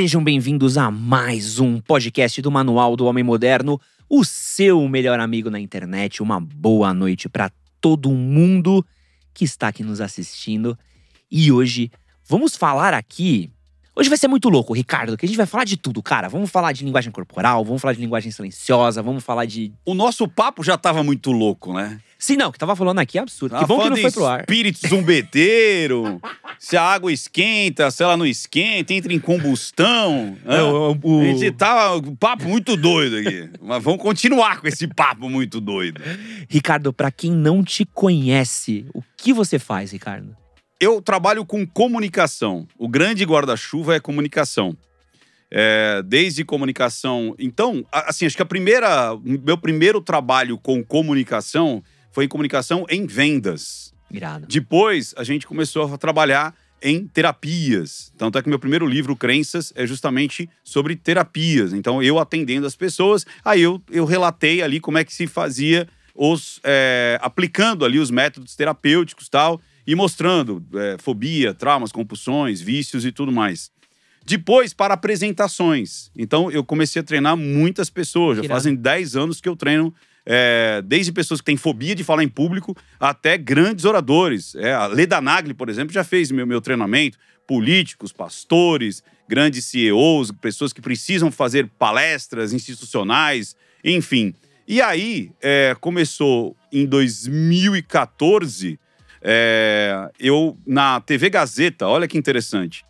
Sejam bem-vindos a mais um podcast do Manual do Homem Moderno, o seu melhor amigo na internet. Uma boa noite para todo mundo que está aqui nos assistindo. E hoje vamos falar aqui. Hoje vai ser muito louco, Ricardo, que a gente vai falar de tudo, cara. Vamos falar de linguagem corporal, vamos falar de linguagem silenciosa, vamos falar de. O nosso papo já tava muito louco, né? Sim, não, o que tava falando aqui é absurdo. Tava que bom que não foi pro ar. Espírito zumbeteiro, se a água esquenta, se ela não esquenta, entra em combustão. hã? É, o- A gente tava um papo muito doido aqui. Mas vamos continuar com esse papo muito doido. Ricardo, pra quem não te conhece, o que você faz, Ricardo? Eu trabalho com comunicação. O grande guarda-chuva é comunicação. É, desde comunicação. Então, assim, acho que a primeira. Meu primeiro trabalho com comunicação foi em comunicação em vendas. Irado. Depois, a gente começou a trabalhar em terapias. Tanto é que meu primeiro livro, Crenças, é justamente sobre terapias. Então, eu atendendo as pessoas, aí eu, eu relatei ali como é que se fazia os. é, aplicando ali os métodos terapêuticos e tal, e mostrando é, fobia, traumas, compulsões, vícios e tudo mais. Depois, para apresentações. Então, eu comecei a treinar muitas pessoas. Já fazem 10 anos que eu treino é, desde pessoas que têm fobia de falar em público até grandes oradores. É, a Leda Nagli, por exemplo, já fez meu, meu treinamento. Políticos, pastores, grandes CEOs, pessoas que precisam fazer palestras institucionais, enfim. E aí, é, começou em 2014, é, eu, na TV Gazeta, olha que interessante,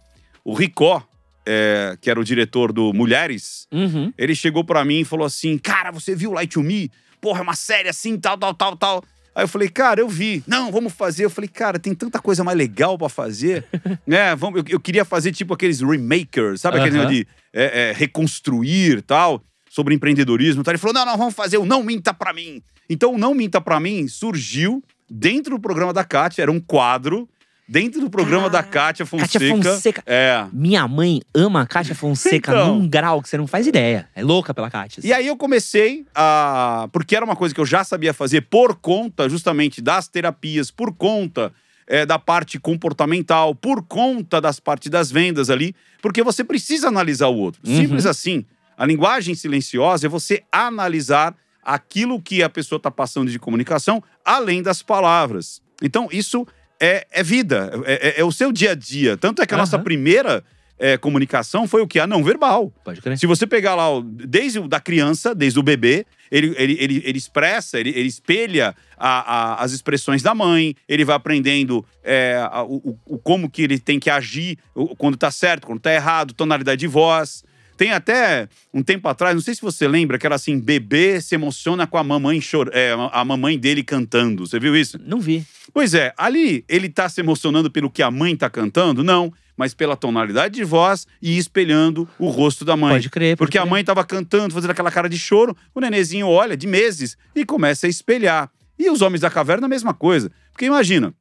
o Ricó, é, que era o diretor do Mulheres, Uhum. ele chegou pra mim e falou assim: Cara, você viu Light to Me? Porra, é uma série assim, tal, tal, tal, tal. Aí eu falei, cara, eu vi. Não, vamos fazer. Eu falei, cara, tem tanta coisa mais legal pra fazer. né? Vamos, eu, eu queria fazer tipo aqueles remakers, sabe? Aquele de é, é, reconstruir tal, sobre empreendedorismo. Tal. Ele falou, não, não, vamos fazer o Não Minta Pra Mim. Então o Não Minta Pra Mim surgiu dentro do programa da Kátia, era um quadro dentro do programa Ah, da Kátia Fonseca. Kátia Fonseca. É. Minha mãe ama a Kátia Fonseca Então. num grau que você não faz ideia. É louca pela Kátia. E aí eu comecei a. Porque era uma coisa que eu já sabia fazer por conta justamente das terapias, por conta é, da parte comportamental, por conta das partes das vendas ali, porque você precisa analisar o outro. Uhum. Simples assim. A linguagem silenciosa é você analisar aquilo que a pessoa está passando de comunicação, além das palavras. Então, isso é, é vida, é, é- é o seu dia a dia. Tanto é que a nossa Aham. primeira é, comunicação foi o que? A não verbal. Pode crer. Se você pegar lá, desde o da criança, desde o bebê, ele, ele, ele, ele expressa, ele, ele espelha a- a- as expressões da mãe, ele vai aprendendo é, a- o, o- como que ele tem que agir, quando tá certo, quando tá errado, tonalidade de voz. Tem até um tempo atrás, não sei se você lembra, que era assim: bebê se emociona com a mamãe chor é, a mamãe dele cantando. Você viu isso? Não vi. Pois é, ali ele tá se emocionando pelo que a mãe tá cantando? Não, mas pela tonalidade de voz e espelhando o rosto da mãe. Pode crer. pode Porque a crer. mãe tava cantando, fazendo aquela cara de choro, o nenezinho olha de meses e começa a espelhar. E os homens da caverna, a mesma coisa. Porque imagina,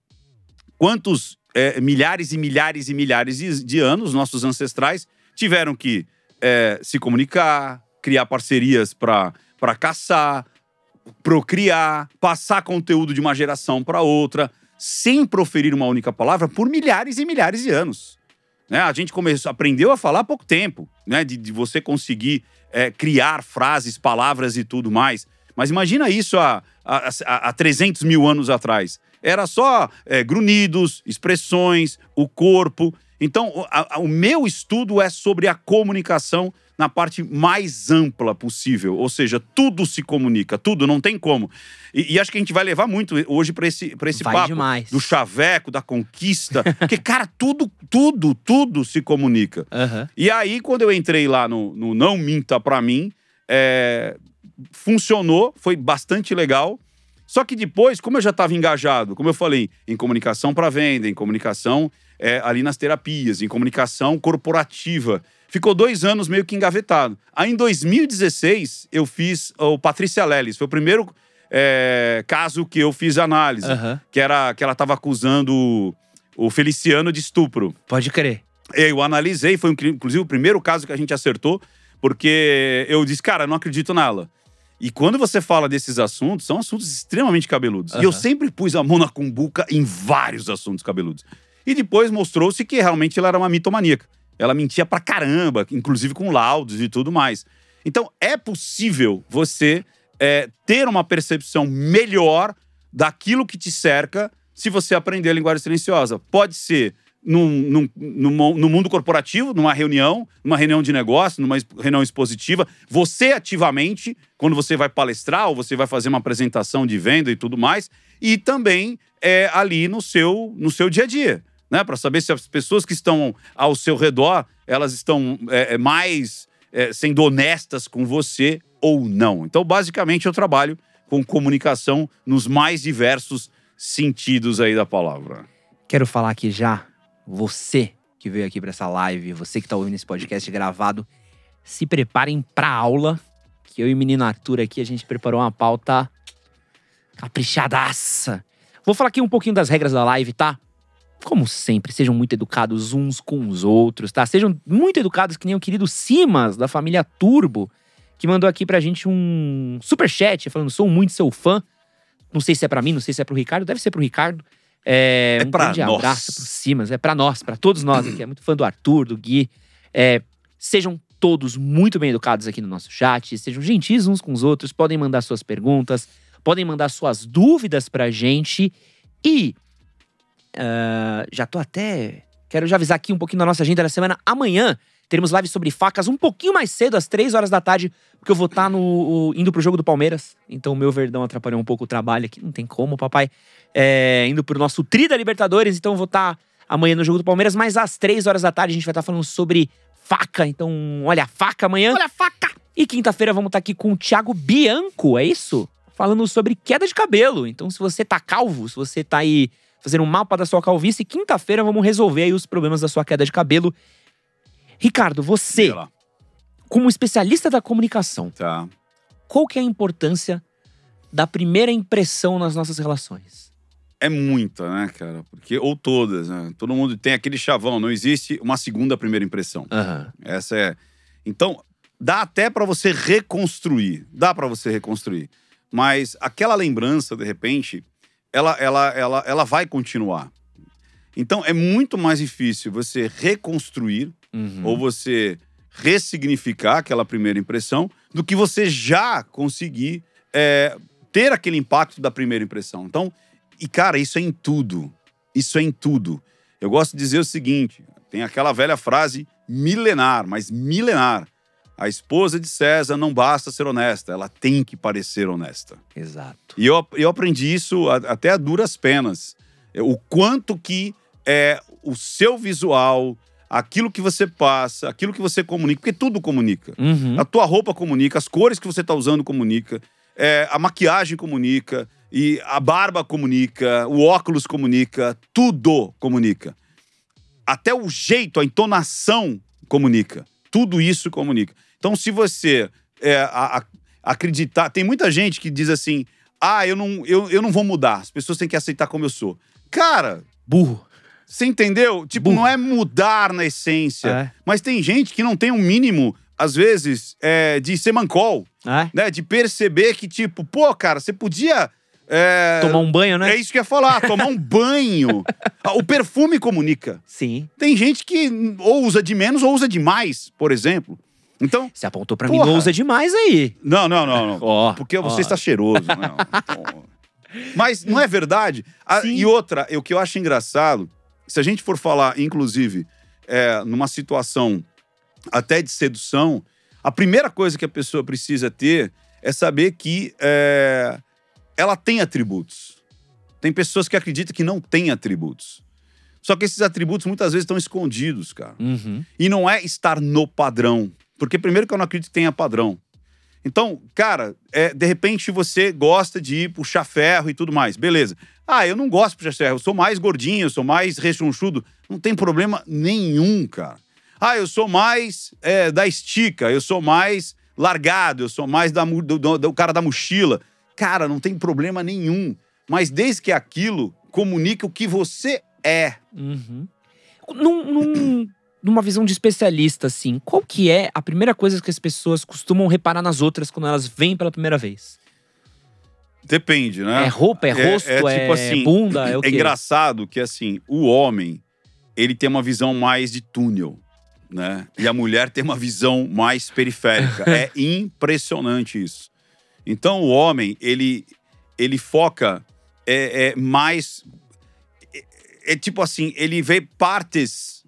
quantos é, milhares e milhares e milhares de, de anos nossos ancestrais tiveram que é, se comunicar, criar parcerias para caçar, procriar, passar conteúdo de uma geração para outra, sem proferir uma única palavra por milhares e milhares de anos. Né? A gente começou, aprendeu a falar há pouco tempo, né? de, de você conseguir é, criar frases, palavras e tudo mais. Mas imagina isso há, há, há- há 300 mil anos atrás. Era só é, grunhidos, expressões, o corpo. Então, o- a- a- o meu estudo é sobre a comunicação na parte mais ampla possível. Ou seja, tudo se comunica, tudo, não tem como. E, e acho que a gente vai levar muito hoje para esse, pra esse Vai papo demais. do chaveco, da conquista. Porque, cara, tudo, tudo, tudo se comunica. Aham. E aí, quando eu entrei lá no, no Não Minta Pra Mim, é, funcionou, foi bastante legal. Só que depois, como eu já estava engajado, como eu falei, em comunicação para venda, em comunicação é, ali nas terapias, em comunicação corporativa, ficou dois anos meio que engavetado. Aí, em 2016, eu fiz o Patrícia Lelis. Foi o primeiro é, caso que eu fiz análise, Aham. que era que ela estava acusando o- Feliciano de estupro. Pode crer. Eu analisei, foi inclu- inclusive o primeiro caso que a gente acertou, porque eu disse, cara, não acredito nela. E quando você fala desses assuntos, são assuntos extremamente cabeludos. E eu sempre pus a mão na cumbuca em vários assuntos cabeludos. E depois mostrou-se que realmente ela era uma mitomaníaca. Ela mentia pra caramba, inclusive com laudos e tudo mais. Então, é possível você é, ter uma percepção melhor daquilo que te cerca se você aprender a linguagem silenciosa. Pode ser num, num, num, no mundo corporativo, numa reunião, numa reunião de negócio, numa reunião expositiva, você ativamente, quando você vai palestrar ou você vai fazer uma apresentação de venda e tudo mais, e também é, ali no seu, no seu dia a dia, né? Para saber se as pessoas que estão ao seu redor elas estão é, é, mais é, sendo honestas com você ou não. Então, basicamente, eu trabalho com comunicação nos mais diversos sentidos aí da palavra. Quero falar aqui já você que veio aqui para essa live, você que está ouvindo esse podcast gravado, se preparem para aula, que eu e o menino Arthur aqui a gente preparou uma pauta caprichadaça. Vou falar aqui um pouquinho das regras da live, tá? Como sempre, sejam muito educados uns com os outros, tá? Sejam muito educados que nem o querido Simas, da família Turbo, que mandou aqui pra gente um super chat falando: sou muito seu fã. Não sei se é para mim, não sei se é pro Ricardo, deve ser pro Ricardo. É, É um grande nós. abraço pro Simas, é pra nós, pra todos nós aqui. É muito fã do Arthur, do Gui. É, sejam todos muito bem educados aqui no nosso chat, sejam gentis uns com os outros, podem mandar suas perguntas, podem mandar suas dúvidas pra gente. E ah, já tô até. Quero já avisar aqui um pouquinho da nossa agenda da semana. Amanhã teremos live sobre facas um pouquinho mais cedo, às 3 horas da tarde, porque eu vou estar no, o- indo pro jogo do Palmeiras. Então o meu verdão atrapalhou um pouco o trabalho aqui. Não tem como, papai. É, indo pro nosso Tri da Libertadores, então eu vou estar amanhã no jogo do Palmeiras, mas às 3 horas da tarde a gente vai estar falando sobre faca. Então, olha a faca amanhã. Olha a faca! E quinta-feira vamos estar aqui com o Thiago Bianco, é isso? Falando sobre queda de cabelo. Então, se você tá calvo, se você tá aí fazendo um mapa da sua calvície, quinta-feira vamos resolver aí os problemas da sua queda de cabelo. Ricardo, você, como especialista da comunicação, Tá. qual que é a importância da primeira impressão nas nossas relações? É muita, né, cara? Porque, ou todas, né? Todo mundo tem aquele chavão, não existe uma segunda primeira impressão. Aham. Essa é. Então, dá até pra você reconstruir. Dá pra você reconstruir. Mas aquela lembrança, de repente, ela, ela, ela, ela vai continuar. Então, é muito mais difícil você reconstruir Uhum. ou você ressignificar aquela primeira impressão do que você já conseguir é, ter aquele impacto da primeira impressão. Então, e cara, isso é em tudo. Isso é em tudo. Eu gosto de dizer o seguinte: tem aquela velha frase milenar, mas milenar. A esposa de César não basta ser honesta, ela tem que parecer honesta. Exato. E eu, eu aprendi isso a- até a duras penas. É, O quanto que é o seu visual, aquilo que você passa, aquilo que você comunica, porque tudo comunica. Uhum. A tua roupa comunica, as cores que você está usando comunica, é, a maquiagem comunica, e a barba comunica, o óculos comunica, tudo comunica. Até o jeito, a entonação comunica. Tudo isso comunica. Então, se você é, a- a- acreditar. Tem muita gente que diz assim: ah, eu não, eu, eu não vou mudar, as pessoas têm que aceitar como eu sou. Cara, Burro. você entendeu? Tipo, Burro. não é mudar na essência. É. Mas tem gente que não tem um mínimo, às vezes, é, de ser mancol, É? né? De perceber que, tipo, pô, cara, você podia. É, Tomar um banho, né? é isso que eu ia falar, tomar um banho. Ah, O perfume comunica. Sim. Tem gente que ou usa de menos ou usa de mais, por exemplo. Então, Você apontou pra mim, Porra. não usa demais aí. não, não, não, não. Ó. Porque ó. você está cheiroso. Não. Então, Mas não é verdade? Sim. e outra, o que eu acho engraçado, se a gente for falar, inclusive, é, numa situação até de sedução, a primeira coisa que a pessoa precisa ter é saber que é, ela tem atributos. Tem pessoas que acreditam que não tem atributos. Só que esses atributos muitas vezes estão escondidos, cara. Uhum. E não é estar no padrão. Porque, primeiro, que eu não acredito que tenha padrão. Então, cara, é, de repente você gosta de ir puxar ferro e tudo mais. Beleza. Ah, eu não gosto de puxar ferro. Eu sou mais gordinho, eu sou mais rechonchudo. Não tem problema nenhum, cara. Ah, eu sou mais é, da estica, eu sou mais largado, eu sou mais da, do, do- do cara da mochila. Cara, não tem problema nenhum. Mas desde que aquilo comunique o que você é. Uhum. Num, num- numa visão de especialista, assim, qual que é a primeira coisa que as pessoas costumam reparar nas outras quando elas vêm pela primeira vez? Depende, né? É roupa, é É- rosto, é é, tipo assim, bunda, é o É quê? engraçado que, assim, o homem, ele tem uma visão mais de túnel. né? E a mulher tem uma visão mais periférica. é impressionante isso. Então o homem, ele, ele foca é, é mais. É, é tipo assim, ele vê partes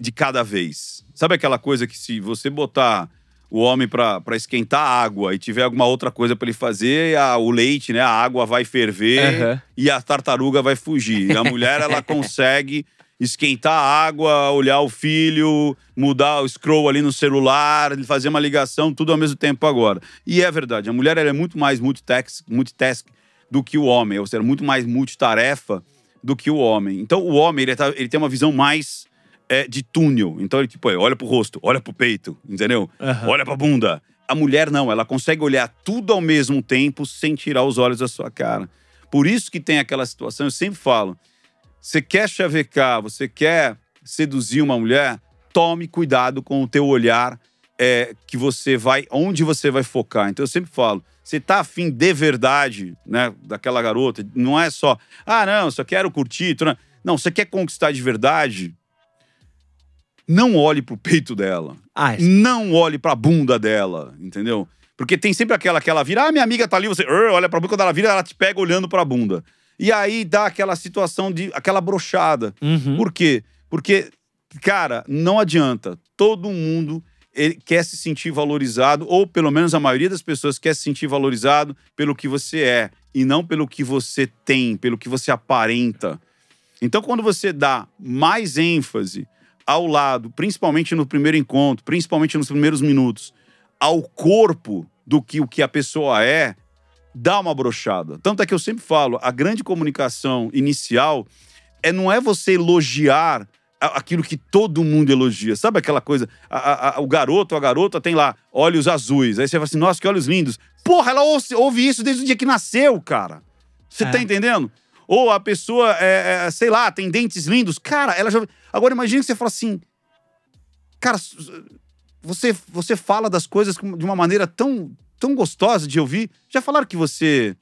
de cada vez. Sabe aquela coisa que se você botar o homem para esquentar a água e tiver alguma outra coisa para ele fazer, a, o leite, né, a água vai ferver Aham. e a tartaruga vai fugir. E a mulher ela consegue esquentar a água, olhar o filho, mudar o scroll ali no celular, fazer uma ligação, tudo ao mesmo tempo agora. E é verdade, a mulher é muito mais multitask, multitask do que o homem, ou seja, muito mais multitarefa do que o homem. Então o homem ele, tá- ele tem uma visão mais é, de túnel. Então ele tipo, olha pro rosto, olha pro peito, entendeu? Aham. Olha pra bunda. A mulher não, ela consegue olhar tudo ao mesmo tempo sem tirar os olhos da sua cara. Por isso que tem aquela situação, eu sempre falo, você quer chavecar, você quer seduzir uma mulher, tome cuidado com o teu olhar, é, que você vai, onde você vai focar. Então eu sempre falo, você tá afim de verdade, né, daquela garota, não é só, ah, não, só quero curtir, não, você quer conquistar de verdade, não olhe pro peito dela. Ah, é- Não olhe pra bunda dela, entendeu? Porque tem sempre aquela que ela vira, ah, minha amiga tá ali, você olha pra bunda, quando ela vira, ela te pega olhando pra bunda. E aí dá aquela situação de, aquela brochada. Uhum. Por quê? Porque, cara, não adianta. Todo mundo quer se sentir valorizado, ou pelo menos a maioria das pessoas quer se sentir valorizado pelo que você é, e não pelo que você tem, pelo que você aparenta. Então, quando você dá mais ênfase ao lado, principalmente no primeiro encontro, principalmente nos primeiros minutos, ao corpo do que o que a pessoa é, dá uma brochada. Tanto é que eu sempre falo, a grande comunicação inicial é não é você elogiar aquilo que todo mundo elogia. Sabe aquela coisa? A- a- o garoto ou a garota tem lá olhos azuis. Aí você fala assim, nossa, que olhos lindos. Porra, ela ouve, ouve isso desde o dia que nasceu, cara. Você É. tá entendendo? Ou a pessoa, é, é, sei lá, tem dentes lindos. Cara, ela já. Agora imagina que você fala assim. Cara, você, você fala das coisas de uma maneira tão, tão gostosa de ouvir. Já falaram que você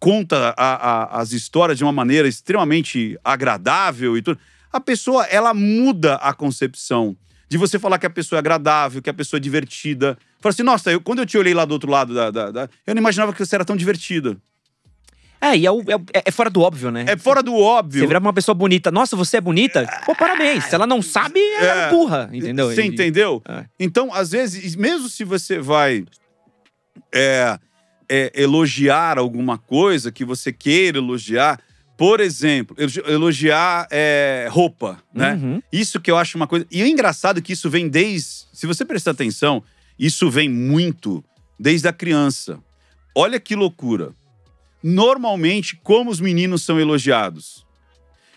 conta a- a- as histórias de uma maneira extremamente agradável e tudo. A pessoa, ela muda a concepção de você falar que a pessoa é agradável, que a pessoa é divertida. Fala assim, nossa, eu- quando eu te olhei lá do outro lado da, da- da- Eu não imaginava que você era tão divertida. É, e é, é o- é fora do óbvio, né? É fora do óbvio. Você virar pra uma pessoa bonita, nossa, você é bonita? Pô, parabéns. Se ela não sabe, ela é É. burra, entendeu? Você entendeu? É. Então, às vezes, mesmo se você vai é, é, elogiar alguma coisa que você queira elogiar, por exemplo, elogi- elogiar é, roupa, né? Uhum. Isso que eu acho uma coisa. E é engraçado que isso vem desde. Se você prestar atenção, isso vem muito desde a criança. Olha que loucura. Normalmente, como os meninos são elogiados?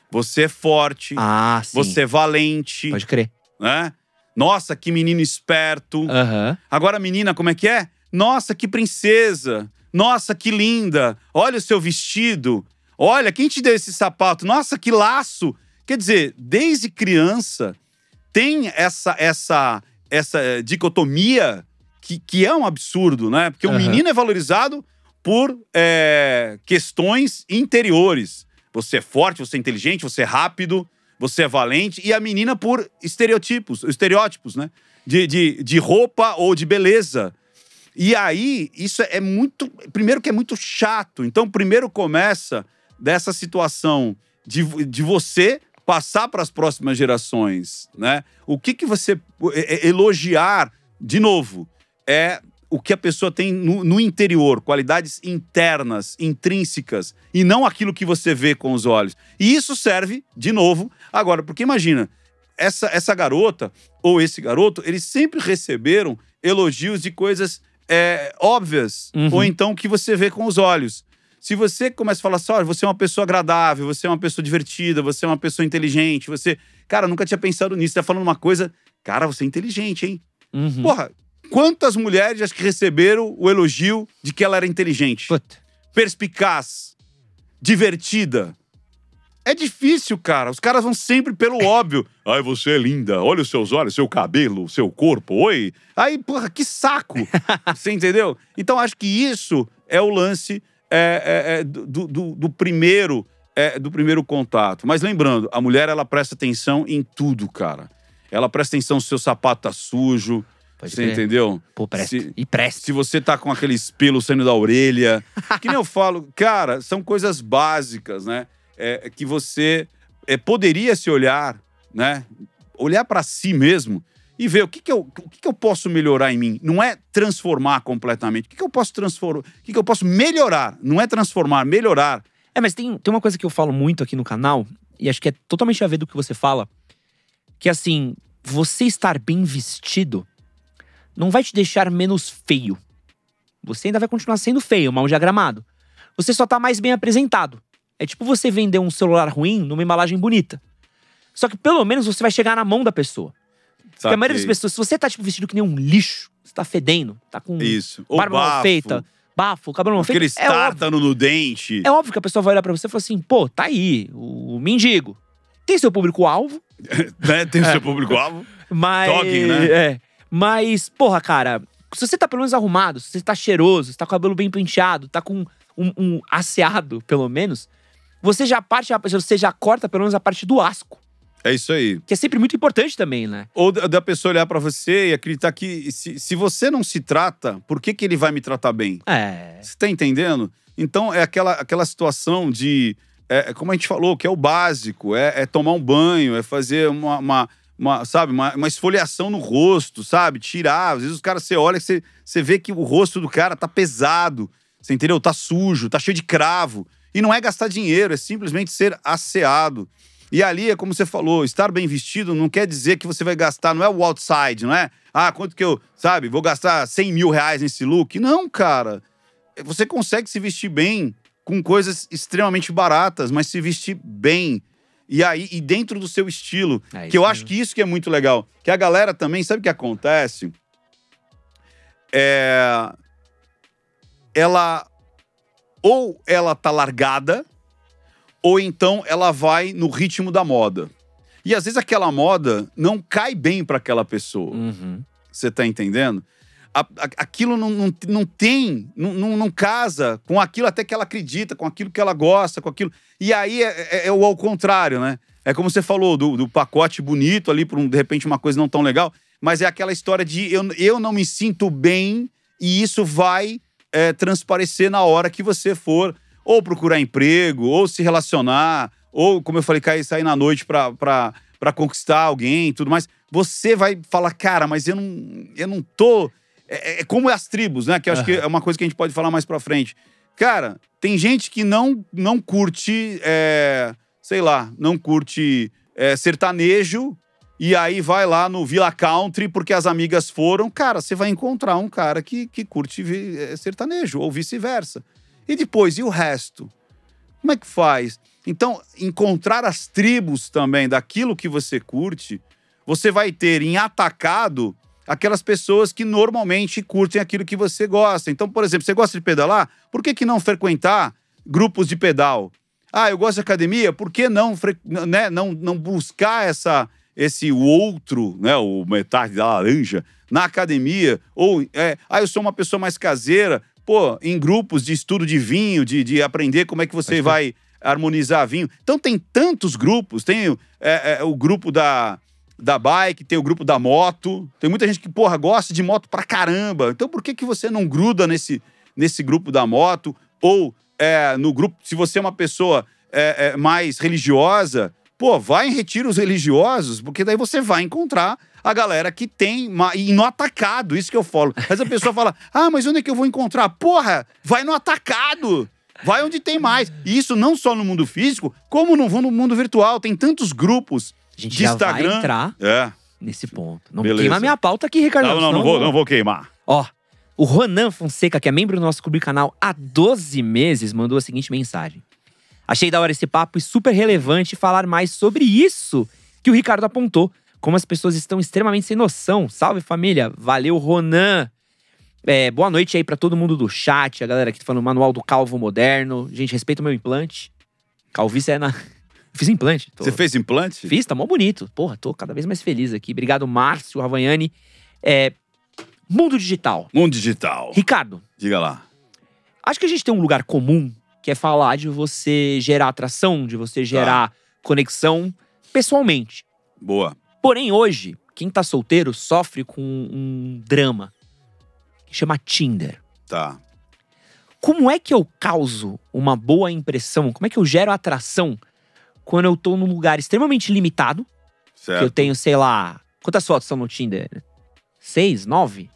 Você é forte, Ah, sim. você é valente, Pode crer. né? Nossa, que menino esperto. Aham. Agora, menina, como é que é? Nossa, que princesa. Nossa, que linda. Olha o seu vestido. Olha, quem te deu esse sapato? Nossa, que laço. Quer dizer, desde criança tem essa essa essa dicotomia que, que é um absurdo, né? Porque o Aham. menino é valorizado por eh, questões interiores. Você é forte, você é inteligente, você é rápido, você é valente. E a menina por estereotipos, estereótipos, né? De, de, de roupa ou de beleza. E aí, isso é muito. Primeiro, que é muito chato. Então, primeiro começa dessa situação de, de você passar para as próximas gerações, né? O que que você é- é- elogiar de novo é o que a pessoa tem no, no interior, qualidades internas, intrínsecas, e não aquilo que você vê com os olhos. E isso serve, de novo, agora, porque imagina, essa, essa garota ou esse garoto, eles sempre receberam elogios de coisas é, óbvias, Uhum. ou então que você vê com os olhos. Se você começa a falar assim, olha, você é uma pessoa agradável, você é uma pessoa divertida, você é uma pessoa inteligente, você. Cara, nunca tinha pensado nisso. Você tá falando uma coisa. Cara, você é inteligente, hein? Uhum. Porra, quantas mulheres acho que receberam o elogio de que ela era inteligente, Puta. perspicaz, divertida? É difícil, cara. Os caras vão sempre pelo óbvio. Ai, você é linda. Olha os seus olhos, seu cabelo, seu corpo. Oi. Aí, porra, que saco. você entendeu? Então, acho que isso é o lance é, é, é, do, do- do primeiro é, do primeiro contato. Mas lembrando, a mulher ela presta atenção em tudo, cara. Ela presta atenção se o seu sapato tá sujo. Pode você crer. entendeu? Pô, presta. Se- E presta. Se você tá com aqueles pelos saindo da orelha. que nem eu falo, cara, são coisas básicas, né? É, que você é, poderia se olhar, né? Olhar para si mesmo e ver o que, que, eu, o que, que eu posso melhorar em mim. Não é transformar completamente. O que, que eu posso transformar? O que, que eu posso melhorar? Não é transformar, melhorar. É, mas tem, tem uma coisa que eu falo muito aqui no canal, e acho que é totalmente a ver do que você fala, que assim, você estar bem vestido não vai te deixar menos feio. Você ainda vai continuar sendo feio, mal diagramado. Você só tá mais bem apresentado. É tipo você vender um celular ruim numa embalagem bonita. Só que pelo menos você vai chegar na mão da pessoa. Porque a maioria das Saquei. pessoas, se você tá tipo vestido que nem um lixo, você tá fedendo, tá com Isso. Ou barba mal feita, bafo, cabelo mal feito, Aquele é no dente. É óbvio que a pessoa vai olhar pra você e falar assim, pô, tá aí, o mendigo. Tem seu público-alvo, né? Tem É. seu público-alvo. mas. Talking, né? É. Mas, porra, cara, se você tá pelo menos arrumado, se você tá cheiroso, se tá com o cabelo bem penteado, tá com um, um asseado, pelo menos, você já parte, você já corta pelo menos a parte do asco. É isso aí. Que é sempre muito importante também, né? Ou da pessoa olhar pra você e acreditar que se, se você não se trata, por que, que ele vai me tratar bem? É. Você tá entendendo? Então é aquela, aquela situação de. É como a gente falou, que é o básico: é, é tomar um banho, é fazer uma. uma- uma, sabe, uma, uma esfoliação no rosto, sabe? Tirar. Às vezes os caras, você olha, você, você vê que o rosto do cara tá pesado, você entendeu? Tá sujo, tá cheio de cravo. E não é gastar dinheiro, é simplesmente ser asseado. E ali é como você falou, estar bem vestido não quer dizer que você vai gastar, não é o outside, não é? Ah, quanto que eu, sabe, vou gastar 100 mil reais nesse look. Não, cara. Você consegue se vestir bem com coisas extremamente baratas, mas se vestir bem. E aí, e dentro do seu estilo. É que eu isso acho que isso que é muito legal. Que a galera também, sabe o que acontece? É. Ela. Ou ela tá largada, ou então ela vai no ritmo da moda. E às vezes aquela moda não cai bem para aquela pessoa. Uhum. Você tá entendendo? A- a- aquilo não, não, não tem, não, não, casa com aquilo até que ela acredita, com aquilo que ela gosta, com aquilo. E aí é, é- é o ao contrário, né? É como você falou, do, do pacote bonito ali, por um, de repente uma coisa não tão legal, mas é aquela história de eu, eu não me sinto bem e isso vai é, transparecer na hora que você for ou procurar emprego, ou se relacionar, ou, como eu falei, cair, sair na noite pra, pra, pra conquistar alguém e tudo mais. Você vai falar, cara, mas eu não, eu não tô. É, é como as tribos, né? Que acho que é uma coisa que a gente pode falar mais pra frente. Cara, tem gente que não, não curte, é, sei lá, não curte é, sertanejo e aí vai lá no Villa Country porque as amigas foram. Cara, você vai encontrar um cara que, que curte é, sertanejo ou vice-versa. E depois, e o resto? Como é que faz? Então, encontrar as tribos também daquilo que você curte, você vai ter em atacado aquelas pessoas que normalmente curtem aquilo que você gosta. Então, por exemplo, você gosta de pedalar? Por que, que não frequentar grupos de pedal? Ah, eu gosto de academia, por que não, né, não, não buscar essa, esse outro, né, o metade da laranja, na academia? Ou, é, ah, eu sou uma pessoa mais caseira, pô, em grupos de estudo de vinho, de, de aprender como é que você Pode vai harmonizar vinho. Então tem tantos grupos, tem é, é, o grupo da, da bike, tem o grupo da moto, tem muita gente que, porra, gosta de moto pra caramba. Então por que, que você não gruda nesse, nesse grupo da moto? Ou é, no grupo, se você é uma pessoa é, é, mais religiosa, pô, vai em retiros religiosos, porque daí você vai encontrar a galera que tem, e no atacado, isso que eu falo. Mas a pessoa fala, ah, mas onde é que eu vou encontrar? Porra, vai no atacado! Vai onde tem mais. E isso não só no mundo físico, como no mundo virtual. Tem tantos grupos A gente de já Instagram. vai entrar É. nesse ponto. Não Beleza. queima a minha pauta aqui, Ricardo. Não, não, não senão- vou, não vou queimar. Ó, o Ronan Fonseca, que é membro do nosso Clube Canal há 12 meses, mandou a seguinte mensagem. Achei da hora esse papo e super relevante falar mais sobre isso que o Ricardo apontou. Como as pessoas estão extremamente sem noção. Salve família, valeu Ronan. É, boa noite aí pra todo mundo do chat, a galera que tá falando manual do calvo moderno. Gente, respeita o meu implante. Calvície é na. Fiz implante. tô- Você fez implante? Fiz, tá mó bonito. Porra, tô cada vez mais feliz aqui. Obrigado, Márcio Ravaiani. É, mundo digital. Mundo digital. Ricardo, Diga lá. acho que a gente tem um lugar comum que é falar de você gerar atração, de você gerar conexão pessoalmente. Boa. Porém, hoje, quem tá solteiro sofre com um drama que chama Tinder. Tá. Como é que eu causo uma boa impressão? Como é que eu gero atração quando eu tô num lugar extremamente limitado? Certo. Que eu tenho, sei lá. Quantas fotos são no Tinder? Seis? Nove?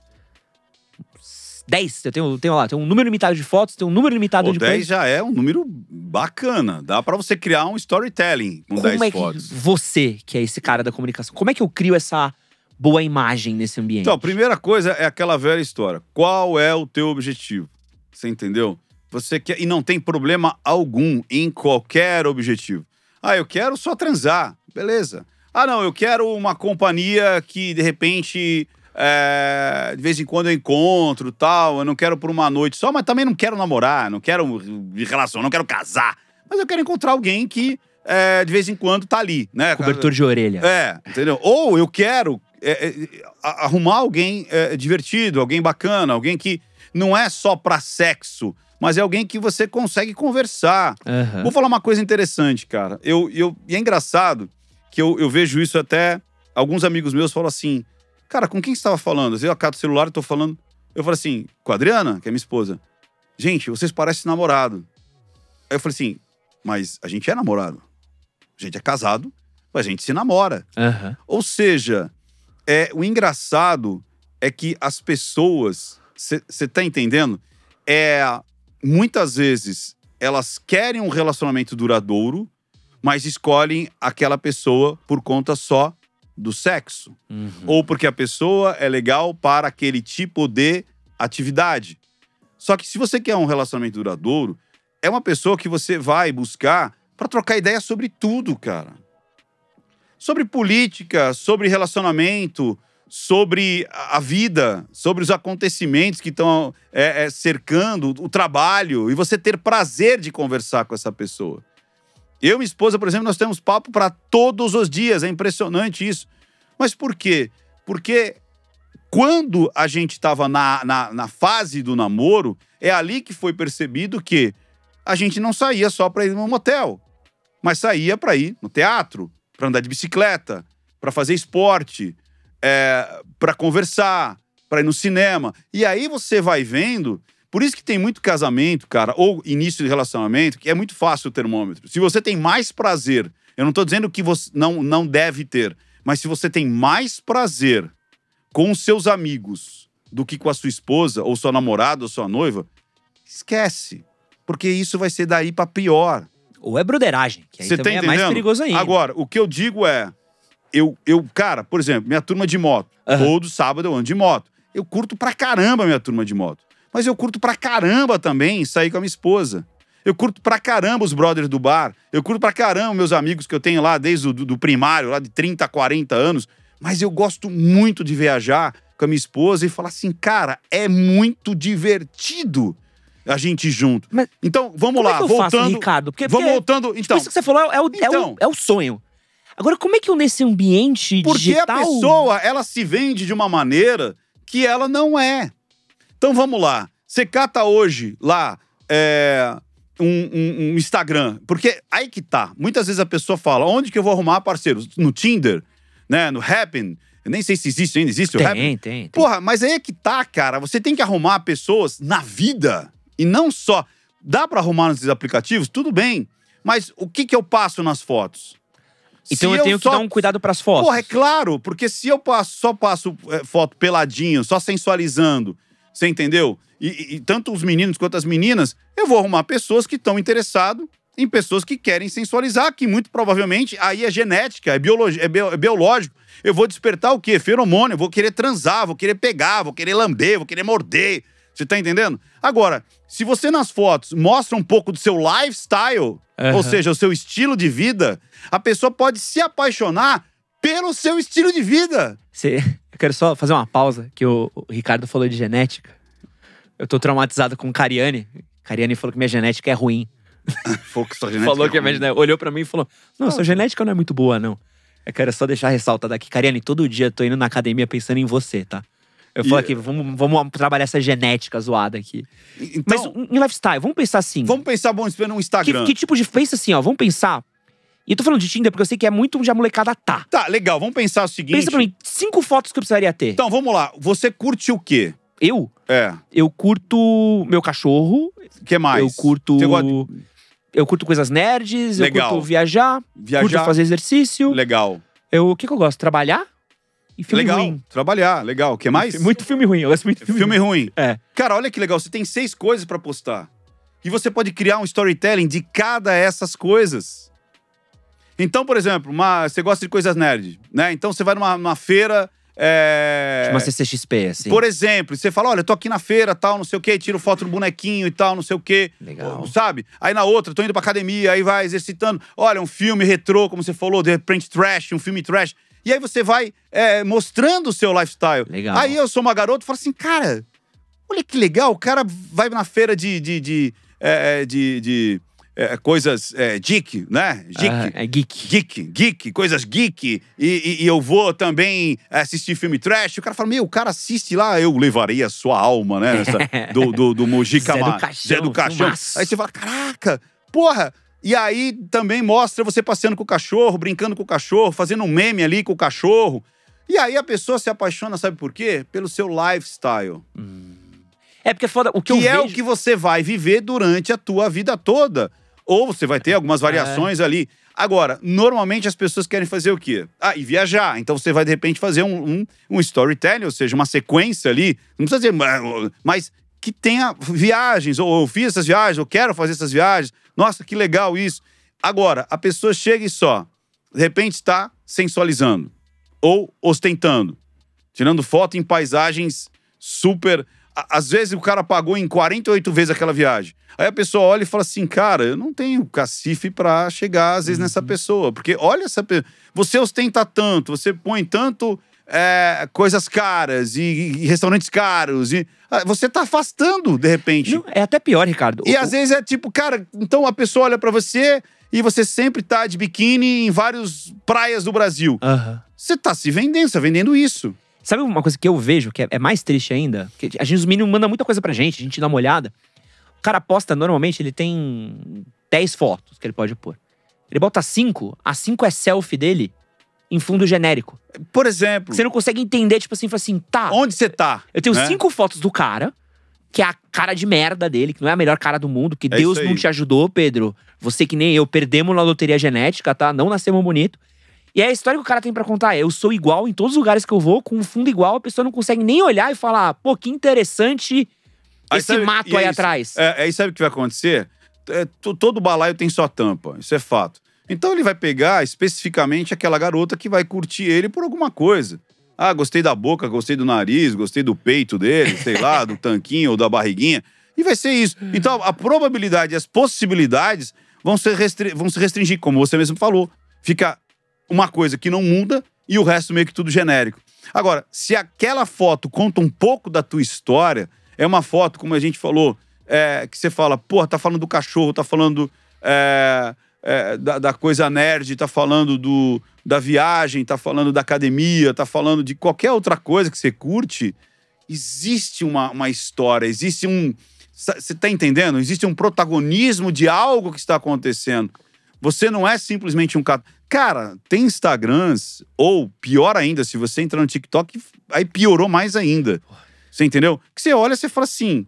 Dez? Eu tenho, tenho lá, tenho um número limitado de fotos, tenho um número limitado Pô, de 10 coisas. já é um número bacana. Dá pra você criar um storytelling com 10 Como é que fotos. você, que é esse cara da comunicação, como é que eu crio essa boa imagem nesse ambiente? Então, a primeira coisa é aquela velha história. Qual é o teu objetivo? Você entendeu? Você quer. E não tem problema algum em qualquer objetivo. Ah, eu quero só transar. Beleza. Ah, não, eu quero uma companhia que, de repente, é, de vez em quando eu encontro tal. Eu não quero por uma noite só, mas também não quero namorar, não quero de relação, não quero casar. Mas eu quero encontrar alguém que, é, de vez em quando, tá ali, né? Cobertor de orelha. É, entendeu? Ou eu quero é, arrumar alguém divertido, alguém bacana, alguém que não é só pra sexo, mas é alguém que você consegue conversar. Aham. Vou falar uma coisa interessante, cara. Eu, eu, e é engraçado que eu, eu vejo isso até. Alguns amigos meus falam assim: Cara, com quem você estava falando? Eu acato o celular e tô falando. Eu falo assim: Com a Adriana, que é minha esposa. Gente, vocês parecem namorado. Aí eu falei assim: Mas a gente é namorado. A gente é casado, mas a gente se namora. Aham. Ou seja, é, o engraçado é que as pessoas, você tá entendendo? É, muitas vezes elas querem um relacionamento duradouro, mas escolhem aquela pessoa por conta só do sexo. Uhum. Ou porque a pessoa é legal para aquele tipo de atividade. Só que se você quer um relacionamento duradouro, é uma pessoa que você vai buscar para trocar ideia sobre tudo, cara. Sobre política, sobre relacionamento, sobre a vida, sobre os acontecimentos que estão é, é, cercando o trabalho e você ter prazer de conversar com essa pessoa. Eu e minha esposa, por exemplo, nós temos papo para todos os dias, é impressionante isso. Mas por quê? Porque quando a gente estava na, na, na fase do namoro, é ali que foi percebido que a gente não saía só para ir no motel, mas saía para ir no teatro, para andar de bicicleta, para fazer esporte, é, para conversar, para ir no cinema. E aí você vai vendo. Por isso que tem muito casamento, cara, ou início de relacionamento, que é muito fácil o termômetro. Se você tem mais prazer, eu não tô dizendo que você não, não deve ter, mas se você tem mais prazer com os seus amigos do que com a sua esposa, ou sua namorada, ou sua noiva, esquece. Porque isso vai ser daí pra pior. Ou é broderagem, que aí Você tá também é mais perigoso ainda. Agora, o que eu digo é. Eu, eu, cara, por exemplo, minha turma de moto. Aham. Todo sábado eu ando de moto. Eu curto pra caramba minha turma de moto. Mas eu curto pra caramba também sair com a minha esposa. Eu curto pra caramba os brothers do bar. Eu curto pra caramba meus amigos que eu tenho lá desde o do, do primário, lá de 30, 40 anos. Mas eu gosto muito de viajar com a minha esposa e falar assim, cara, é muito divertido a gente junto. Mas então, vamos Como lá, é voltando. faço, Ricardo? Porque, vamos porque voltando. tipo, Então, isso que você falou é o, é, o, Então. é o sonho. Agora, como é que eu, nesse ambiente Porque digital... a pessoa, ela se vende de uma maneira que ela não é. Então vamos lá. Você cata hoje lá é, um, um- um Instagram. Porque aí que tá. Muitas vezes a pessoa fala: onde que eu vou arrumar parceiros? No Tinder, né? No Happn. Eu nem sei se existe ainda. Existe o Happn? Tem, tem, tem. Porra, mas aí é que tá, cara. Você tem que arrumar pessoas na vida. E não só. Dá pra arrumar nesses aplicativos? Tudo bem. Mas o que que eu passo nas fotos? Então Se eu tenho que só- dar um cuidado pras fotos. Porra, é claro, porque se eu passo, só passo é, foto peladinho, só sensualizando, você entendeu? E, e- e tanto os meninos quanto as meninas, eu vou arrumar pessoas que estão interessadas em pessoas que querem sensualizar, que muito provavelmente aí é genética, é, biologi é, bio- é biológico. Eu vou despertar o quê? Feromônio, eu vou querer transar, vou querer pegar, vou querer lamber, vou querer morder. Você tá entendendo? Agora, se você nas fotos mostra um pouco do seu lifestyle, Aham. ou seja, o seu estilo de vida, a pessoa pode se apaixonar pelo seu estilo de vida. Você- Eu quero só fazer uma pausa, que o, o Ricardo falou de genética. Eu tô traumatizado com Cariane. Cariane falou que minha genética é ruim. Falou que sua genética falou é que a minha ruim. genética... Olhou pra mim e falou, não, sua genética não é muito boa, não. Eu quero só deixar ressaltado aqui. Cariane, todo dia eu tô indo na academia pensando em você, tá? Eu falo aqui, vamos, vamos trabalhar essa genética zoada aqui. Mas Então, em lifestyle, vamos pensar assim. vamos pensar, bom, no que, Instagram. que tipo de. Pensa assim, ó, vamos pensar E eu tô falando de Tinder porque eu sei que é muito onde a molecada tá. Tá, legal. Vamos pensar o seguinte. Pensa pra mim, cinco fotos que eu precisaria ter. Então, vamos lá. Você curte o quê? Eu? É. Eu curto meu cachorro, O que mais? eu curto. De Eu curto coisas nerds, Legal. eu curto viajar, viajar? curto fazer exercício. Legal. Eu, o que, que eu gosto? Trabalhar e filme legal. ruim. Trabalhar, legal. O que mais? Muito filme ruim, eu gosto muito de filme, Filme ruim. ruim. É. Cara, olha que legal. Você tem seis coisas pra postar. E você pode criar um storytelling de cada essas coisas. Então, por exemplo, uma- você gosta de coisas nerd, né? Então você vai numa, numa feira. é, Uma CCXP, assim. Por exemplo, você fala: olha, eu tô aqui na feira, tal, não sei o quê, tiro foto do bonequinho e tal, não sei o quê. Legal. Sabe? Aí na outra, tô indo pra academia, aí vai exercitando. Olha, um filme retrô, como você falou, de repente trash, um filme trash. E aí você vai é, mostrando o seu lifestyle. Legal. Aí eu sou uma garota e falo assim, cara, olha que legal, o cara vai na feira de. de, de, é, de, de, é, coisas é, geek, né? Geek. Ah, é geek. Geek, geek, coisas geek, e, e- e eu vou também assistir filme trash. O cara fala, meu, o cara assiste lá, eu levarei a sua alma, né? nessa- do, do, do Zé do Caixão, Zé do Caixão. Aí você fala, caraca, porra! E aí também mostra você passeando com o cachorro, brincando com o cachorro, fazendo um meme ali com o cachorro. E aí a pessoa se apaixona, sabe por quê? Pelo seu lifestyle. É porque é foda. O que, Que eu é vejo... o que você vai viver durante a tua vida toda. Ou você vai ter algumas variações ali. Agora, normalmente as pessoas querem fazer o quê? Ah, e viajar. Então você vai, de repente, fazer um, um, um storytelling, ou seja, uma sequência ali. Não precisa dizer, mas- que tenha viagens. Ou eu fiz essas viagens, eu quero fazer essas viagens. Nossa, que legal isso. Agora, a pessoa chega e só, de repente, está sensualizando. Ou ostentando. Tirando foto em paisagens super. Às vezes o cara pagou em 48 vezes aquela viagem. Aí a pessoa olha e fala assim: cara, eu não tenho cacife pra chegar, às vezes, nessa pessoa. Porque olha essa pessoa. Você ostenta tanto, você põe tanto é, coisas caras e, e restaurantes caros. E, ah, você tá afastando, de repente. Não, é até pior, Ricardo. E O- às vezes é tipo, cara, então a pessoa olha pra você e você sempre tá de biquíni em várias praias do Brasil. Aham. Você tá se vendendo, você tá vendendo isso. Sabe uma coisa que eu vejo que é, é mais triste ainda? Que a gente, os meninos mandam muita coisa pra gente, a gente dá uma olhada. O cara posta, normalmente, ele tem 10 fotos que ele pode pôr. Ele bota 5, as 5 é selfie dele em fundo genérico. Por exemplo, Você não consegue entender, tipo assim, assim, tá. onde você tá? Eu tenho né? cinco fotos do cara, que é a cara de merda dele, que não é a melhor cara do mundo, que É Deus aí. não te ajudou, Pedro. Você que nem eu, perdemos na loteria genética, tá? Não nascemos bonito. E é a história que o cara tem pra contar. Eu sou igual em todos os lugares que eu vou, com um fundo igual, a pessoa não consegue nem olhar e falar, pô, que interessante Aí esse sabe- mato e aí isso? atrás. É, aí sabe o que vai acontecer? É, to- todo balaio tem sua tampa, isso é fato. Então ele vai pegar especificamente aquela garota que vai curtir ele por alguma coisa. Ah, gostei da boca, gostei do nariz, gostei do peito dele, sei lá, do tanquinho ou da barriguinha. E vai ser isso. Então a probabilidade e as possibilidades vão, ser restri- vão se restringir, como você mesmo falou. Fica uma coisa que não muda e o resto meio que tudo genérico. Agora, se aquela foto conta um pouco da tua história, é uma foto, como a gente falou, é, que você fala, porra, tá falando do cachorro, tá falando é, é, da, da coisa nerd, tá falando do, da viagem, tá falando da academia, tá falando de qualquer outra coisa que você curte, existe uma, uma história, existe um. Você tá entendendo? Existe um protagonismo de algo que está acontecendo. Você não é simplesmente um cara. Cara, tem Instagrams, ou pior ainda, se você entrar no TikTok, aí piorou mais ainda. Você entendeu? Que você olha e fala assim: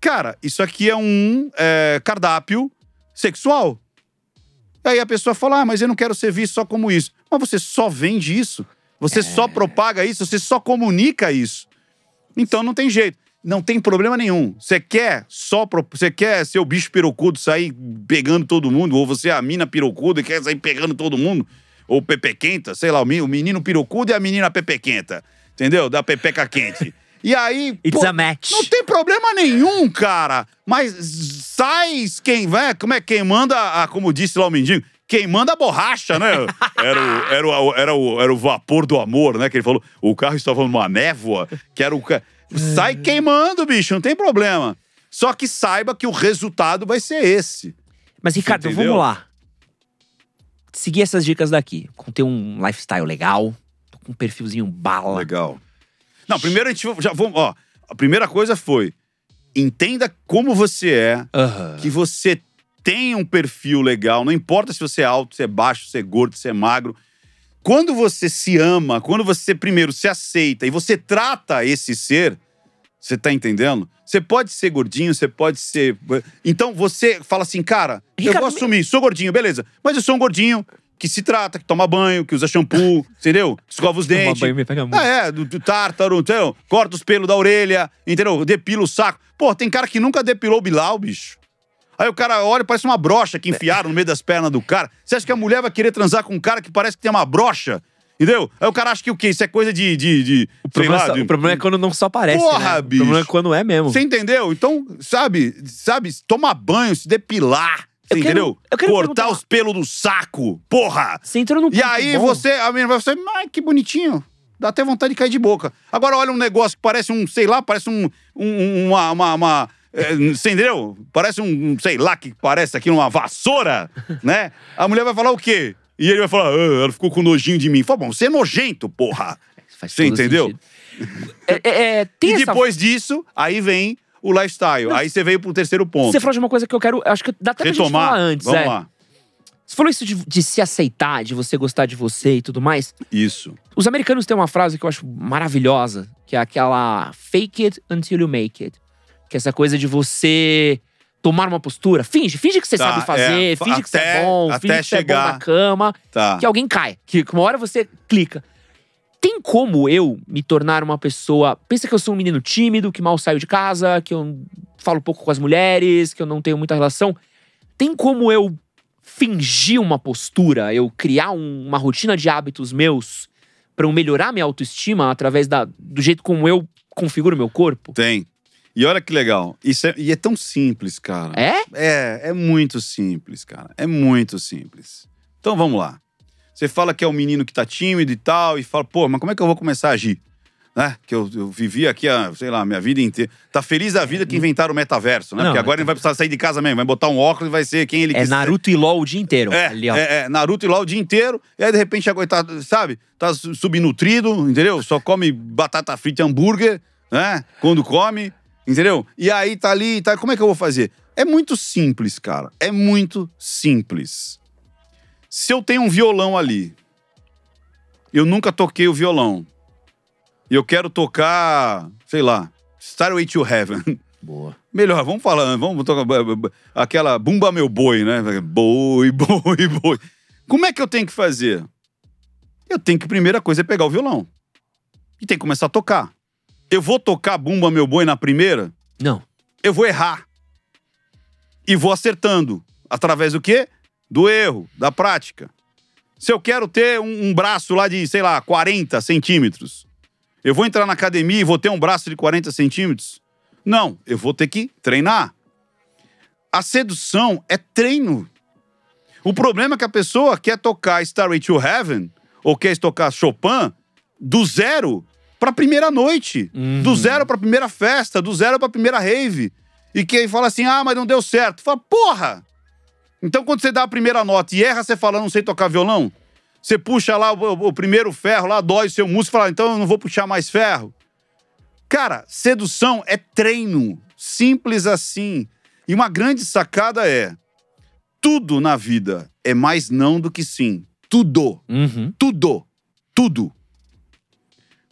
cara, isso aqui é um é, cardápio sexual. Aí a pessoa fala: ah, mas eu não quero ser visto só como isso. Mas você só vende isso. Você só propaga isso, você só comunica isso. Então não tem jeito. Não tem problema nenhum. Você quer só. Você quer ser o bicho pirocudo, sair pegando todo mundo, ou você é a mina pirocuda e quer sair pegando todo mundo, ou pepequenta, sei lá, o menino pirocudo e a menina pepequenta. Entendeu? Da pepeca quente. E aí. It's pô, a match. não tem problema nenhum, cara. Mas sai quem vai, como é quem manda, a, como disse lá o mendigo, quem manda a borracha, né? Era o, era, o, era, o, era o vapor do amor, né? Que ele falou, o carro estava numa névoa, que era o. Sai queimando, bicho, não tem problema. Só que saiba que o resultado vai ser esse. Mas, Ricardo, entendeu? vamos lá. Seguir essas dicas daqui. Com ter um lifestyle legal, com um perfilzinho bala. Legal. Não, primeiro a gente já vamos, ó. A primeira coisa foi entenda como você é, Aham. que você tem um perfil legal, não importa se você é alto, se é baixo, se é gordo, se é magro. Quando você se ama, quando você primeiro se aceita e você trata esse ser, você tá entendendo? Você pode ser gordinho, você pode ser. Então você fala assim, cara, eu Ricardo, vou assumir, sou gordinho, beleza. Mas eu sou um gordinho que se trata, que toma banho, que usa shampoo, entendeu? Que escova os Tomar dentes. banho me pega muito. Ah, é, do, do tártaro, entendeu? Corta os pelos da orelha, entendeu? Depila o saco. Pô, tem cara que nunca depilou o bilau, bicho. Aí o cara olha, parece uma brocha que enfiaram no meio das pernas do cara. Você acha que a mulher vai querer transar com um cara que parece que tem uma brocha? Entendeu? Aí o cara acha que o quê? Isso é coisa de. de, de O problema, lá, é só- de- o problema é quando não só parece. Porra, né? bicho. O problema é quando é mesmo. Você entendeu? Então, sabe, sabe, tomar banho, se depilar. Você Eu quero- entendeu? eu quero Cortar perguntar- os pelos do saco. Porra! Você entrou num E aí bom. você, a menina vai você, ai, que bonitinho. Dá até vontade de cair de boca. Agora olha um negócio que parece um, sei lá, parece um, um- uma, uma, uma é, você entendeu? Parece um, sei lá, que parece aqui uma vassoura, né? A mulher vai falar o quê? E ele vai falar, ah, ela ficou com nojinho de mim. Fala, bom, você é nojento, porra. Faz Você entendeu? É, é, é, E essa- depois disso, aí vem o lifestyle. Aí você veio pro terceiro ponto. Você falou de uma coisa que eu quero. Acho que dá até pra gente Retomar. falar antes. Vamos é. lá. Você falou isso de, de se aceitar, de você gostar de você e tudo mais. Isso. Os americanos têm uma frase que eu acho maravilhosa, que é aquela fake it until you make it. Que é essa coisa de você tomar uma postura. Finge, finge que você Tá, sabe fazer, é, finge que você é até- bom, até finge que você é bom na cama, Tá. que alguém cai. Que uma hora você clica. Tem como eu me tornar uma pessoa. Pensa que eu sou um menino tímido, que mal saio de casa, que eu falo pouco com as mulheres, que eu não tenho muita relação. Tem como eu fingir uma postura, eu criar um- uma rotina de hábitos meus pra eu melhorar minha autoestima através da, do jeito como eu configuro meu corpo? Tem. E olha que legal. Isso é, e é tão simples, cara. É? É, é muito simples, cara. É muito simples. Então vamos lá. Você fala que é um menino que tá tímido e tal, e fala, pô, mas como é que eu vou começar a agir? Né? Que eu, eu vivi aqui, a, sei lá, a minha vida inteira. Tá feliz da vida que inventaram o metaverso, né? Não, Porque agora é- ele vai precisar sair de casa mesmo, vai botar um óculos e vai ser quem ele É quiser. Naruto e LOL o dia inteiro. É, ali, é, é, Naruto e lá o dia inteiro, e aí de repente agora tá, sabe, tá su- subnutrido, entendeu? Só come batata frita e hambúrguer, né? Quando come, entendeu? E aí tá ali, tá, como é que eu vou fazer? É muito simples, cara. É muito simples. Se eu tenho um violão ali, eu nunca toquei o violão, e eu quero tocar, sei lá, Starway to Heaven. Boa. Melhor, vamos falar, vamos tocar aquela bumba meu boi, né? Boi, boi, boi. Como é que eu tenho que fazer? Eu tenho que, primeira coisa, é pegar o violão. E tem que começar a tocar. Eu vou tocar bumba meu boi na primeira, Não. eu vou errar. E vou acertando. Através do quê? Do erro, da prática. Se eu quero ter um, um braço lá de, sei lá, 40 centímetros, eu vou entrar na academia e vou ter um braço de 40 centímetros? Não, eu vou ter que treinar. A sedução é treino. O problema é que a pessoa quer tocar Starway to Heaven ou quer tocar Chopin do zero para a primeira noite, Uhum. do zero para a primeira festa, do zero para a primeira rave. E que aí fala assim: ah, mas não deu certo. Fala, porra! Então quando você dá a primeira nota e erra, você fala, não sei tocar violão, você puxa lá o, o primeiro ferro, lá dói o seu músculo, fala, então eu não vou puxar mais ferro. Cara, sedução é treino. Simples assim. E uma grande sacada é: tudo na vida é mais não do que sim. Tudo. Uhum. Tudo. Tudo.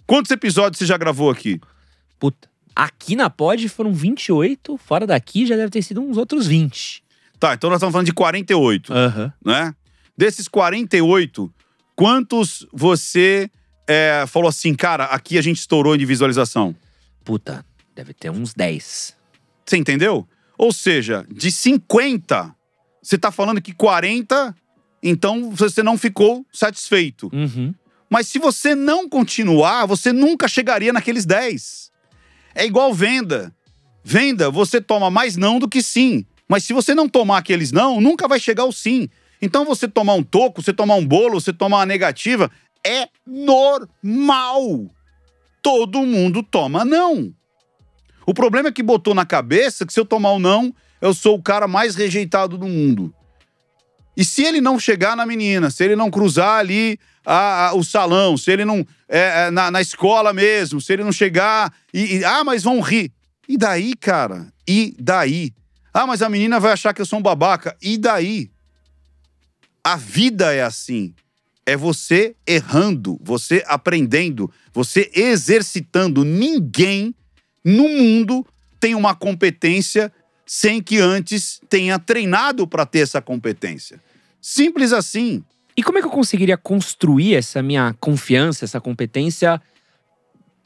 Quantos episódios você já gravou aqui? Puta. Aqui na Pod foram 28, fora daqui já deve ter sido uns outros 20. Tá, então nós estamos falando de 48, Aham. né? Desses 48, quantos você é, falou assim, cara, aqui a gente estourou de visualização? Puta, deve ter uns 10. Você entendeu? Ou seja, de 50, você tá falando que 40, então você não ficou satisfeito. Uhum. Mas se você não continuar, você nunca chegaria naqueles 10. É igual venda. Venda, você toma mais não do que sim. Mas se você não tomar aqueles não, nunca vai chegar o sim. Então você tomar um toco, você tomar um bolo, você tomar uma negativa, é normal. Todo mundo toma não. O problema é que botou na cabeça que se eu tomar um não, eu sou o cara mais rejeitado do mundo. E se ele não chegar na menina, se ele não cruzar ali a- a- o salão, se ele não. é, é, na, na escola mesmo, se ele não chegar e, e, Ah, mas vão rir. E daí, cara? E daí? Ah, mas a menina vai achar que eu sou um babaca. E daí? A vida é assim. É você errando, você aprendendo, você exercitando. Ninguém no mundo tem uma competência sem que antes tenha treinado para ter essa competência. Simples assim. E como é que eu conseguiria construir essa minha confiança, essa competência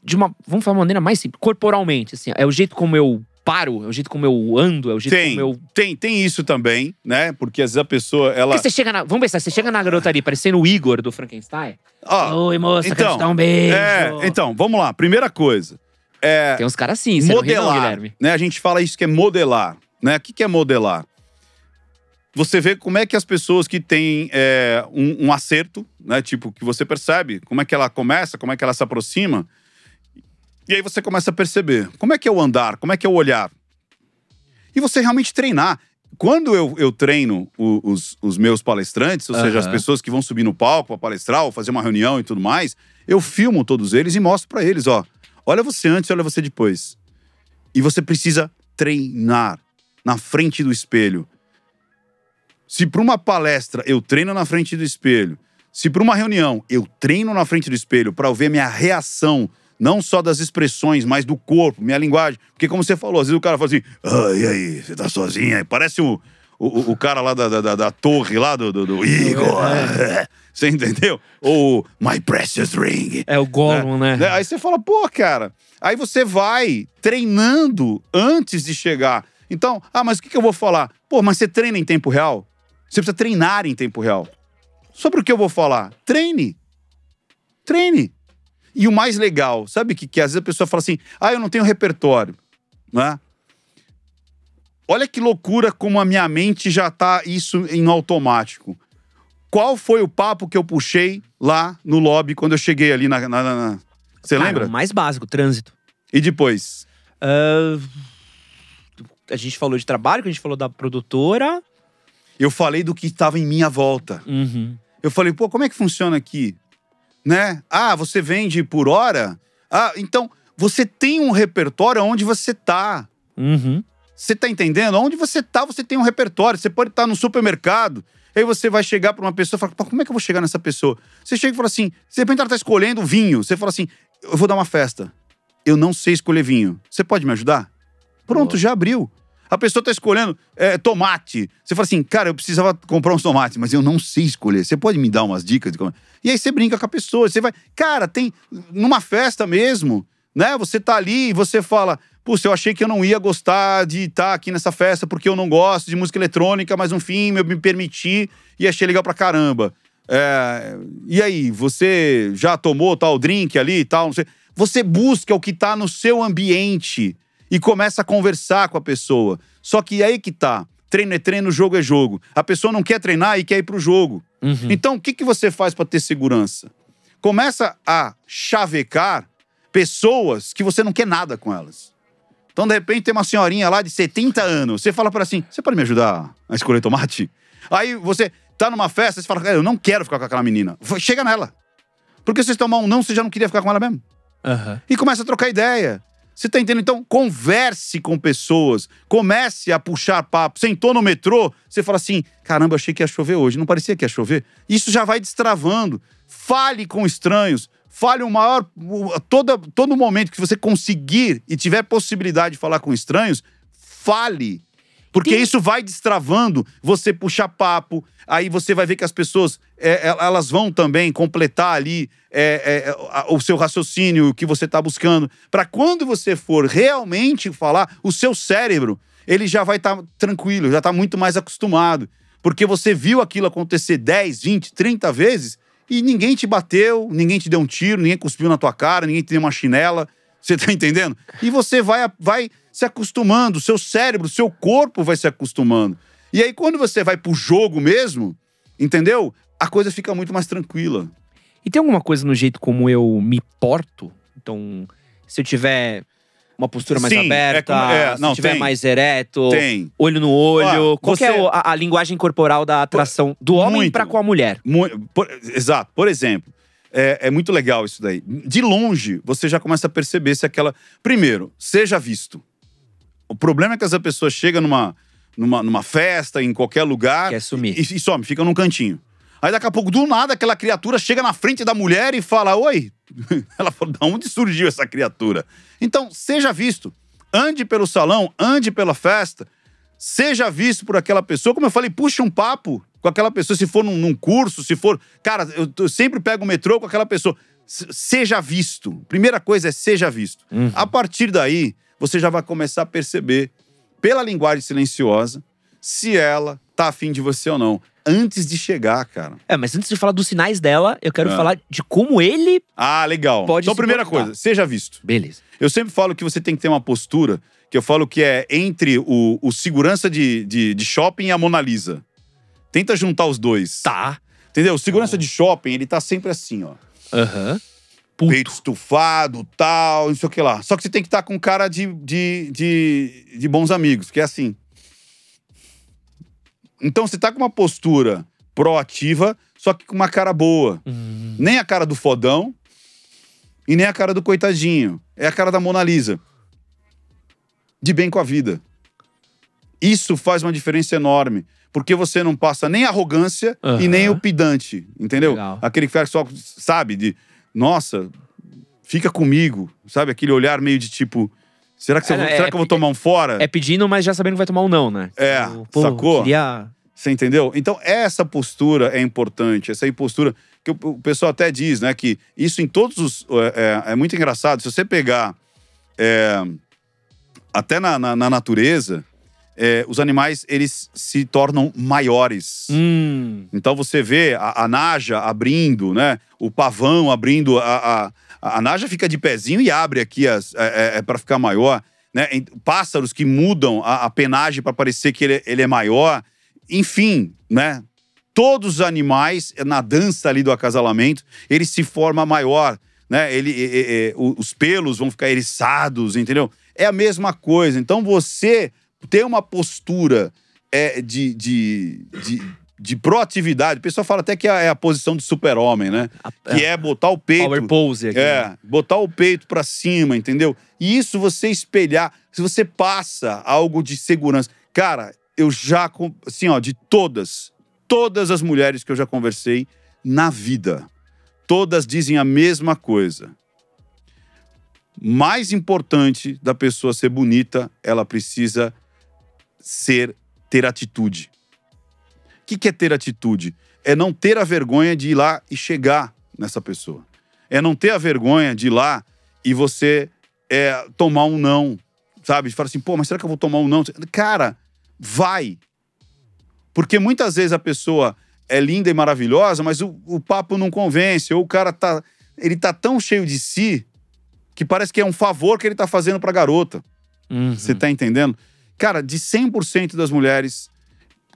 de uma, vamos falar de uma maneira mais simples, corporalmente, assim, é o jeito como eu paro, é o jeito como eu ando, é o jeito Tem, como eu tem, tem isso também, né? Porque às vezes a pessoa, ela. Porque você chega na, vamos pensar, você chega na garota ali parecendo o Igor do Frankenstein. Ó, Oi, moça, quero então, te dar um beijo. é, então, vamos lá. Primeira coisa. É, Tem uns caras assim, você não ri não, modelar, Guilherme. né? A gente fala isso que é modelar, né? O que, que é modelar? Você vê como é que as pessoas que têm é, um, um acerto, né? Tipo, que você percebe como é que ela começa, como é que ela se aproxima. E aí você começa a perceber como é que é o andar, como é que é o olhar. E você realmente treinar. Quando eu, eu treino o- os, os meus palestrantes, ou seja, as pessoas que vão subir no palco para palestrar ou fazer uma reunião e tudo mais, eu filmo todos eles e mostro para eles, ó. Olha você antes, olha você depois. E você precisa treinar na frente do espelho. Se para uma palestra eu treino na frente do espelho, se para uma reunião eu treino na frente do espelho para ver minha reação, não só das expressões, mas do corpo, minha linguagem. Porque, como você falou, às vezes o cara fala assim: ah, e aí, você tá sozinha? Parece o, o, o cara lá da, da, da- da torre, lá do, do, do Igor. Você entendeu? Ou My Precious Ring. É o Gollum, né? Né? Aí você fala, pô, cara. Aí você vai treinando antes de chegar. Então, ah, mas o que, que eu vou falar? Pô, mas você treina em tempo real? Você precisa treinar em tempo real. Sobre o que eu vou falar? Treine. Treine. E o mais legal, sabe o que, que é? Às vezes a pessoa fala assim, ah, eu não tenho repertório. Né? Olha que loucura como a minha mente já tá isso em automático. Qual foi o papo que eu puxei lá no lobby quando eu cheguei ali na. na- na- Você Cara, lembra? o mais básico, trânsito. E depois? Ah, a gente falou de trabalho, que a gente falou da produtora. Eu falei do que estava em minha volta. Uhum. Eu falei, pô, como é que funciona aqui? Né? Ah, você vende por hora? Ah, então você tem um repertório onde você tá. Uhum. Você tá entendendo? Onde você tá, você tem um repertório. Você pode estar no supermercado. Aí você vai chegar pra uma pessoa e fala, como é que eu vou chegar nessa pessoa? Você chega e fala assim, de repente ela tá escolhendo vinho. Você fala assim, eu vou dar uma festa. Eu não sei escolher vinho. Você pode me ajudar? Pronto, Boa. já abriu. A pessoa tá escolhendo é, tomate. Você fala assim, cara, eu precisava comprar uns tomates, mas eu não sei escolher. Você pode me dar umas dicas de como... E aí você brinca com a pessoa. Você vai, cara, tem numa festa mesmo, né? Você tá ali e você fala, putz, eu achei que eu não ia gostar de estar aqui nessa festa porque eu não gosto de música eletrônica, mas no fim eu me permiti e achei legal pra caramba. É, e aí, você já tomou tal drink ali e tal? Você busca o que tá no seu ambiente e começa a conversar com a pessoa. Só que aí que tá. Treino é treino, jogo é jogo. A pessoa não quer treinar e quer ir pro jogo. Uhum. Então, o que, que você faz para ter segurança? Começa a chavecar pessoas que você não quer nada com elas. Então, de repente, tem uma senhorinha lá de 70 anos. Você fala para assim: você pode me ajudar a escolher tomate? Aí você tá numa festa, você fala, eu não quero ficar com aquela menina. Chega nela. Porque se você tomar um não, você já não queria ficar com ela mesmo Aham. e começa a trocar ideia. Você tá entendendo? Então, converse com pessoas, comece a puxar papo. Sentou no metrô, você fala assim: caramba, achei que ia chover hoje, não parecia que ia chover. Isso já vai destravando. Fale com estranhos, fale o maior. Toda, todo momento que você conseguir e tiver possibilidade de falar com estranhos, fale. Porque Tem- isso vai destravando, você puxar papo, aí você vai ver que as pessoas é, é, elas vão também completar ali é, é, o seu raciocínio, o que você está buscando, para quando você for realmente falar, o seu cérebro ele já vai estar tranquilo, já está muito mais acostumado, porque você viu aquilo acontecer 10, 20, 30 vezes e ninguém te bateu, ninguém te deu um tiro, ninguém cuspiu na tua cara, ninguém te deu uma chinela. Você tá entendendo? E você vai, vai se acostumando, seu cérebro, seu corpo vai se acostumando. E aí, quando você vai pro jogo mesmo, entendeu? A coisa fica muito mais tranquila. E tem alguma coisa no jeito como eu me porto? Então, se eu tiver uma postura mais Sim, é aberta, como- é, se não, eu tiver tem. mais ereto, Tem. olho no olho, Ó, qual que é você- o- a, a linguagem corporal da atração do homem muito. pra com a mulher? Mu- por- exato. Por exemplo, é, é muito legal isso daí. De longe, você já começa a perceber se aquela. Primeiro, seja visto. O problema é que essa pessoa chega numa, numa, numa festa, em qualquer lugar. Quer sumir. E, e some, fica num cantinho. Aí daqui a pouco, do nada, aquela criatura chega na frente da mulher e fala: Oi. Ela fala: Da onde surgiu essa criatura? Então, seja visto. Ande pelo salão, ande pela festa, seja visto por aquela pessoa. Como eu falei, puxe um papo com aquela pessoa, se for num, num curso, se for. Cara, eu, eu sempre pego o metrô com aquela pessoa. Seja visto. Primeira coisa é seja visto. Uhum. A partir daí, você já vai começar a perceber, pela linguagem silenciosa, se ela tá afim de você ou não. Antes de chegar, cara. É, mas antes de falar dos sinais dela, eu quero É. falar de como ele. Ah, legal. Pode então, primeira coisa, seja visto. Beleza. Eu sempre falo que você tem que ter uma postura, que eu falo que é entre o, o segurança de, de, de shopping e a Mona Lisa. Tenta juntar os dois. Tá. Entendeu? O segurança de shopping, ele tá sempre assim, ó. Aham. Puto. Peito estufado, tal, não sei o que lá. Só que você tem que estar com cara de, de, de, de bons amigos, que é assim. Então você tá com uma postura proativa, só que com uma cara boa. Hum. Nem a cara do fodão e nem a cara do coitadinho. É a cara da Mona Lisa. De bem com a vida. Isso faz uma diferença enorme. Porque você não passa nem arrogância Aham. e nem o pedante, entendeu? Legal. Aquele que fica só, sabe, de nossa, fica comigo, sabe? Aquele olhar meio de tipo, será que, você- É, é, será que eu vou é- tomar um fora? É pedindo, mas já sabendo que vai tomar um não, né? É, Tipo, pô, sacou? Queria... Você entendeu? Então, essa postura é importante, essa postura que o, o pessoal até diz, né? Que isso em todos os. É, é- é muito engraçado. Se você pegar. é, até na, na- na natureza, é, os animais eles se tornam maiores. Hum. Então você vê a, a naja abrindo, né? O pavão abrindo. A, a, a naja fica de pezinho e abre aqui as, é, para ficar maior. Né? Pássaros que mudam a, a penagem para parecer que ele, ele é maior. Enfim, né? Todos os animais, na dança ali do acasalamento, ele se forma maior. Né? Ele, é, é, é, os pelos vão ficar eriçados, entendeu? É a mesma coisa. Então você ter uma postura é, de, de, de, de proatividade. O pessoal fala até que é a, é posição do super-homem, né? A- Que é botar o peito. Power pose aqui. né? É, botar o peito pra cima, entendeu? E isso você espelhar, se você passa algo de segurança. Cara, eu já, assim, ó, de todas, todas as mulheres que eu já conversei na vida, todas dizem a mesma coisa. Mais importante da pessoa ser bonita, ela precisa ser ter atitude. O que, que é ter atitude? É não ter a vergonha de ir lá e chegar nessa pessoa. É não ter a vergonha de ir lá e você é, tomar um não, sabe? De falar assim, pô, mas será que eu vou tomar um não? Cara, vai. Porque muitas vezes a pessoa é linda e maravilhosa, mas o, o papo não convence, ou o cara tá, ele tá tão cheio de si que parece que é um favor que ele tá fazendo pra garota. Uhum. Você tá entendendo? Cara, de 100% das mulheres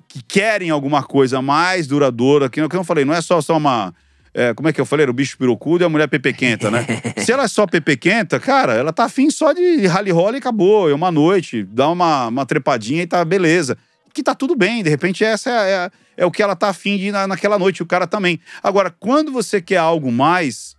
que querem alguma coisa mais duradoura, que, que eu falei, não é só, só uma. é, como é que eu falei? Era o bicho pirocudo e a mulher pepequenta, né? Se ela é só pepequenta, cara, ela tá afim só de rally rola e acabou. É uma noite, dá uma, uma trepadinha e tá beleza. Que tá tudo bem, de repente essa é, é, é o que ela tá afim de ir na, naquela noite, o cara também. Agora, quando você quer algo mais,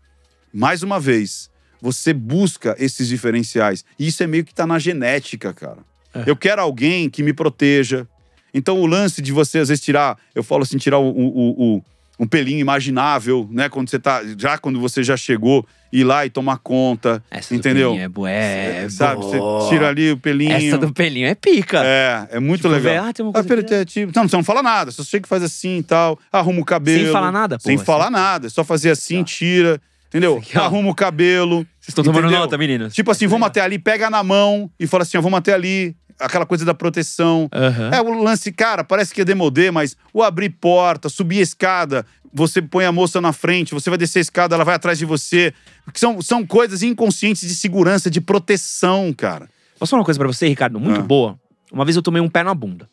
mais uma vez, você busca esses diferenciais. E isso é meio que tá na genética, cara. É. Eu quero alguém que me proteja. Então, o lance de você, às vezes, tirar, eu falo assim, tirar o, o, o- um pelinho imaginável, né? Quando você tá. Já quando você já chegou, ir lá e tomar conta. Essa entendeu? pelinho é boa. É, sabe? Você tira ali o pelinho. Essa do pelinho é pica. É, é muito Tipo, legal. ah, tem uma Ah, coisa aqui, é, tipo, não, você não fala nada. Só chega que faz assim e tal. Arruma o cabelo. Sem falar nada, pô. Sem assim. falar nada. É só fazer assim, tira. Entendeu? Aqui. Arruma o cabelo. Vocês estão tomando nota, meninas? Tipo assim, vamos até ali, pega na mão e fala assim, ó, vamos até ali. Aquela coisa da proteção. Aham. É o lance, cara, parece que é demodê, mas o abrir porta, subir escada, você põe a moça na frente, você vai descer a escada, ela vai atrás de você. São, são coisas inconscientes de segurança, de proteção, cara. Posso falar uma coisa pra você, Ricardo? Muito Ah. boa. Uma vez eu tomei um pé na bunda.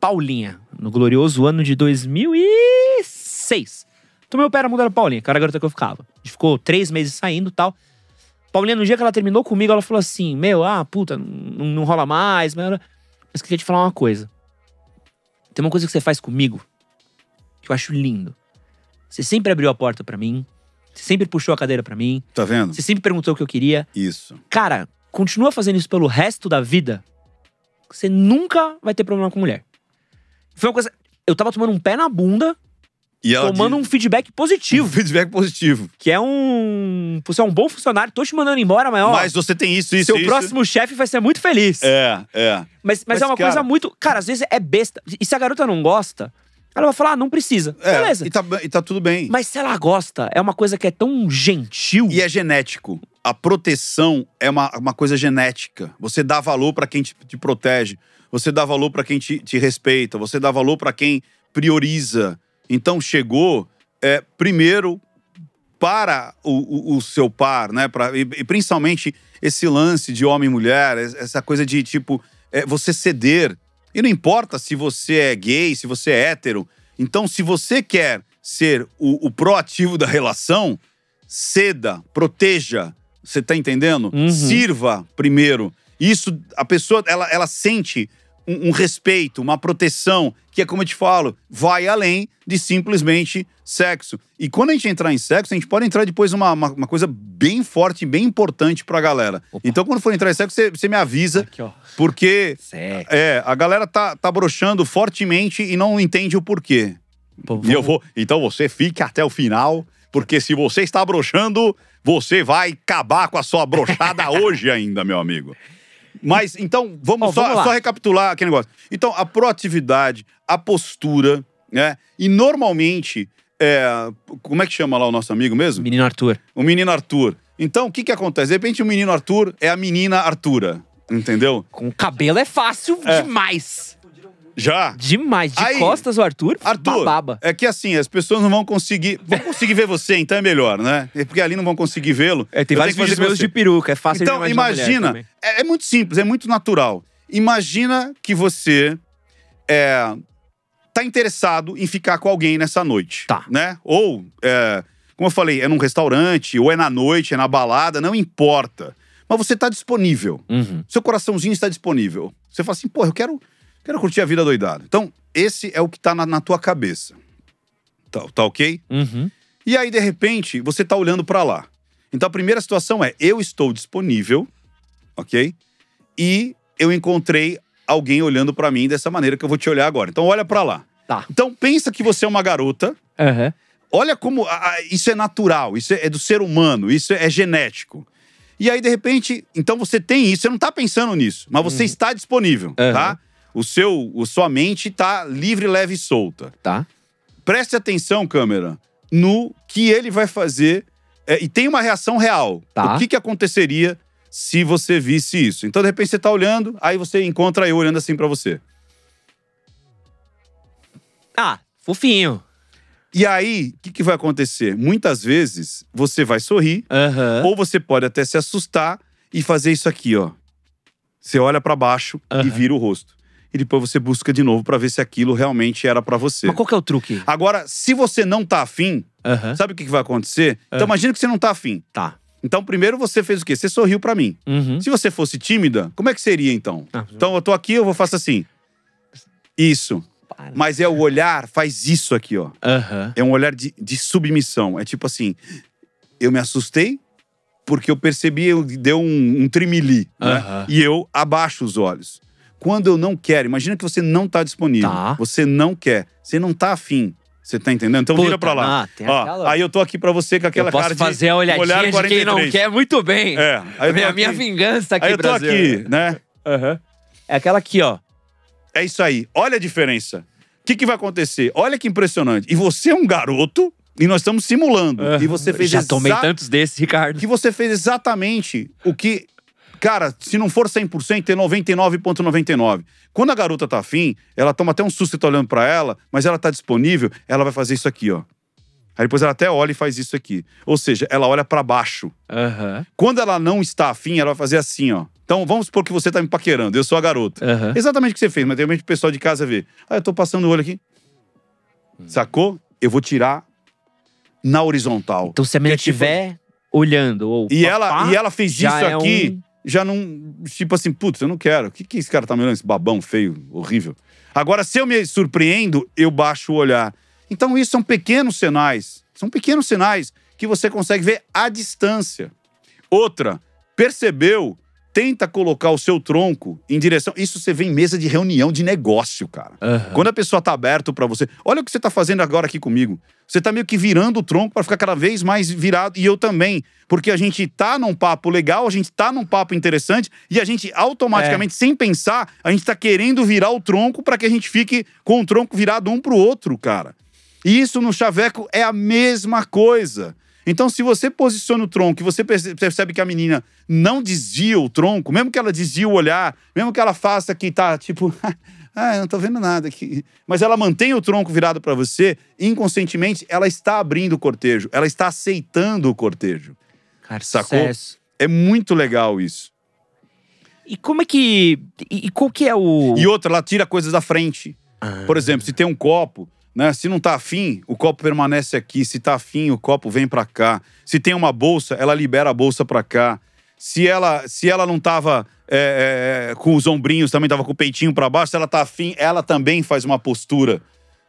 Paulinha, no glorioso ano de 2006. Tomei o pé na bunda da Paulinha, era a garota que eu ficava. A gente ficou três meses saindo e tal. Paulinha, no dia que ela terminou comigo, ela falou assim: Meu, ah, puta, não, não rola mais, mas, mas queria te falar uma coisa. Tem uma coisa que você faz comigo que eu acho lindo. Você sempre abriu a porta pra mim, você sempre puxou a cadeira pra mim, Tá vendo? você sempre perguntou o que eu queria. Isso. Cara, continua fazendo isso pelo resto da vida você nunca vai ter problema com mulher. Foi uma coisa. Eu tava tomando um pé na bunda, Tomando um diz- feedback um positivo. feedback positivo. Que é um. Você é um bom funcionário, tô te mandando embora, mas ó. Mas você tem isso, isso, seu isso. próximo chefe vai ser muito feliz. É, é. Mas, mas, Mas, é uma cara- coisa muito. Cara, às vezes é besta. E se a garota não gosta, ela vai falar, ah, não precisa. É, Beleza. E tá, e tá tudo bem. Mas se ela gosta, é uma coisa que é tão gentil. E é genético. A proteção é uma, uma coisa genética. Você dá valor pra quem te, te protege. Você dá valor pra quem te, te respeita. Você dá valor pra quem prioriza. Então chegou é, primeiro para o, o- o seu par, né? Pra, e, e principalmente esse lance de homem e mulher, es- essa coisa de tipo é, você ceder. E não importa se você é gay, se você é hétero. Então, se você quer ser o, o proativo da relação, ceda, proteja. Você tá entendendo? Uhum. Sirva primeiro. Isso, a pessoa, ela, ela sente um, um respeito, uma proteção, que é como eu te falo, vai além de simplesmente sexo. E quando a gente entrar em sexo, a gente pode entrar depois numa uma, uma coisa bem forte, bem importante pra galera. Opa. Então, quando for entrar em sexo, você, você me avisa, Aqui, porque Sério. é, a galera tá, tá broxando fortemente e não entende o porquê. Pô, E eu vou. Então você fique até o final, porque se você está broxando, você vai acabar com a sua broxada hoje ainda, meu amigo. Mas então, vamos, só, vamos só recapitular aquele negócio. Então, a proatividade, a postura, né? E normalmente, é, como é que chama lá o nosso amigo mesmo? Menino Arthur. O menino Arthur. Então, o que que acontece? De repente, o menino Arthur é a menina Artura. Entendeu? Com cabelo é fácil É. demais. Já. Demais. De Aí, costas, o Arthur, Arthur, bababa. é que assim, as pessoas não vão conseguir. Vão conseguir ver você, então é melhor, né? É Porque ali não vão conseguir vê-lo. É, tem Eu vários vídeos meus de peruca, é fácil Então, de mulher imagina. É, é muito simples, é muito natural. Imagina que você é, tá interessado em ficar com alguém nessa noite. Tá. Né? Ou, é, como eu falei, é num restaurante, ou é na noite, é na balada, não importa. Mas você tá disponível. Uhum. Seu coraçãozinho está disponível. Você fala assim, pô, eu quero, quero curtir a vida doidada. Então, esse é o que tá na, na tua cabeça. Tá, tá ok? Uhum. E aí, de repente, você tá olhando pra lá. Então, a primeira situação é: eu estou disponível, ok? E eu encontrei alguém olhando pra mim dessa maneira que eu vou te olhar agora. Então, olha pra lá. Tá. Então, pensa que você é uma garota. Aham. Olha como a- a- isso é natural, isso é, é do ser humano, isso é, genético. E aí, de repente, então você tem isso, você não tá pensando nisso, mas você está disponível, Aham. tá? O seu, o sua mente tá livre, leve e solta Tá. preste atenção, câmera, no que ele vai fazer é, e tem uma reação real. Tá. O que, que aconteceria se você visse isso? Então, de repente, você tá olhando, aí você encontra eu olhando assim pra você. Ah, fofinho. E aí, o que, que vai acontecer? Muitas vezes você vai sorrir, Aham. ou você pode até se assustar e fazer isso aqui, ó. Você olha pra baixo e Aham. vira o rosto. E depois você busca de novo pra ver se aquilo realmente era pra você. Mas qual que é o truque? Agora, se você não tá afim, sabe o que, que vai acontecer? Então, imagina que você não tá afim. Tá. Então, primeiro você fez o quê? Você sorriu pra mim. Uhum. Se você fosse tímida, como é que seria então? Ah, Então, eu tô aqui, eu vou faço assim. Isso. para. Mas é o olhar, faz isso aqui, ó. É um olhar de, de submissão. É tipo assim, eu me assustei porque eu percebi, eu deu um, um trimili, né? E eu abaixo os olhos. Quando eu não quero, imagina que você não tá disponível. Tá. Você não quer, você não tá afim. Você tá entendendo? Então vira Puta, pra lá. ah, tem Ó, aquela- Aí eu tô aqui pra você com aquela eu posso cara de fazer a olhadinha olhar de quem não 43. quer muito bem. É, aí minha, aqui- minha vingança aqui, Aí eu tô Brasil. aqui, né? Aham. É aquela aqui, ó. É isso aí. Olha a diferença. O que, que vai acontecer? Olha que impressionante. E você é um garoto e nós estamos simulando. E você fez Já tomei exa- tantos desses, Ricardo. que você fez exatamente o que. Cara, se não for 100%, é 99,99. Quando a garota tá afim, ela toma até um susto e tá olhando pra ela, mas ela tá disponível, ela vai fazer isso aqui, ó. Aí depois ela até olha e faz isso aqui. Ou seja, ela olha pra baixo. Aham. Quando ela não está afim, ela vai fazer assim, ó. Então vamos supor que você tá me paquerando, eu sou a garota. Aham. Exatamente o que você fez, mas de repente o pessoal de casa vê. Ah, eu tô passando o olho aqui. Sacou? Eu vou tirar na horizontal. Então, se a menina é tipo- estiver olhando ou. E papá, ela, e ela fez isso é aqui, um- já não. Tipo assim, putz, eu não quero. O que, que esse cara tá me olhando? Esse babão feio, horrível. Agora, se eu me surpreendo, eu baixo o olhar. Então, isso são pequenos sinais. São pequenos sinais que você consegue ver à distância. Outra, percebeu tenta colocar o seu tronco em direção. Isso você vê em mesa de reunião de negócio, cara. Aham. Quando a pessoa tá aberto pra você. Olha o que você tá fazendo agora aqui comigo. Você tá meio que virando o tronco pra ficar cada vez mais virado. E eu também. Porque a gente tá num papo legal, a gente tá num papo interessante. E a gente automaticamente, sem pensar, a gente tá querendo virar o tronco pra que a gente fique com o tronco virado um pro outro, cara. E isso no chaveco é a mesma coisa. Então, se você posiciona o tronco e você perce- percebe que a menina não desvia o tronco, mesmo que ela desvie o olhar, mesmo que ela faça que tá tipo, ah, eu não tô vendo nada aqui. Mas ela mantém o tronco virado pra você, inconscientemente, ela está abrindo o cortejo, ela está aceitando o cortejo. Cara, Sacou? sucesso. É muito legal isso. E como é que. E, e qual que é o. E outra, ela tira coisas da frente. Ah, Por exemplo, se tem um copo, né? Se não tá afim, o copo permanece aqui. Se tá afim, o copo vem pra cá. Se tem uma bolsa, ela libera a bolsa pra cá. Se ela, se ela não tava é, é, com os ombrinhos, também tava com o peitinho pra baixo, se ela tá afim, ela também faz uma postura.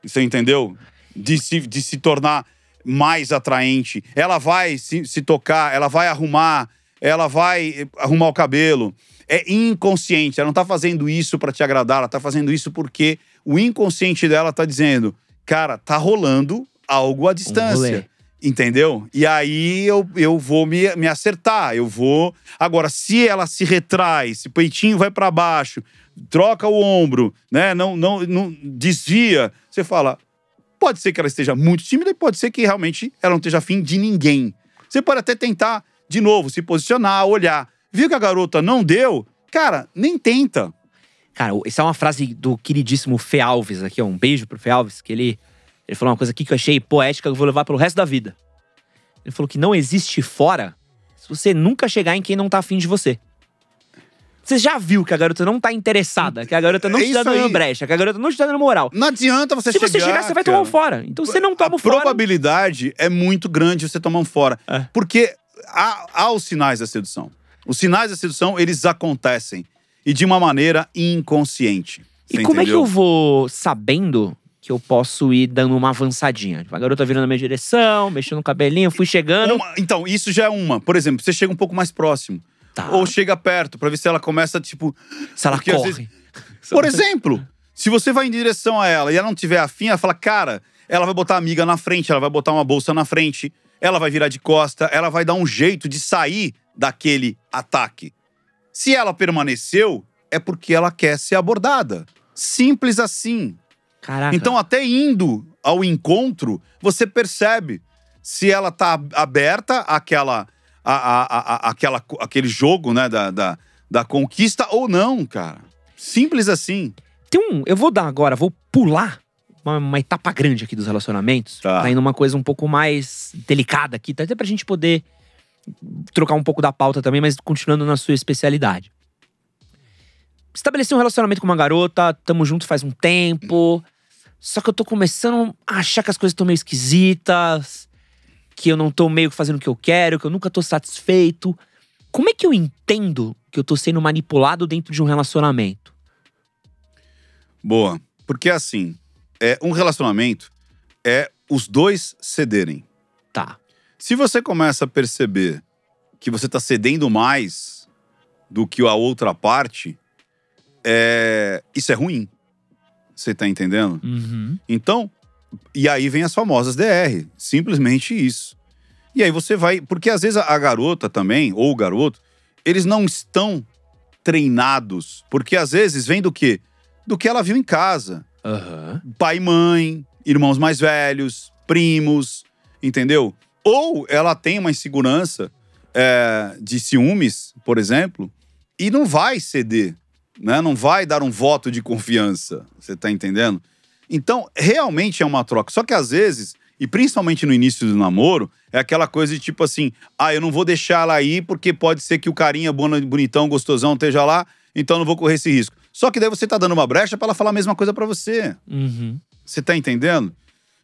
Você entendeu? De se, de se tornar mais atraente. Ela vai se, se tocar, ela vai arrumar, ela vai arrumar o cabelo. É inconsciente, ela não tá fazendo isso pra te agradar, ela tá fazendo isso porque o inconsciente dela tá dizendo, cara, tá rolando algo à distância. Entendeu? E aí eu, eu vou me, me acertar, eu vou. Agora, se ela se retrai, se o peitinho vai pra baixo, troca o ombro, né? Não, não, não desvia, você fala. Pode ser que ela esteja muito tímida e pode ser que realmente ela não esteja afim de ninguém. Você pode até tentar, de novo, se posicionar, olhar. Viu que a garota não deu? Cara, nem tenta. Cara, essa é uma frase do queridíssimo Fê Alves aqui, ó. Um beijo pro Fê Alves, que ele, ele falou uma coisa aqui que eu achei poética, que eu vou levar pelo resto da vida. Ele falou que não existe fora se você nunca chegar em quem não tá afim de você. Você já viu que a garota não tá interessada, que a garota não É te tá dando aí. brecha, que a garota não te tá dando moral. Não adianta você Se chegar. você chegar, você vai tomar um fora. Então você não toma a um fora. probabilidade é muito grande você tomar um fora. É. Porque há, há os sinais da sedução. Os sinais da sedução, eles acontecem. E de uma maneira inconsciente. E como é que entendeu? eu vou sabendo que eu posso ir dando uma avançadinha? A garota virando na minha direção, mexendo no cabelinho, fui chegando. Uma- então, isso já é uma. Por exemplo, você chega um pouco mais próximo. Tá. Ou chega perto, pra ver se ela começa, tipo. se ela corre. vezes- Por exemplo, se você vai em direção a ela e ela não tiver afim, ela fala, cara, ela vai botar a amiga na frente, ela vai botar uma bolsa na frente, ela vai virar de costa, ela vai dar um jeito de sair daquele ataque. Se ela permaneceu, é porque ela quer ser abordada. Simples assim. Caraca. Então, até indo ao encontro, você percebe se ela tá aberta àquela, a, a, a- àquela, aquele jogo, né, da, da, da conquista ou não, cara. Simples assim. Tem um. Eu vou dar agora, vou pular uma, uma etapa grande aqui dos relacionamentos. Tá. Tá indo uma coisa um pouco mais delicada aqui, tá? até pra gente poder trocar um pouco da pauta também, mas continuando na sua especialidade. Estabeleci um relacionamento com uma garota, tamo junto faz um tempo. Só que eu tô começando a achar que as coisas estão meio esquisitas, que eu não tô meio que fazendo o que eu quero, que eu nunca tô satisfeito. Como é que eu entendo que eu tô sendo manipulado dentro de um relacionamento? Boa. Porque assim, é um relacionamento é os dois cederem. Tá. Se você começa a perceber que você tá cedendo mais do que a outra parte, é... isso é ruim. Você tá entendendo? Uhum. Então, e aí vem as famosas DR. Simplesmente isso. E aí você vai. Porque às vezes a- garota também, ou o garoto, eles não estão treinados. Porque às vezes vem do quê? Do que ela viu em casa. Aham. Pai e mãe, irmãos mais velhos, primos, entendeu? Ou ela tem uma insegurança é, de ciúmes, por exemplo, e não vai ceder, né? Não vai dar um voto de confiança. Você tá entendendo? Então, realmente é uma troca. Só que às vezes, e principalmente no início do namoro, é aquela coisa de tipo assim: ah, eu não vou deixar ela aí porque pode ser que o carinha bonitão, gostosão esteja lá, então eu não vou correr esse risco. Só que daí você tá dando uma brecha pra ela falar a mesma coisa pra você. Uhum. Você tá entendendo?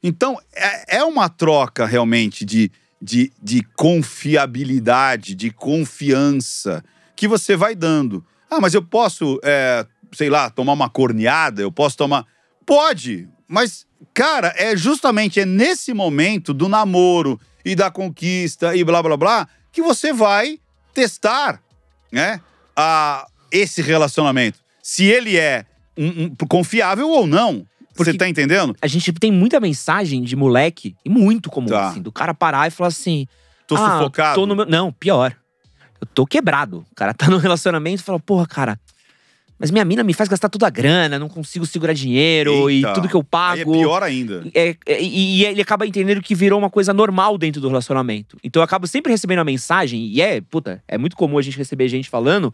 Então, é, é uma troca realmente de, de, de confiabilidade, de confiança que você vai dando. Ah, mas eu posso, é, sei lá, tomar uma corneada? Eu posso tomar. Pode, mas, cara, é justamente é nesse momento do namoro e da conquista e blá blá blá que você vai testar, né? a esse relacionamento. Se ele é um- um- confiável ou não. Porque- Você tá entendendo? A gente tem muita mensagem de moleque, e muito comum, Tá. assim, do cara parar e falar assim. Tô ah, sufocado. Tô no meu... Não, pior. Eu tô quebrado. O cara tá no relacionamento e fala, porra, cara. Mas minha mina me faz gastar toda a grana, não consigo segurar dinheiro Eita. e tudo que eu pago. Aí é pior ainda. É, é, e, e ele acaba entendendo que virou uma coisa normal dentro do relacionamento. Então eu acabo sempre recebendo a mensagem, e é, puta, é muito comum a gente receber gente falando,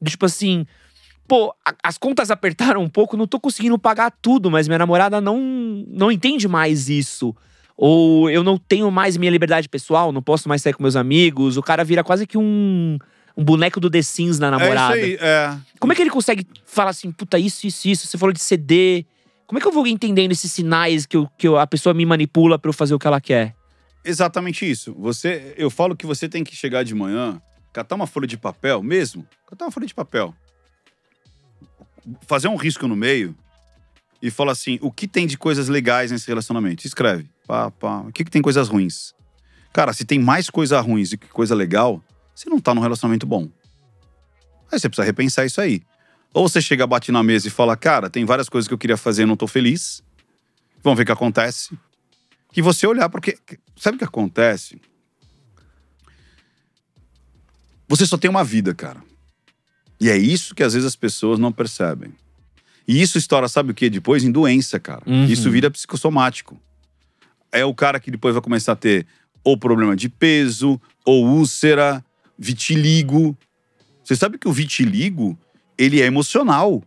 de tipo assim, pô, a- as contas apertaram um pouco, não tô conseguindo pagar tudo, mas minha namorada não, não entende mais isso. Ou eu não tenho mais minha liberdade pessoal, não posso mais sair com meus amigos. O cara vira quase que um, um boneco do The Sims na namorada. É isso aí, é. Como é que ele consegue falar assim, puta, isso, isso, isso? Você falou de CD. Como é que eu vou entendendo esses sinais que, eu- que eu- a pessoa me manipula pra eu fazer o que ela quer? Exatamente isso. Você, eu falo que você tem que chegar de manhã, catar uma folha de papel mesmo, catar uma folha de papel, fazer um risco no meio e falar assim: o que tem de coisas legais nesse relacionamento? Escreve. Pá, pá. O que, que tem coisas ruins? Cara, se tem mais coisa ruins do que coisa legal, você não tá num relacionamento bom. Aí você precisa repensar isso aí. Ou você chega, bate na mesa e fala: cara, tem várias coisas que eu queria fazer e não tô feliz. Vamos ver o que acontece. E você olhar, porque. Sabe o que acontece? Você só tem uma vida, cara. E é isso que às vezes as pessoas não percebem. E isso estoura, sabe o que? Depois em doença, cara. Uhum. Isso vira psicossomático. É o cara que depois vai começar a ter ou problema de peso, ou úlcera, vitiligo. Você sabe que o vitiligo, ele é emocional.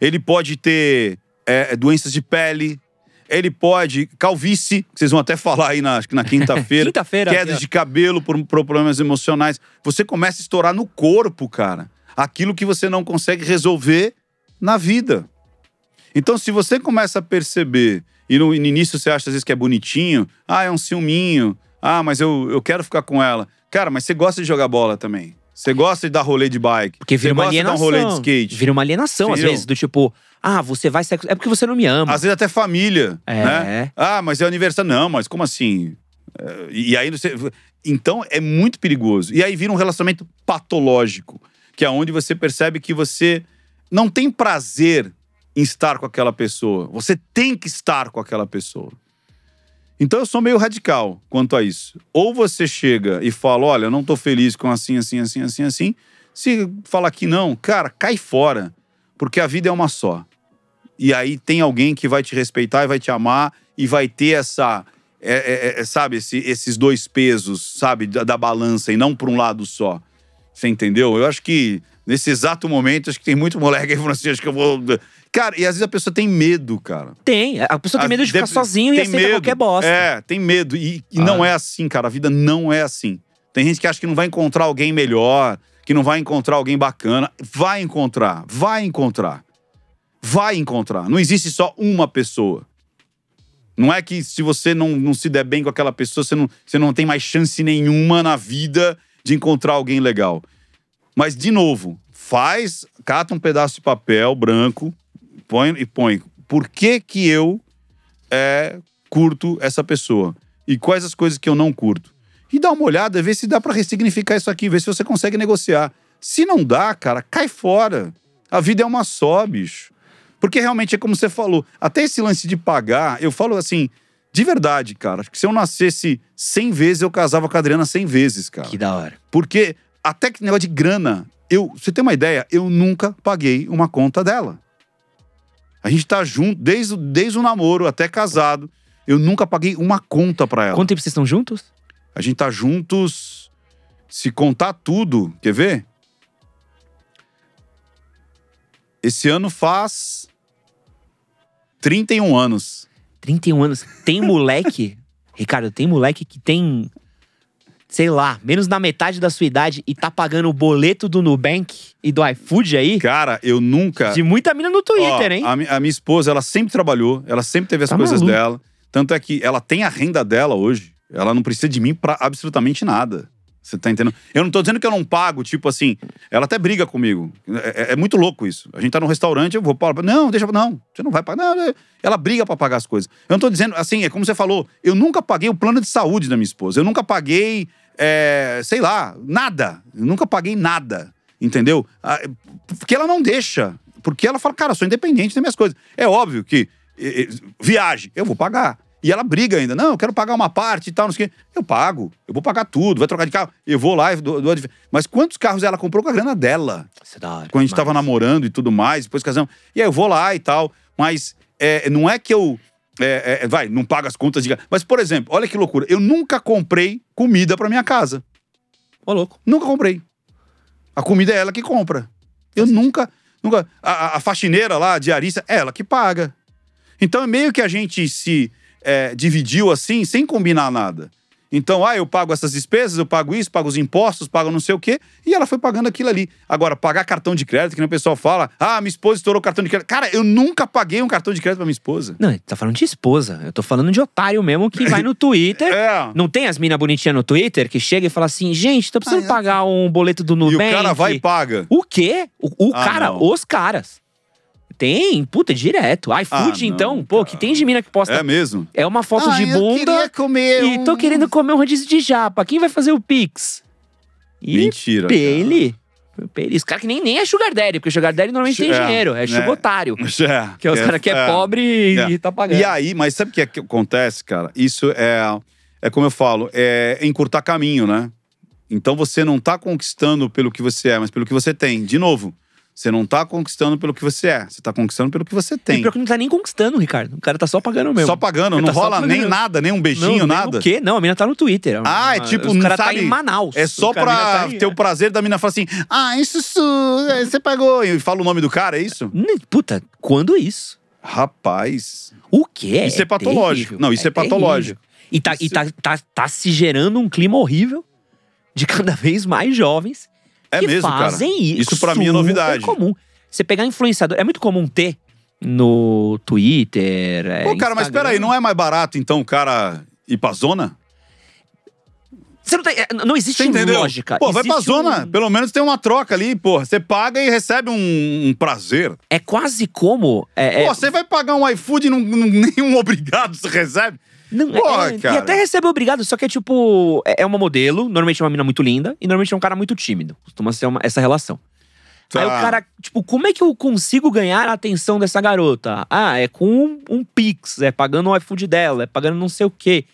Ele pode ter é, doenças de pele, ele pode. calvície, que vocês vão até falar aí na, acho que na quinta-feira. Quinta-feira. quedas de cabelo por, por problemas emocionais. Você começa a estourar no corpo, cara. Aquilo que você não consegue resolver na vida. Então, se você começa a perceber, e no, início você acha às vezes que é bonitinho, ah, é um ciúminho, ah, mas eu, eu quero ficar com ela. Cara, mas você gosta de jogar bola também. Você gosta de dar rolê de bike. Porque vira você uma gosta de dar um alienação. rolê de skate. Vira uma alienação, às vezes, do tipo, ah, você vai sair. com- É porque você não me ama. Às vezes até família, É. né? Ah, mas é aniversário. Não, mas como assim? É, E aí você... Então é muito perigoso. E aí vira um relacionamento patológico, que é onde você percebe que você não tem prazer em estar com aquela pessoa. Você tem que estar com aquela pessoa. Então eu sou meio radical quanto a isso. Ou você chega e fala: olha, eu não tô feliz com assim, assim, assim, assim, assim. Se falar que não, cara, cai fora. Porque a vida é uma só. E aí tem alguém que vai te respeitar e vai te amar e vai ter essa. é, é, é, sabe, esse- esses dois pesos, sabe, da, da balança e não por um lado só. Você entendeu? Eu acho que nesse exato momento, acho que tem muito moleque aí falando assim, acho que eu vou. Cara, e às vezes a pessoa tem medo, cara. Tem. A pessoa tem medo de ficar sozinho e tem aceita qualquer bosta. É, tem medo. E, e Ah. não é assim, cara. A vida não é assim. Tem gente que acha que não vai encontrar alguém melhor, que não vai encontrar alguém bacana. Vai encontrar, vai encontrar. Vai encontrar. Não existe só uma pessoa. Não é que se você não, não se der bem com aquela pessoa, você não, você não tem mais chance nenhuma na vida de encontrar alguém legal. Mas, de novo, faz, cata um pedaço de papel branco, põe e põe. Por que que eu é, curto essa pessoa? E quais as coisas que eu não curto? E dá uma olhada, vê se dá pra ressignificar isso aqui, vê se você consegue negociar. Se não dá, cara, cai fora. A vida é uma só, bicho. Porque realmente é como você falou, até esse lance de pagar, eu falo assim, de verdade, cara, acho que se eu nascesse 100 vezes, eu casava com a Adriana 100 vezes, cara. Que da hora. Porque até que negócio de grana, eu, você tem uma ideia, eu nunca paguei uma conta dela. A gente tá junto desde, desde o namoro até casado. Eu nunca paguei uma conta pra ela. Quanto tempo vocês estão juntos? A gente tá juntos. Se contar tudo, quer ver? Esse ano faz 31 anos. 31 anos. Tem moleque, Ricardo, tem moleque que tem, sei lá, menos da metade da sua idade e tá pagando o boleto do Nubank e do iFood aí? Cara, eu nunca. De muita mina no Twitter, Ó, hein? A, a minha esposa, ela sempre trabalhou, ela sempre teve as Tá coisas maluco. dela. Tanto é que ela tem a renda dela hoje. Ela não precisa de mim pra absolutamente nada. Você tá entendendo? Eu não tô dizendo que eu não pago, tipo assim, ela até briga comigo. É, é- é muito louco isso. A gente tá num restaurante, eu vou pagar. Não, deixa. Não, você não vai pagar. Não, não. ela briga pra pagar as coisas. Eu não tô dizendo, assim, é como você falou, eu nunca paguei o plano de saúde da minha esposa. Eu nunca paguei, é, sei lá, nada. Eu nunca paguei nada. entendeu? Ah, Porque ela não deixa. Porque ela fala, cara, eu sou independente das minhas coisas. É óbvio que viagem, eu vou pagar. E ela briga ainda. Não, eu quero pagar uma parte e tal, não sei o quê. Eu pago. Eu vou pagar tudo. Vai trocar de carro. Eu vou lá e dou, dou Mas quantos carros ela comprou com a grana dela? Isso é da hora. Quando a gente tava demais. namorando e tudo mais, depois casamos. E aí eu vou lá e tal. Mas é, não é que eu. É, é, vai, não pago as contas de. Mas, por exemplo, olha que loucura. Eu nunca comprei comida pra minha casa. Ô, louco. Nunca comprei. A comida é ela que compra. Eu nunca. nunca a, a- a faxineira lá, a diarista, é ela que paga. Então é meio que a gente se é, dividiu assim, sem combinar nada. Então, ah, eu pago essas despesas, eu pago isso, pago os impostos, pago não sei o quê, e ela foi pagando aquilo ali. Agora, pagar cartão de crédito, que nem o pessoal fala, ah, minha esposa estourou o cartão de crédito. Cara, eu nunca paguei um cartão de crédito pra minha esposa. Não, ele tá falando de esposa. Eu tô falando de otário mesmo que vai no Twitter. É. Não tem as minas bonitinhas no Twitter que chega e fala assim: gente, tô precisando Ah, é. pagar um boleto do E Nubank. o cara vai e paga. O quê? O, o Ah, cara, não. os caras. Tem, puta, direto. iFood, Ah, não, então, pô, cara. que tem de mina que posta. É mesmo? É, uma foto Ah, de bunda comer e tô um- querendo comer um rodízio de japa. Quem vai fazer o Pix? E Mentira. cara. ele. Ele. Os caras que nem, nem é Sugar Daddy, porque Sugar Daddy normalmente tem É, dinheiro, é né? chugotário. É, Que é os caras que é, pobre e, É. e tá pagando. E aí, mas sabe o que, é que acontece, cara? Isso é, é como eu falo, é encurtar caminho, né? Então você não tá conquistando pelo que você é, mas pelo que você tem. De novo, você não tá conquistando pelo que você é, você tá conquistando pelo que você E tem. pior que não tá nem conquistando, Ricardo. O cara tá só pagando mesmo. Só pagando, não tá rola nem pagando. nada, nem um Não, beijinho, nem nada. O quê? Não, a mina tá no Twitter. Ah, é tipo, não cara sabe- tá em Manaus. É só O pra tá ter o prazer da mina falar assim: ah, isso, isso, é, você pagou. E fala o nome do cara, é isso? Nem- Puta, quando isso? Rapaz. O quê? Isso é patológico. terrível. Não, isso é patológico. terrível. E, tá, e Isso- tá, tá, tá se gerando um clima horrível de cada vez mais jovens É que mesmo, cara. fazem isso. Isso pra mim é novidade. É comum. Você pegar influenciador. É muito comum ter no Twitter. é, Pô, cara, mas peraí, não é mais barato então o cara ir pra zona? Você não, tá, é, não existe lógica. Pô, vai pra Existe zona. um- Pelo menos tem uma troca ali, pô. Você paga e recebe um, um prazer. É quase como. É, é- Pô, você vai pagar um iFood e não, não- nenhum obrigado você recebe? Não, Porra, é, cara. E até recebe obrigado, só que é tipo. É é uma modelo, normalmente é uma mina muito linda, e normalmente é um cara muito tímido. Costuma ser uma- essa relação. Aí o Tá. cara, tipo, como é que eu consigo ganhar a atenção dessa garota? Ah, é com um, um Pix, é pagando o iFood dela, é pagando não sei o quê.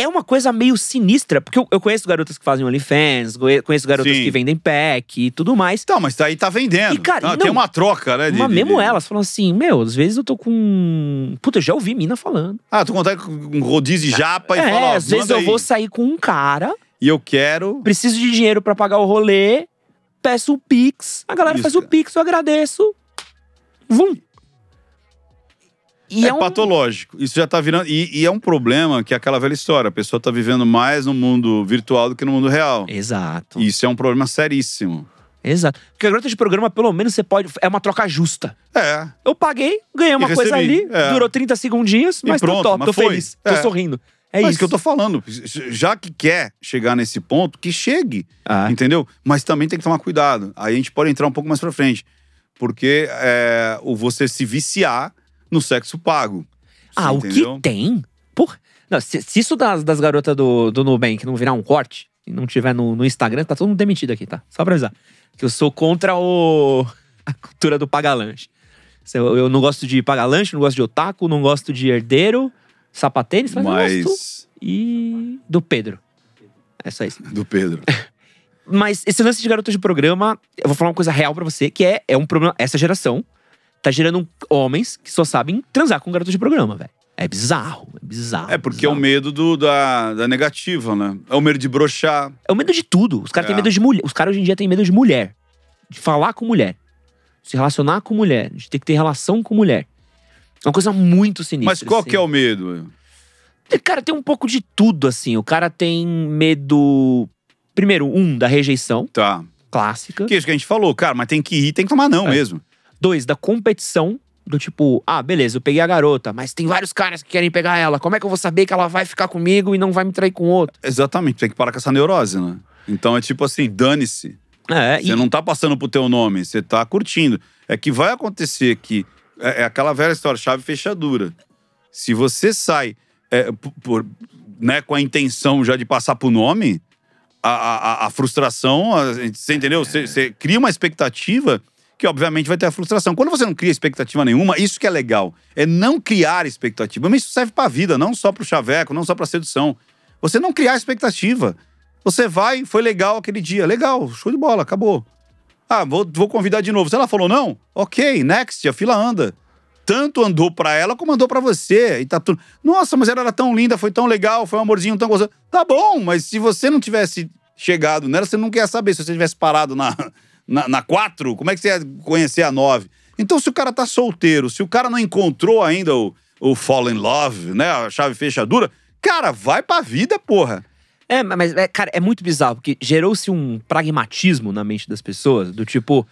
É uma coisa meio sinistra, porque eu, eu conheço garotas que fazem OnlyFans, conhe- conheço garotas Sim. que vendem pack e tudo mais. Então, mas aí tá vendendo. E, cara, Não, e tem uma troca, né? de- Mas mesmo de- elas falam assim, meu, às vezes eu tô com. Puta, eu já ouvi mina falando. Ah, tu contar com um rodízio de japa e é, fala, ó, às vezes eu aí. vou sair com um cara, E eu quero... preciso de dinheiro pra pagar o rolê, peço o Pix, a galera Isso, faz o. Pix, eu agradeço. Vum. E é, é, um. patológico. Isso já tá virando... E, e é um problema que é aquela velha história. A pessoa tá vivendo mais no mundo virtual do que no mundo real. Exato. Isso é um problema seríssimo. Exato. Porque a garota de programa, pelo menos, você pode. É uma troca justa. É. Eu paguei, ganhei uma coisa ali, é. durou 30 segundinhos, E mas pronto, tô top, mas tô foi. feliz, tô É. sorrindo. É Mas isso. que eu tô falando. Já que quer chegar nesse ponto, que chegue. Ah. Entendeu? Mas também tem que tomar cuidado. Aí a gente pode entrar um pouco mais pra frente. Porque é, o você se viciar no sexo pago. Ah, Você o entendeu? que tem? Porra. Não, se, se isso das, das garotas do, do Nubank não virar um corte e não tiver no, no Instagram, tá todo mundo demitido aqui, tá? Só pra avisar. Que eu sou contra o, a cultura do paga-lanche. Eu, eu não gosto de paga-lanche, não gosto de otaku, não gosto de herdeiro, sapatênis, mas, eu gosto Mas. e do Pedro. É só isso. Do Pedro. Mas esse lance de garota de programa, eu vou falar uma coisa real pra você, que é, é um problema. Essa geração tá gerando homens que só sabem transar com garotas de programa, velho. É bizarro, é bizarro. É porque é o bizarro. medo do, da, da negativa, né? É o medo de broxar. É o medo de tudo. Os caras têm É. medo de mulher. Os caras hoje em dia têm medo de mulher. De falar com mulher. Se relacionar com mulher. De ter que ter relação com mulher. É uma coisa muito sinistra. Mas qual assim. que é o medo? Cara, tem um pouco de tudo, assim. O cara tem medo. Primeiro, um, da rejeição Tá. clássica. Que é isso que a gente falou, cara, mas tem que ir, tem que tomar não É. mesmo. Dois, da competição. Do tipo, ah, beleza, eu peguei a garota, mas tem vários caras que querem pegar ela. Como é que eu vou saber que ela vai ficar comigo e não vai me trair com outro? Exatamente, tem que parar com essa neurose, né? Então é tipo assim, dane-se. É, Você não tá passando pro teu nome, você tá curtindo. É que vai acontecer que. É, é aquela velha história, chave e fechadura. Se você sai é, p- por, né, com a intenção já de passar pro nome, a, a, a frustração, a- você entendeu? Você, você cria uma expectativa que, obviamente, vai ter a frustração. Quando você não cria expectativa nenhuma, isso que é legal. É não criar expectativa. Mas isso serve pra vida, não só pro chaveco, não só pra sedução. Você não criar expectativa. Você vai, foi legal aquele dia. Legal, show de bola, acabou. Ah, vou, vou convidar de novo. Se ela falou não, ok, next, a fila anda. Tanto andou pra ela como andou pra você. E tá tudo. Nossa, mas ela era tão linda, foi tão legal, foi um amorzinho tão gostoso. Tá bom, mas se você não tivesse chegado nela, você não quer saber. Se você tivesse parado na, na, na 4, como é que você ia conhecer a 9? Então, se o cara tá solteiro, se o cara não encontrou ainda o, o fall in love, né? A chave fechadura, cara, vai pra vida, porra. É, mas, é, cara, é muito bizarro, porque gerou-se um pragmatismo na mente das pessoas, do tipo.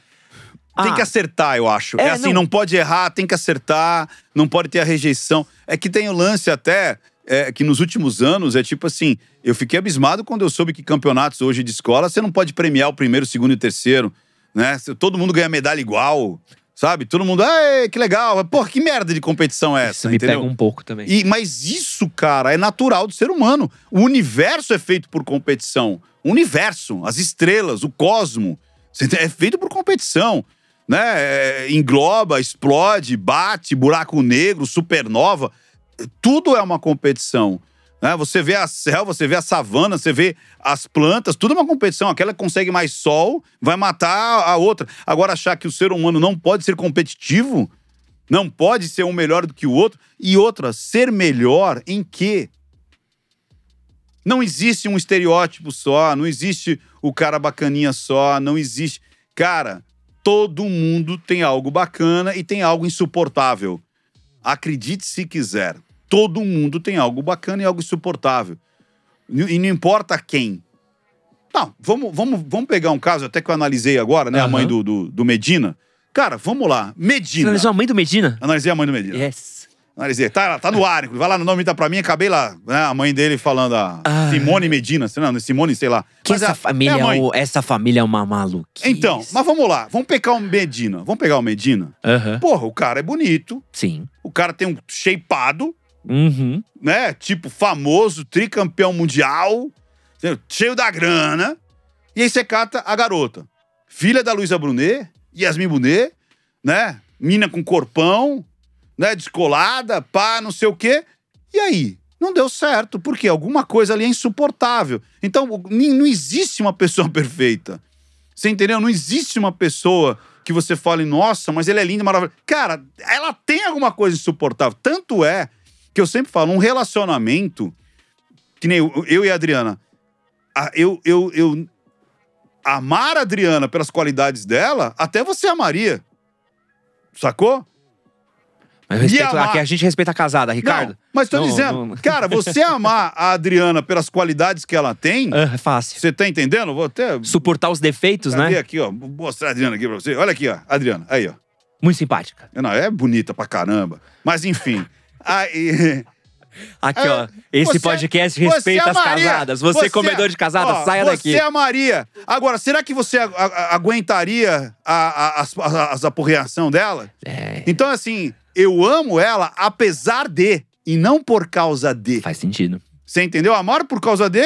Tem ah, que acertar, eu acho. É, É, assim, não- não... pode errar, tem que acertar, não pode ter a rejeição. É que tem o lance até é, que nos últimos anos é tipo assim, eu fiquei abismado quando eu soube que campeonatos hoje de escola você não pode premiar o primeiro, o segundo e o terceiro, né? Todo mundo ganha medalha igual, sabe? Todo mundo, ai, que legal. Porra, que merda de competição é Isso essa, me entendeu? pega um pouco também. E, mas isso, cara, é natural do ser humano. O universo é feito por competição. O universo, as estrelas, o cosmo, é feito por competição. Né? É, engloba, explode, bate, buraco negro, supernova. Tudo é uma competição. Né? Você vê a selva, você vê a savana, você vê as plantas, tudo é uma competição. Aquela que consegue mais sol vai matar a outra. Agora, achar que o ser humano não pode ser competitivo, não pode ser um melhor do que o outro. E outra, ser melhor em quê? Não existe um estereótipo só, não existe o cara bacaninha só, não existe. Cara, todo mundo tem algo bacana e tem algo insuportável. Acredite se quiser. Todo mundo tem algo bacana e algo insuportável. E não importa quem. Não, vamos, vamos, vamos pegar um caso até que eu analisei agora, né? A Aham. mãe do, do, do Medina. Cara, vamos lá. Você Medina. analisou a mãe do Medina? Analisei a mãe do Medina. Yes. Analisei. Tá, tá no ar, vai lá no nome tá pra mim, acabei lá, né? A mãe dele falando a Ah. Simone Medina, sei lá, Simone, sei lá. Que Mas essa, é- família, é a mãe. o- essa família é uma maluquice. Então, mas vamos lá, vamos pegar o Medina. Vamos pegar o Medina. Aham. Porra, o cara é bonito, Sim. o cara tem um shapeado, Uhum. né? Tipo, famoso, tricampeão mundial, cheio da grana. E aí você cata a garota. Filha da Luísa Brunet, Yasmin Brunet, né? Mina com corpão, né? Descolada, pá, não sei o quê. E aí? Não deu certo, porque alguma coisa ali é insuportável. Então, não existe uma pessoa perfeita. Você entendeu? Não existe uma pessoa que você fale, nossa, mas ele é lindo, maravilhoso. Cara, ela tem alguma coisa insuportável. Tanto é que eu sempre falo, um relacionamento, que nem eu, eu e a Adriana, a- eu, eu, eu amar a Adriana pelas qualidades dela, até você amaria. Sacou? Mas respeito, amar- aqui a gente respeita a casada, Ricardo. Não, mas tô Não, dizendo, não. cara, você amar a Adriana pelas qualidades que ela tem, é fácil. você tá entendendo? Vou até Suportar os defeitos, Cadê né? aqui, ó? Vou mostrar a Adriana aqui pra você. Olha aqui, ó. Adriana, aí, ó. Muito simpática. Não, é bonita pra caramba. Mas enfim. Aí, Aqui, É, ó. Esse você- podcast respeita você as amaria- casadas. Você, comedor de casada, ó, saia daqui. Você é amaria. Agora, será que você a- a- aguentaria a, a, as, as aporreação dela? É, Então, assim, eu amo ela apesar de, e não por causa de. faz sentido. Você entendeu? Amar por causa de.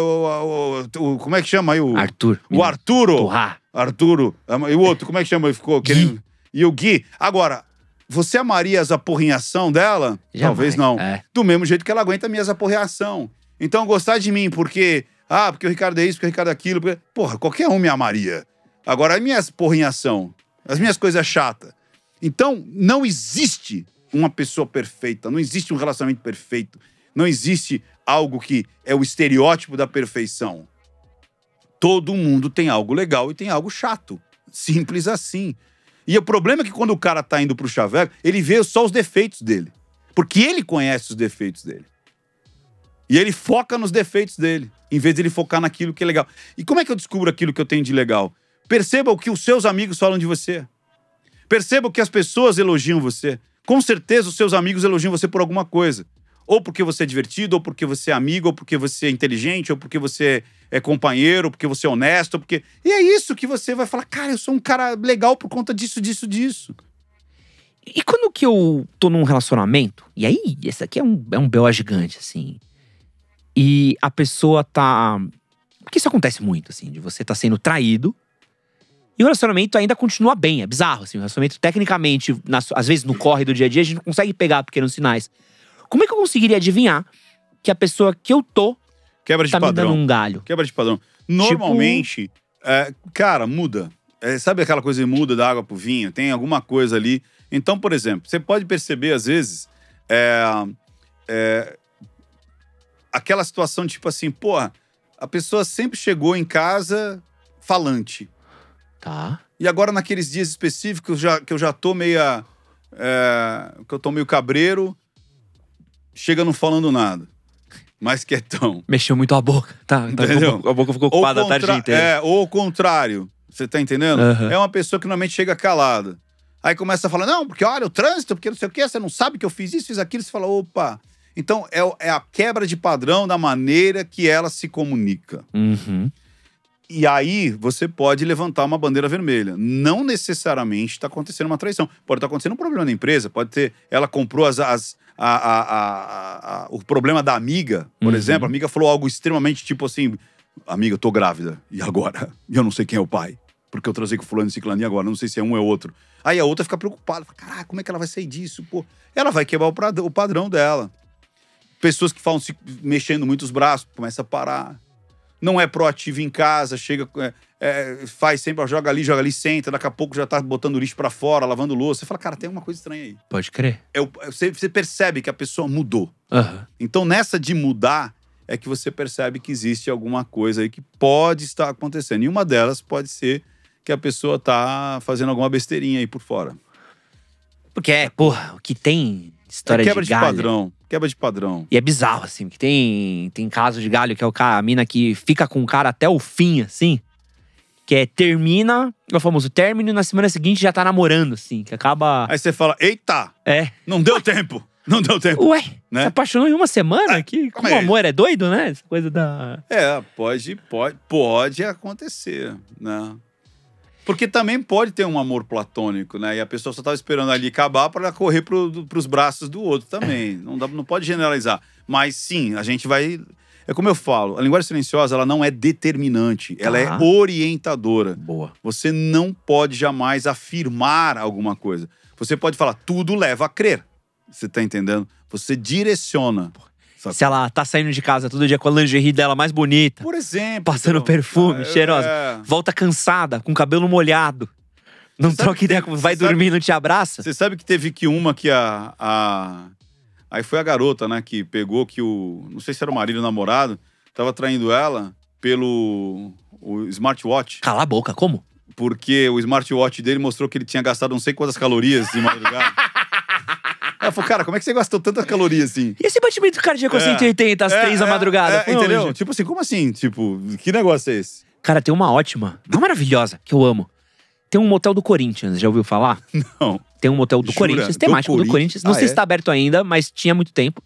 O, o- o- como é que chama aí? O, Arthur. o Arturo. Torrar. Arturo. E o outro, como é que chama? Ele ficou querendo. E o Gui. Agora, você amaria as aporrinhação dela? Jamais, Talvez não. é. Do mesmo jeito que ela aguenta minhas aporreação. Então, gostar de mim porque. Ah, porque o Ricardo é isso, porque o Ricardo é aquilo. Porque... Porra, qualquer um me amaria. Agora, as minhas porrinhação, as minhas coisas chatas. Então, não existe uma pessoa perfeita, não existe um relacionamento perfeito, não existe algo que é o estereótipo da perfeição. Todo mundo tem algo legal e tem algo chato. Simples assim. E o problema é que quando o cara tá indo pro chaveco, ele vê só os defeitos dele. Porque ele conhece os defeitos dele. E ele foca nos defeitos dele, em vez de ele focar naquilo que é legal. E como é que eu descubro aquilo que eu tenho de legal? Perceba o que os seus amigos falam de você. Perceba o que as pessoas elogiam você. Com certeza os seus amigos elogiam você por alguma coisa. Ou porque você é divertido, ou porque você é amigo, ou porque você é inteligente, ou porque você é companheiro, ou porque você é honesto, ou porque. E é isso que você vai falar, cara, eu sou um cara legal por conta disso, disso, disso. E quando que eu tô num relacionamento, e aí, esse aqui é um, é um B.O. gigante, assim. E a pessoa tá Porque isso acontece muito, assim, de você tá sendo traído e o relacionamento ainda continua bem. É bizarro, assim. O relacionamento, tecnicamente, nas- às vezes no corre do dia a dia, a gente não consegue pegar pequenos sinais. Como é que eu conseguiria adivinhar que a pessoa que eu tô Quebra de tá me padrão. dando um galho? Quebra de padrão. Normalmente, é, cara, muda. É, sabe aquela coisa de muda da água pro vinho? Tem alguma coisa ali. Então, por exemplo, você pode perceber, às vezes, é, é, aquela situação tipo assim, porra, a pessoa sempre chegou em casa falante. Tá. E agora, naqueles dias específicos já, que eu já tô meia. é, que eu tô meio cabreiro, chega não falando nada. Mais quietão. Mexeu muito a boca. Tá, tá Entendeu? a boca ficou ocupada a tarde inteira. É, ou o contrário. Você tá entendendo? Aham. É uma pessoa que normalmente chega calada. Aí começa a falar, não, porque olha, o trânsito, porque não sei o quê, você não sabe que eu fiz isso, fiz aquilo. Você fala, opa. Então, é, é a quebra de padrão da maneira que ela se comunica. Uhum. E aí, você pode levantar uma bandeira vermelha. Não necessariamente está acontecendo uma traição. Pode estar acontecendo um problema na empresa, pode ter. Ela comprou as, as- a- a- a- o problema da amiga, por Uhum. exemplo. A amiga falou algo extremamente tipo assim: Amiga, eu tô grávida. E agora? E eu não sei quem é o pai. Porque eu transei com fulano e ciclano e agora? Não sei se é um ou é outro. Aí a outra fica preocupada. Fala, Caraca, como é que ela vai sair disso? Pô, ela vai quebrar o padrão dela. Pessoas que falam se mexendo muito os braços, começa a parar. Não é proativo em casa, chega, é, é, faz sempre, joga ali, joga ali, senta, daqui a pouco já tá botando lixo pra fora, lavando louça. Você fala, cara, tem alguma coisa estranha aí. Pode crer. É você, você percebe que a pessoa mudou. Aham. Então, nessa de mudar, é que você percebe que existe alguma coisa aí que pode estar acontecendo. E uma delas pode ser que a pessoa tá fazendo alguma besteirinha aí por fora. Porque é, porra, o que tem história é quebra de de, padrão. Quebra de padrão. E é bizarro, assim, que tem, tem caso de galho que é o cara, a mina que fica com o cara até o fim, assim. Que é termina, é o famoso término, e na semana seguinte já tá namorando, assim, que acaba. Aí você fala, eita, É. não deu tempo. Não deu tempo. Ué, Né? se apaixonou em uma semana? Ah, que, como amor é doido, né? Essa coisa da. É, pode, pode, pode acontecer, né? Porque também pode ter um amor platônico, né? E a pessoa só tava esperando ali acabar para correr pro, pros braços do outro também. Não, dá, não pode generalizar. Mas sim, a gente vai. É como eu falo, a linguagem silenciosa ela não é determinante, ela é Tá. orientadora. Boa. Você não pode jamais afirmar alguma coisa. Você pode falar, tudo leva a crer. Você tá entendendo? Você direciona. Se ela tá saindo de casa todo dia com a lingerie dela mais bonita, Por exemplo. passando então, perfume, é, cheirosa, é. volta cansada, com o cabelo molhado. Não Você troca ideia, tem- vai sabe- dormir, não te abraça? Você sabe que teve que uma que a, a. Aí foi a garota, né, que pegou que o. Não sei se era o marido ou o namorado, tava traindo ela pelo o smartwatch. Cala a boca, como? Porque o smartwatch dele mostrou que ele tinha gastado não sei quantas calorias de madrugada. Ela falou, cara, como é que você gastou tantas calorias assim? E esse batimento cardíaco É. 180 às É, 3 da é, madrugada? é, entendeu? onde? Tipo assim, como assim? Tipo, que negócio é esse? Cara, tem uma ótima, uma maravilhosa, que eu amo. Tem um motel do Corinthians, já ouviu falar? Não. Tem um motel do Jura? Corinthians, Do temático do Corinthians? Corinthians. Não Ah, sei é? se tá aberto ainda, mas tinha muito tempo.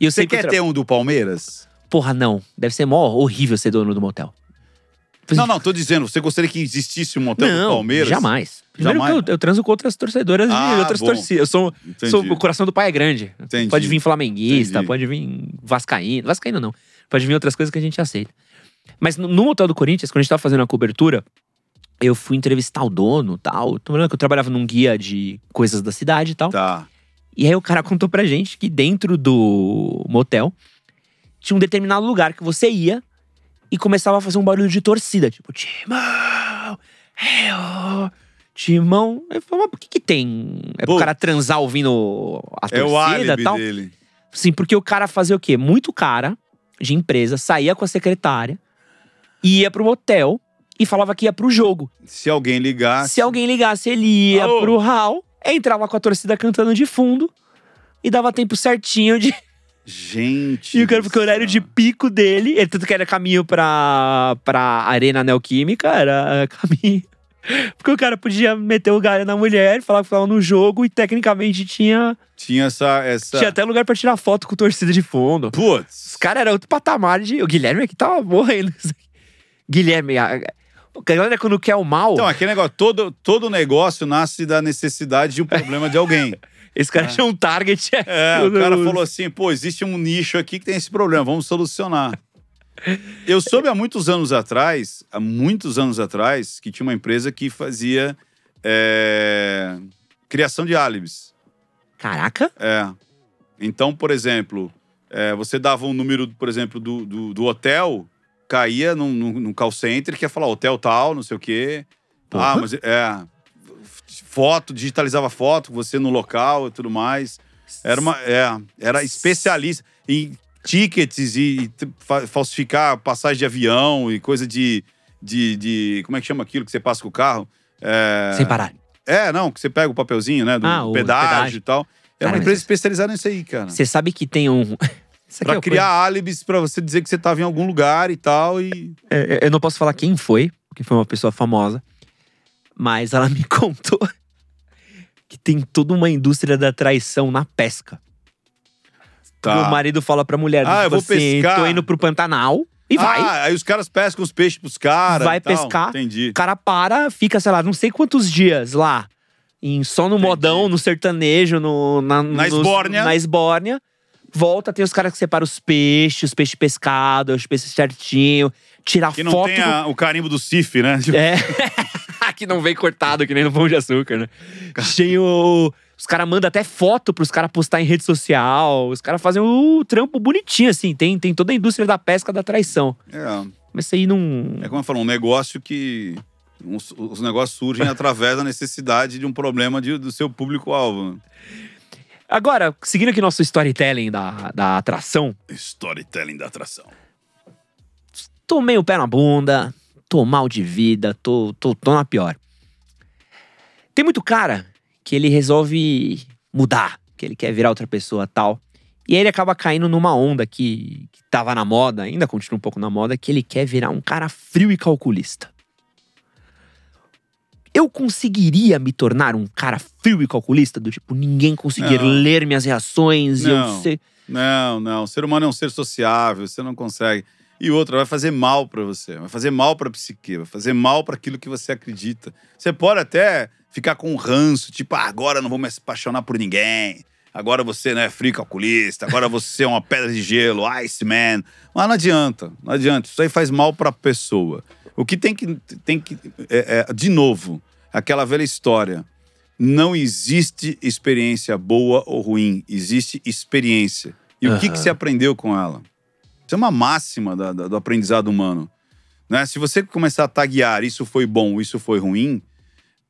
E eu Você quer tra- ter um do Palmeiras? Porra, não. Deve ser mó horrível ser dono do motel. Não, não, tô dizendo, você gostaria que existisse um motel do não, Palmeiras? jamais. Primeiro Jamais? que eu, eu transo com outras torcedoras Ah, de outras bom. torcidas. Eu sou, Entendi. sou- o coração do pai é grande. Entendi. Pode vir flamenguista, Entendi. pode vir vascaíno. Vascaíno não. Pode vir outras coisas que a gente aceita. Mas no, motel do Corinthians, quando a gente tava fazendo a cobertura, eu fui entrevistar o dono e tal. Tô falando que eu trabalhava num guia de coisas da cidade e tal. Tá. E aí o cara contou pra gente que dentro do motel tinha um determinado lugar que você ia e começava a fazer um barulho de torcida. Tipo, Timão! Eu! Timão! Eu falei, mas por que que tem? É pro Putz. cara transar ouvindo a É o torcida álibi e tal? dele. Sim, porque o cara fazia o quê? Muito cara de empresa, saía com a secretária, ia pro motel e falava que ia pro jogo. Se alguém ligar. Se alguém ligasse, ele ia Alô? pro hall, entrava com a torcida cantando de fundo e dava tempo certinho de. Gente. E o cara, porque o horário de pico dele, ele, tanto que era caminho pra, pra Arena Neoquímica, era caminho. Porque o cara podia meter o galho na mulher, falar que falava no jogo e tecnicamente tinha, Tinha essa. essa... tinha até lugar pra tirar foto com torcida de fundo. Os Putz. caras eram outro patamar de. O Guilherme aqui tava morrendo. Guilherme, a, a galera quando quer o mal, Então, aquele negócio, todo, todo negócio nasce da necessidade de um problema de alguém. esse cara tinha um target. É, o cara falou assim: pô, existe um nicho aqui que tem esse problema, vamos solucionar. Eu soube há muitos anos atrás, há muitos anos atrás, que tinha uma empresa que fazia é, criação de álibis. Caraca. É. Então, por exemplo, é, você dava um número, por exemplo, do, do, do hotel, caía num, num, num call center que ia falar hotel tal, não sei o quê. Porra. Ah, mas é. Foto, digitalizava foto, você no local e tudo mais. Era uma. É, era especialista em tickets e, e fa- falsificar passagem de avião e coisa de, de, de. Como é que chama aquilo que você passa com o carro? É, Sem parar. É, não, que você pega o papelzinho, né? Do Ah, pedágio, pedágio. e tal. Era Cara, uma empresa mas- especializada nisso aí, cara. Você sabe que tem um. Pra é criar álibis pra você dizer que você tava em algum lugar e tal. E. É, Eu não posso falar quem foi, porque foi uma pessoa famosa, mas ela me contou que tem toda uma indústria da traição na pesca. Tá. O marido fala pra mulher, Ah, eu tipo vou assim, pescar. tô indo pro Pantanal e vai. Ah, aí os caras pescam os peixes pros caras. Vai e tal. pescar. Entendi. O cara para, fica, sei lá, não sei quantos dias lá. Em, só no Entendi. modão, no sertanejo, no, na, Na nos- esbórnia. Na esbórnia. Volta, tem os caras que separam os peixes, os peixes pescados, os peixes certinho. Tirar Que não foto. tem a- o carimbo do CIF, né? Tipo, É. que não vem cortado, que nem no pão de açúcar, né? Tem o. Os caras mandam até foto pros caras postar em rede social. Os caras fazem o trampo bonitinho, assim. Tem, tem toda a indústria da pesca da traição. É, Mas isso aí não. é como eu falo, um negócio que. uns- os negócios surgem através da necessidade de um problema de- do seu público-alvo. Agora, seguindo aqui nosso storytelling da, da atração, Storytelling da atração. tomei o pé na bunda, tô mal de vida, tô, tô, tô na pior. Tem muito cara que ele resolve mudar, que ele quer virar outra pessoa tal. E aí ele acaba caindo numa onda que, que tava na moda, ainda continua um pouco na moda, que ele quer virar um cara frio e calculista. Eu conseguiria me tornar um cara frio e calculista? Do tipo, ninguém conseguir Não. ler minhas reações e eu Não. ser. Não, não. O ser humano é um ser sociável, você não consegue. E outra, vai fazer mal pra você, vai fazer mal pra psique, vai fazer mal pra aquilo que você acredita. Você pode até ficar com um ranço, tipo, ah, agora não vou me apaixonar por ninguém. Agora você não é frio calculista, agora você é uma pedra de gelo, Iceman. Mas não adianta, não adianta. Isso aí faz mal pra pessoa. O que tem que. Tem que é, é, de novo, aquela velha história. Não existe experiência boa ou ruim, existe experiência. E o que, que aprendeu com ela? Isso é uma máxima da- da- do aprendizado humano. Né? Se você começar a taguear isso foi bom, isso foi ruim,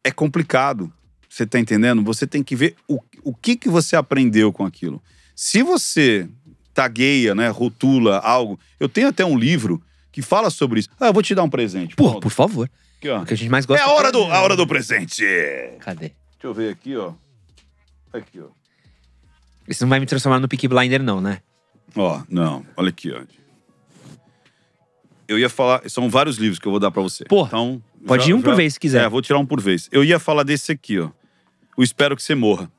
é complicado. Você tá entendendo? Você tem que ver o, o que, que você aprendeu com aquilo. Se você tagueia, né, rotula algo. Eu tenho até um livro que fala sobre isso. Ah, eu vou te dar um presente. Pronto. por favor. Aqui, ó. O que a gente mais É gosta a hora, do, a hora do presente. Cadê? Deixa eu ver aqui, ó. Aqui, ó. Isso não vai me transformar no Peaky Blinder, não, né? Ó, não. Olha aqui, ó. Eu ia falar. São vários livros que eu vou dar pra você. Pô, então, pode já- ir um por já- vez se quiser. É, vou tirar um por vez. Eu ia falar desse aqui, ó. O Espero que você morra.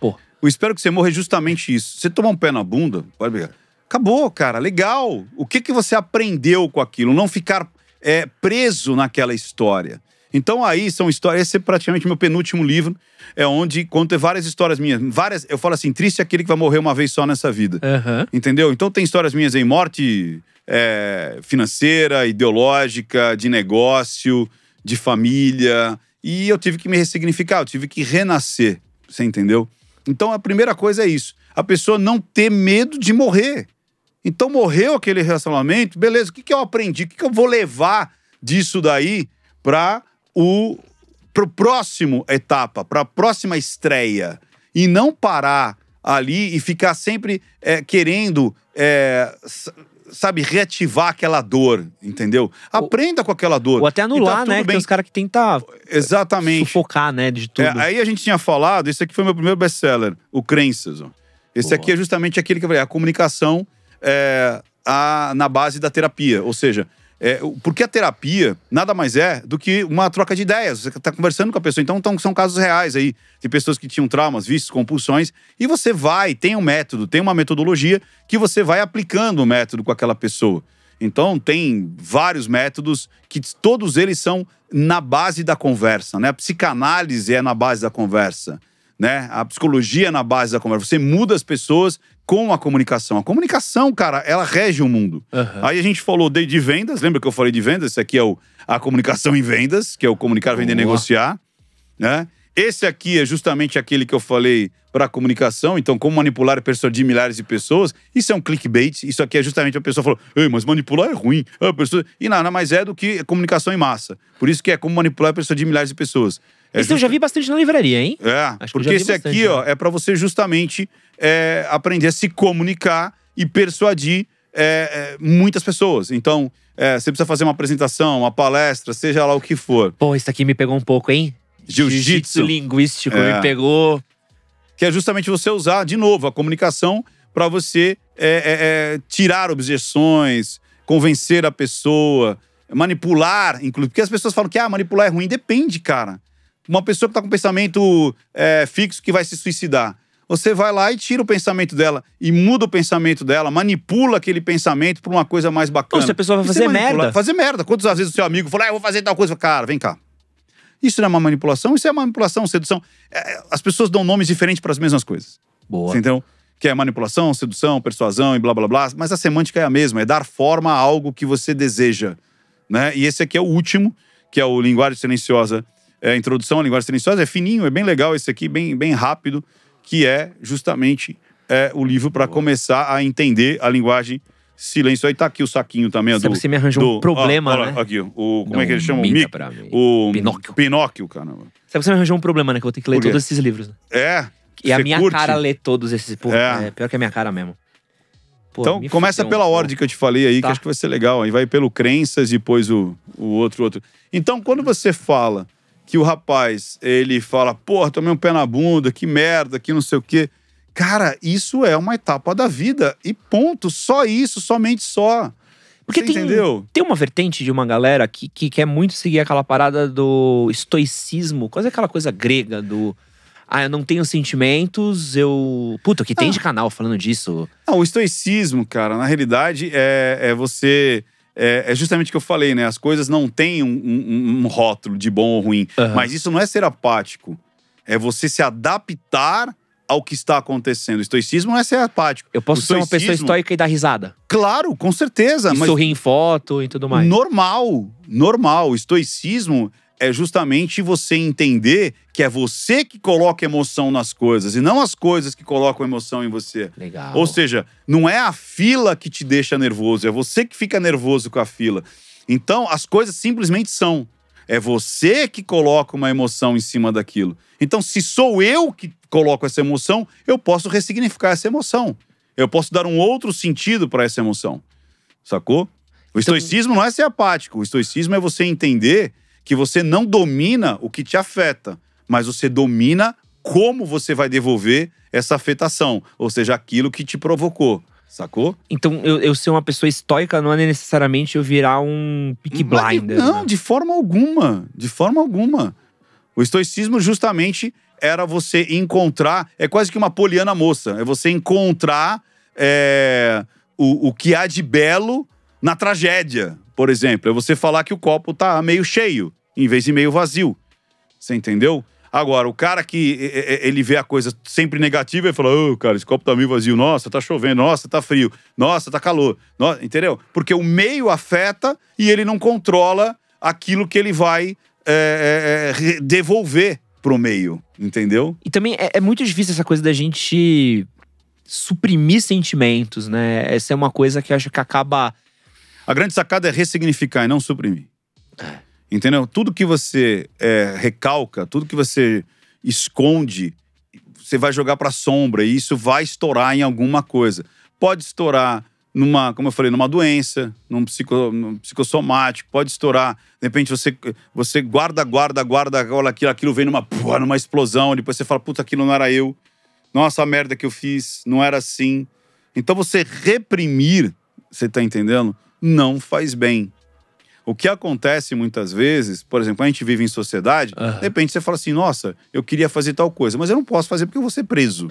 Pô. O Espero que você morra é justamente isso. Você tomar um pé na bunda, pode pegar. Acabou, cara. Legal. O que, que você aprendeu com aquilo? Não ficar é, preso naquela história. Então aí são histórias. Esse é praticamente meu penúltimo livro. É onde conta várias histórias minhas. Várias. Eu falo assim: triste é aquele que vai morrer uma vez só nessa vida. Aham. Entendeu? Então tem histórias minhas aí, morte é, financeira, ideológica, de negócio, de família. E eu tive que me ressignificar, eu tive que renascer. Você entendeu? Então a primeira coisa é isso: a pessoa não ter medo de morrer. Então morreu aquele relacionamento, beleza, o que, que eu aprendi? O que, que eu vou levar disso daí para o pro próximo etapa, para a próxima estreia? E não parar ali e ficar sempre é, querendo, é, sabe, reativar aquela dor, entendeu? Aprenda com aquela dor. Ou até tá anular, tudo né? Que tem bem. os caras que tentam Exatamente. sufocar, né? De tudo. É, aí a gente tinha falado, esse aqui foi meu primeiro best-seller, o Crenças. ó. Esse Boa. aqui é justamente aquele que eu falei, a comunicação é, a- na base da terapia. Ou seja, é, porque a terapia nada mais é do que uma troca de ideias. Você está conversando com a pessoa. Então, são casos reais aí. de pessoas que tinham traumas, vícios, compulsões. E você vai, tem um método, tem uma metodologia que você vai aplicando o método com aquela pessoa. Então, tem vários métodos que todos eles são na base da conversa, né? A psicanálise é na base da conversa. né? A psicologia na base da conversa. Você muda as pessoas com a comunicação. A comunicação, cara, ela rege o mundo. Aham. Aí a gente falou de, de vendas, lembra que eu falei de vendas? Esse aqui é o, a comunicação em vendas, que é o comunicar, vender, Boa. negociar. Né? Esse aqui é justamente aquele que eu falei para comunicação, então como manipular e persuadir milhares de pessoas. Isso é um clickbait, isso aqui é justamente a pessoa falou, Ei, mas manipular é ruim. A pessoa... E nada mais é do que comunicação em massa. Por isso que é como manipular e persuadir milhares de pessoas. É Esse eu já vi bastante na livraria, hein? é, Acho porque esse bastante, aqui, né? ó, é para você justamente é, aprender a se comunicar e persuadir é, é, muitas pessoas. Então, é, você precisa fazer uma apresentação, uma palestra, seja lá o que for. Pô, isso aqui me pegou um pouco, hein? Jiu-jitsu. linguístico É. me pegou. Que é justamente você usar, de novo, a comunicação para você é, é, é, tirar objeções, convencer a pessoa, manipular, inclusive. Porque as pessoas falam que ah, manipular é ruim. Depende, cara. Uma pessoa que tá com um pensamento é, fixo que vai se suicidar. Você vai lá e tira o pensamento dela e muda o pensamento dela, manipula aquele pensamento para uma coisa mais bacana. Ou se a pessoa vai fazer manipula- merda. Fazer merda. Quantas vezes o seu amigo fala, ah, eu vou fazer tal coisa? Cara, vem cá. Isso não é uma manipulação, isso é manipulação, sedução. É, as pessoas dão nomes diferentes para as mesmas coisas. Boa. Você entendeu? Que é manipulação, sedução, persuasão e blá blá blá. Mas a semântica é a mesma, é dar forma a algo que você deseja. Né? E esse aqui é o último, que é o Linguagem Silenciosa. É a introdução à linguagem silenciosa. É fininho, é bem legal esse aqui, bem, bem rápido, que é justamente é, o livro para começar a entender a linguagem silenciosa. Aí tá aqui o saquinho também. Sabe do, você me arranjou um problema, ó, olha né? Aqui, ó, o, como Não é que ele chama? O, o Pinóquio. Pinóquio, caramba. Sabe que você me arranjou um problema, né? Que eu vou ter que ler todos esses livros. né? É. E a minha curte? cara lê todos esses. Pô, É. é. pior que a minha cara mesmo. Pô, Então, me começa um pela pouco. ordem que eu te falei aí, Tá. que acho que vai ser legal. Aí vai pelo crenças, depois o, o outro, outro. Então, quando você fala que o rapaz, ele fala, porra, tomei um pé na bunda, que merda, que não sei o quê. Cara, isso é uma etapa da vida. E ponto. Só isso, somente só. Porque Você tem, entendeu? tem uma vertente de uma galera que, que quer muito seguir aquela parada do estoicismo, quase aquela coisa grega do. Ah, eu não tenho sentimentos, eu. Puta, que tem Ah. de canal falando disso? Não, o estoicismo, cara, na realidade é, é você. É, é justamente o que eu falei, né? As coisas não têm um, um- um rótulo de bom ou ruim. Aham. Mas isso não é ser apático. É você se adaptar ao que está acontecendo. O estoicismo não é ser apático. Eu posso O ser uma pessoa estoicismo- estoica e dar risada. Claro, com certeza. E mas sorrir em foto e tudo mais. normal, normal. O estoicismo é justamente você entender que é você que coloca emoção nas coisas e não as coisas que colocam emoção em você. Legal. Ou seja, não é a fila que te deixa nervoso, é você que fica nervoso com a fila. Então, as coisas simplesmente são. É você que coloca uma emoção em cima daquilo. Então, se sou eu que coloco essa emoção, eu posso ressignificar essa emoção. Eu posso dar um outro sentido para essa emoção. Sacou? O estoicismo não é ser apático. O estoicismo é você entender que você não domina o que te afeta, mas você domina como você vai devolver essa afetação, ou seja, aquilo que te provocou. Sacou? Então, eu, eu ser uma pessoa estoica não é necessariamente eu virar um pick Mas, blinder. Não, né? de forma alguma. De forma alguma. O estoicismo justamente era você encontrar. É quase que uma poliana moça. É você encontrar é, o, o que há de belo na tragédia, por exemplo. É você falar que o copo tá meio cheio, em vez de meio vazio. Você entendeu? Agora, o cara que é, é, ele vê a coisa sempre negativa e fala: Ô, cara, esse copo tá meio vazio. Nossa, tá chovendo. Nossa, tá frio. Nossa, tá calor. No- Entendeu? Porque o meio afeta e ele não controla aquilo que ele vai é, é, é, devolver pro meio. Entendeu? E também é, é muito difícil essa coisa da gente suprimir sentimentos, né? Essa é uma coisa que acho que acaba. A grande sacada é ressignificar e não suprimir. Entendeu? Tudo que você é, recalca, tudo que você esconde, você vai jogar pra sombra e isso vai estourar em alguma coisa. Pode estourar numa, como eu falei, numa doença, num, psico, num psicossomático, pode estourar. De repente você, você guarda, guarda, guarda, aquilo, aquilo vem numa, numa explosão, depois você fala, puta, aquilo não era eu. Nossa, a merda que eu fiz, não era assim. Então você reprimir, você tá entendendo? Não faz bem. O que acontece muitas vezes, por exemplo, a gente vive em sociedade, Aham. de repente você fala assim, nossa, eu queria fazer tal coisa, mas eu não posso fazer porque eu vou ser preso.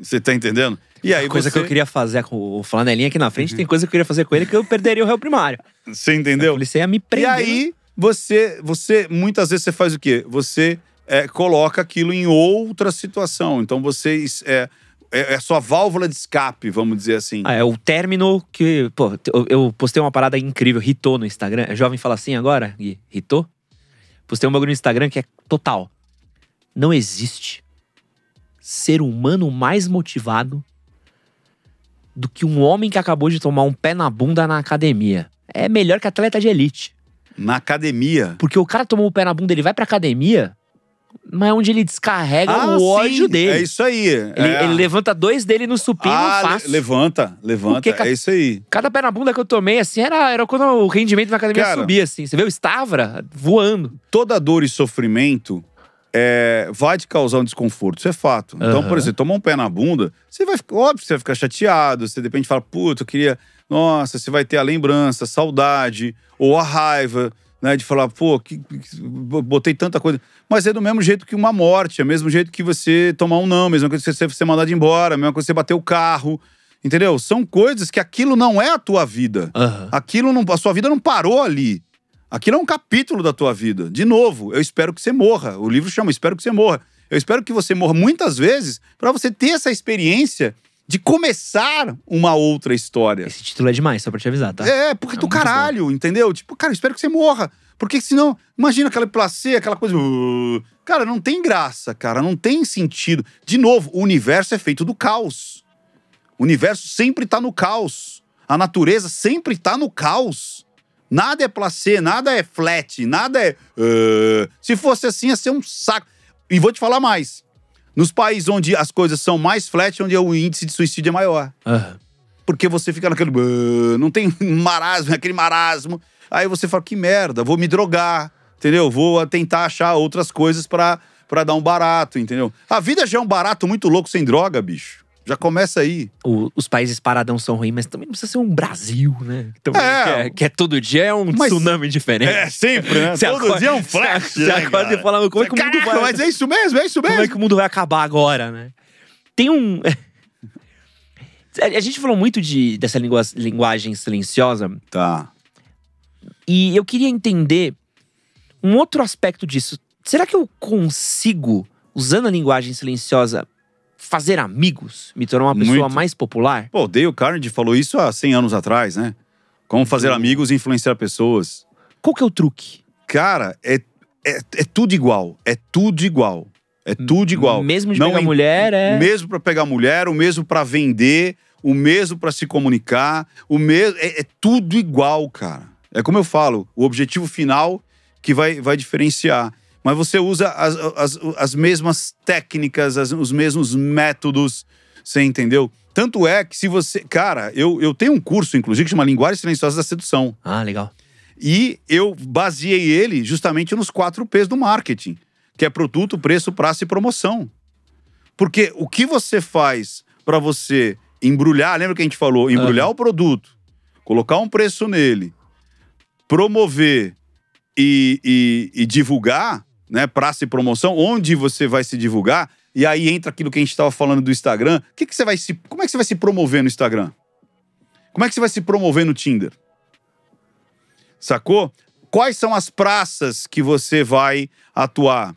Você tá entendendo? E aí coisa você, que eu queria fazer com o flanelinha aqui na frente, tem coisa que eu queria fazer com ele que eu perderia o réu primário. Você entendeu? polícia ia me E prender. aí, você, você, muitas vezes você faz o quê? Você é, coloca aquilo em outra situação. Então vocês. É, é, é sua válvula de escape, vamos dizer assim. Ah, é o término que. Pô, eu, eu postei uma parada incrível, Ritou no Instagram. É jovem fala assim agora? Gui? Ritou? Postei um bagulho no Instagram que é total. Não existe ser humano mais motivado do que um homem que acabou de tomar um pé na bunda na academia. É melhor que atleta de elite. Na academia. Porque o cara tomou o pé na bunda, ele vai pra academia, mas é onde ele descarrega Ah, o ódio sim, dele. É isso aí. Ele, é. ele levanta dois dele no supino ah, le- fácil. levanta, levanta. Ca- É isso aí. Cada pé na bunda que eu tomei, assim, era, era quando o rendimento na academia Cara. subia, assim. Você vê o Stavra voando. Toda dor e sofrimento é, vai te causar um desconforto, isso é fato. Então, Aham. por exemplo, tomar um pé na bunda, você vai ficar, óbvio, que você vai ficar chateado, você de repente fala, puta, eu queria. Nossa, você vai ter a lembrança, a saudade, ou a raiva, né? De falar, pô, que, que- botei tanta coisa. Mas é do mesmo jeito que uma morte, é do mesmo jeito que você tomar um não, mesma coisa que você ser mandado embora, mesma coisa que você bater o carro. Entendeu? São coisas que aquilo não é a tua vida. Aham. Aquilo não, a sua vida não parou ali. Aquilo é um capítulo da tua vida. De novo, eu espero que você morra. O livro chama Espero que você morra. Eu espero que você morra muitas vezes para você ter essa experiência de começar uma outra história. Esse título é demais, só pra te avisar, tá? É, porque É do caralho, entendeu? Tipo, cara, espero que você morra. Porque senão, imagina aquela placê, aquela coisa. uh, Cara, não tem graça, cara, não tem sentido. De novo, o universo é feito do caos. O universo sempre tá no caos. A natureza sempre tá no caos. Nada é placê, nada é flat, nada é. uh, Se fosse assim, ia ser um saco. E vou te falar mais. Nos países onde as coisas são mais flat, onde o índice de suicídio é maior Aham. porque você fica naquele. Não tem marasmo, aquele marasmo. Aí você fala: que merda, vou me drogar, entendeu? Vou tentar achar outras coisas pra dar um barato, entendeu? A vida já é um barato muito louco sem droga, bicho. Já começa aí. O- os países paradão são ruins, mas também não precisa ser um Brasil, né? Também, É. que, é, que é todo dia é um Mas- tsunami diferente. É, sempre, né? Todo acorda- dia é um flash. Você né, acorda e fala, como é que o mundo vai... Mas é isso mesmo, é isso Como é mesmo. que o mundo vai acabar agora, né? Tem um. A gente falou muito de, dessa linguagem silenciosa Tá. e eu queria entender um outro aspecto disso. Será que eu consigo, usando a linguagem silenciosa, fazer amigos? Me tornar uma pessoa Muito. mais popular? Pô, Dale Carnegie falou isso há 100 anos atrás, né? Como fazer amigos e influenciar pessoas. Qual que é o truque? Cara, é, é, é tudo igual. É tudo igual. É tudo igual. Mesmo de Não pegar em- mulher, é. O mesmo para pegar mulher, o mesmo para vender, o mesmo para se comunicar, o mesmo. É, é tudo igual, cara. É como eu falo, o objetivo final que vai, vai diferenciar. Mas você usa as, as, as mesmas técnicas, as- os mesmos métodos, você entendeu? Tanto é que se você. Cara, eu, eu tenho um curso, inclusive, que chama Linguagem Silenciosa da Sedução. Ah, legal. E eu baseei ele justamente nos quatro P's do marketing, que é produto, preço, prazo e promoção. Porque o que você faz para você embrulhar, lembra que a gente falou? Embrulhar o produto, colocar um preço nele, promover e, e- e divulgar, né? Praça e promoção, onde você vai se divulgar, e aí entra aquilo que a gente estava falando do Instagram. Que, que você vai se. Como é que você vai se promover no Instagram? Como é que você vai se promover no Tinder? Sacou? Quais são as praças que você vai atuar?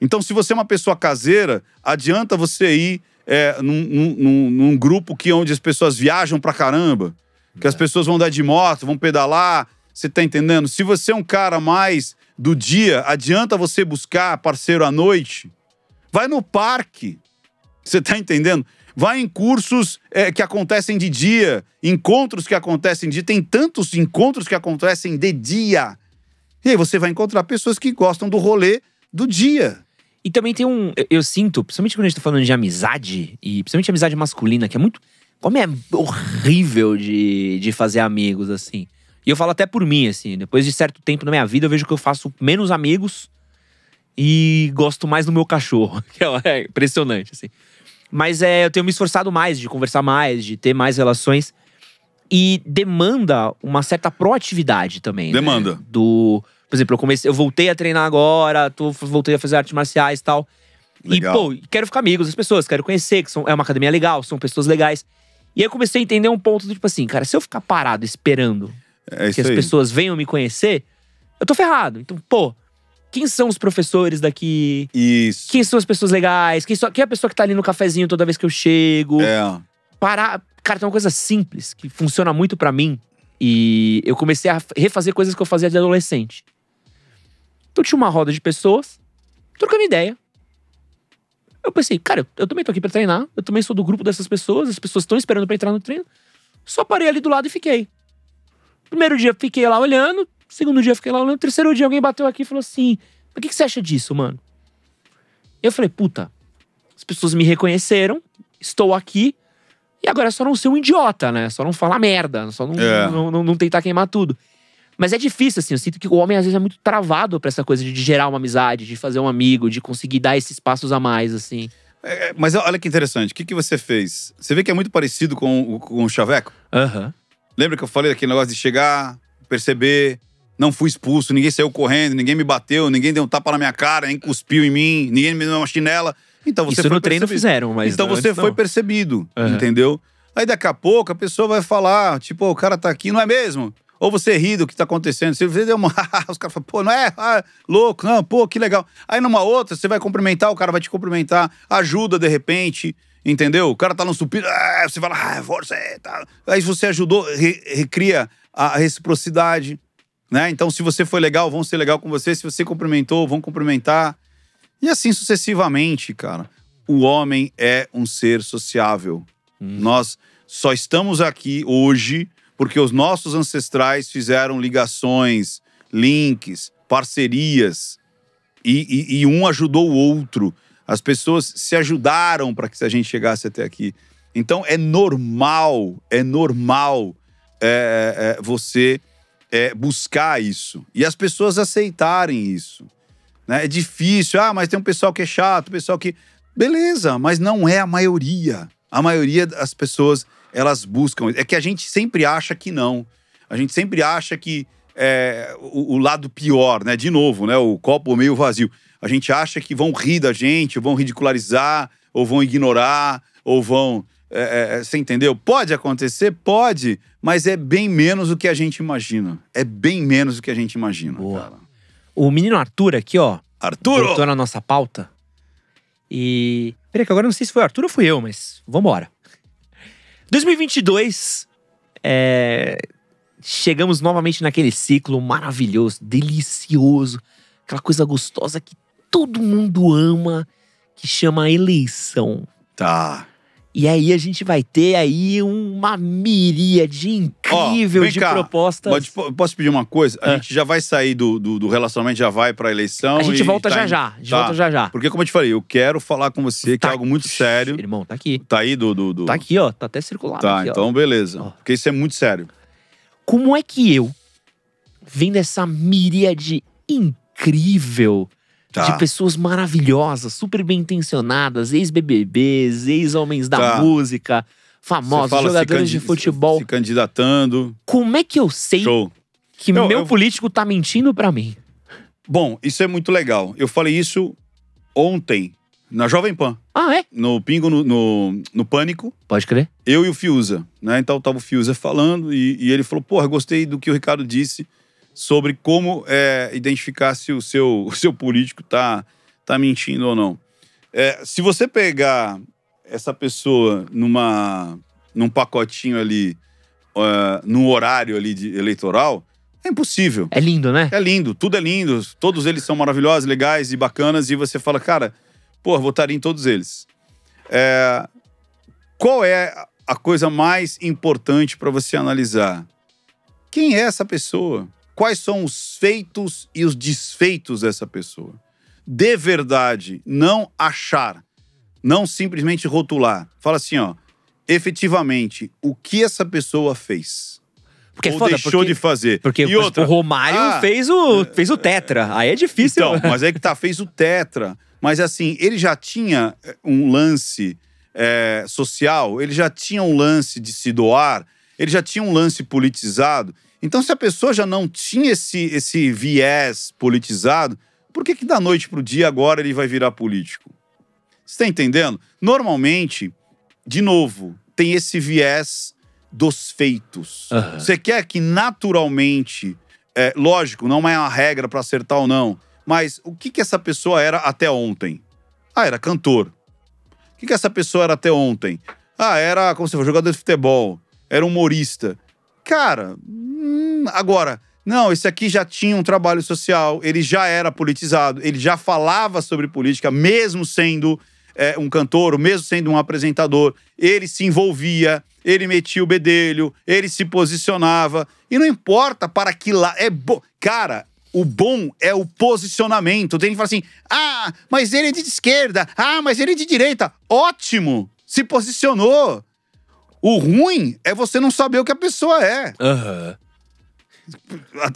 Então, se você é uma pessoa caseira, adianta você ir é, num, num- num- grupo que onde as pessoas viajam pra caramba, que as pessoas vão andar de moto, vão pedalar. Você tá entendendo? Se você é um cara mais do dia, adianta você buscar parceiro à noite. Vai no parque. Você tá entendendo? Vai em cursos é, que acontecem de dia, encontros que acontecem de dia. Tem tantos encontros que acontecem de dia. E aí você vai encontrar pessoas que gostam do rolê do dia. E também tem um. eu- sinto, principalmente quando a gente tá falando de amizade, e principalmente amizade masculina, que é muito. Como é horrível de, de fazer amigos, assim. E eu falo até por mim, assim, depois de certo tempo na minha vida, eu vejo que eu faço menos amigos e gosto mais do meu cachorro. Que é- é impressionante, assim. Mas é, eu tenho me esforçado mais de conversar mais, de ter mais relações. E demanda uma certa proatividade também. né? Demanda. Do. Por exemplo, eu comecei, eu voltei a treinar agora, tô, voltei a fazer artes marciais e tal. Legal. E, pô, quero ficar amigos das pessoas, quero conhecer, que são, é uma academia legal, são pessoas legais. E aí eu comecei a entender um ponto do tipo assim, cara, se eu ficar parado esperando É que as aí. pessoas venham me conhecer, eu tô ferrado. Então, pô, quem são os professores daqui? Isso. Quem são as pessoas legais? Quem, só- quem é a pessoa que tá ali no cafezinho toda vez que eu chego? É. Parar. Cara, tem uma coisa simples que funciona muito pra mim. E eu comecei a refazer coisas que eu fazia de adolescente. Então tinha uma roda de pessoas, trocando ideia. Eu pensei, cara, eu, eu também tô aqui pra treinar. Eu também sou do grupo dessas pessoas. As pessoas estão esperando pra entrar no treino. Só parei ali do lado e fiquei. Primeiro dia fiquei lá olhando. Segundo dia fiquei lá olhando. Terceiro dia alguém bateu aqui e falou assim: Mas o que, que você acha disso, mano? Eu falei, puta, as pessoas me reconheceram, estou aqui. E agora é só não ser um idiota, né? Só não falar merda, só não, É. não, não- não tentar queimar tudo. Mas é difícil, assim. Eu sinto que o homem às vezes é muito travado pra essa coisa de, de gerar uma amizade, de fazer um amigo, de conseguir dar esses passos a mais, assim. É, Mas olha que interessante. O que, que você fez? Você vê que é muito parecido com, o- com o Chaveco? Aham. Lembra que eu falei daquele negócio de chegar, perceber, não fui expulso, ninguém saiu correndo, ninguém me bateu, ninguém deu um tapa na minha cara, ninguém cuspiu em mim, ninguém me deu uma chinela. Então você Isso foi no treino percebido. fizeram, mas. Então você foi não. percebido, Aham. entendeu? Aí daqui a pouco a pessoa vai falar, tipo, o cara tá aqui, não é mesmo? Ou você ri do que tá acontecendo. Você deu uma. Os caras falam, pô, não é? Ah, louco, não, pô, que legal. Aí numa outra, você vai cumprimentar, o cara vai te cumprimentar, ajuda de repente, entendeu? O cara tá no supino, ah, você fala, ah, força, é, tá. Aí você ajudou, re- recria a reciprocidade, né? Então, se você foi legal, vão ser legal com você. Se você cumprimentou, vão cumprimentar. E assim sucessivamente, cara. O homem é um ser sociável. Nós só estamos aqui hoje porque os nossos ancestrais fizeram ligações, links, parcerias e, e- e um ajudou o outro. As pessoas se ajudaram para que a gente chegasse até aqui. Então é normal, é normal é, é, você é, buscar isso e as pessoas aceitarem isso. né? É difícil, ah, mas tem um pessoal que é chato, pessoal que. Beleza, mas não é a maioria. A maioria das pessoas, elas buscam. É que a gente sempre acha que não. A gente sempre acha que é o, o lado pior, né? De novo, né? O copo meio vazio. A gente acha que vão rir da gente, vão ridicularizar, ou vão ignorar, ou vão. é, é, você entendeu? Pode acontecer? Pode, mas é bem menos do que a gente imagina. É bem menos do que a gente imagina. O menino Arthur aqui, ó, Arturo! botou na nossa pauta. E. Peraí, que agora eu não sei se foi o Arthur ou fui eu, mas vambora. 2022. É... Chegamos novamente naquele ciclo maravilhoso, delicioso, aquela coisa gostosa que todo mundo ama, que chama eleição. Tá. E aí a gente vai ter aí uma miríade incrível vem de cá, propostas. Pode- po- posso pedir uma coisa? A Ah. gente já vai sair do, do, do relacionamento, já vai pra eleição. a gente volta tá já em- já. A gente tá. volta já já. Porque, como eu te falei, eu quero falar com você, que Tá- é algo muito sério. Irmão, tá aqui. Tá aí do. do, do- Tá aqui, ó. Tá até circulado. Tá, aqui, então beleza. Ó. Porque isso é muito sério. Como é que eu, vendo essa miríade incrível Tá. de pessoas maravilhosas, super bem intencionadas, ex-BBBs, ex-homens da Tá. música, famosos, jogadores de futebol, Se candidatando. como é que eu sei Show. que Eu- meu eu- político tá mentindo pra mim? Bom, isso é muito legal. Eu falei isso ontem, na Jovem Pan, Ah, é? no Pingo, no, no, no Pânico. Pode crer. eu e o Fiuza, né? Então tava o Fiuza falando e, e ele falou: Porra, gostei do que o Ricardo disse sobre como é, identificar se o seu, o seu político tá, tá mentindo ou não. É, se você pegar essa pessoa numa, num pacotinho ali, uh, num horário ali de eleitoral, é impossível. É lindo, né? É lindo, tudo é lindo, todos eles são maravilhosos, legais e bacanas, e você fala, cara, pô, votaria em todos eles. É, qual é a coisa mais importante para você analisar? Quem é essa pessoa? Quais são os feitos e os desfeitos dessa pessoa? De verdade, não achar, não simplesmente rotular. Fala assim, ó, efetivamente, o que essa pessoa fez? Porque é ou foda, deixou porque, de fazer. porque e outra, o Romário Ah, fez, o, fez o tetra. Aí é difícil. então, mas aí que tá, fez o tetra. Mas assim, ele já tinha eh, um lance eh, social, ele já tinha um lance de se doar, ele já tinha um lance politizado. Então, se a pessoa já não tinha esse, esse viés politizado, por que, que da noite pro dia agora ele vai virar político? Você tá entendendo? Normalmente, de novo, tem esse viés dos feitos. Aham. Você quer que naturalmente, é, lógico, não é uma regra para acertar ou não, Mas o que, que essa pessoa era até ontem? Ah, era cantor. O que, que essa pessoa era até ontem? Ah, era, como você falou, jogador de futebol. Era humorista. Cara, hum, agora, não, esse aqui já tinha um trabalho social, ele já era politizado, ele já falava sobre política, mesmo sendo é, um cantor, mesmo sendo um apresentador, ele se envolvia, ele metia o bedelho, ele se posicionava. E não importa para que lá. É. Cara, o bom é o posicionamento. Tem que falar assim: ah, mas ele é de esquerda, ah, mas ele é de direita. Ótimo! Se posicionou. O ruim é você não saber o que a pessoa é. Aham.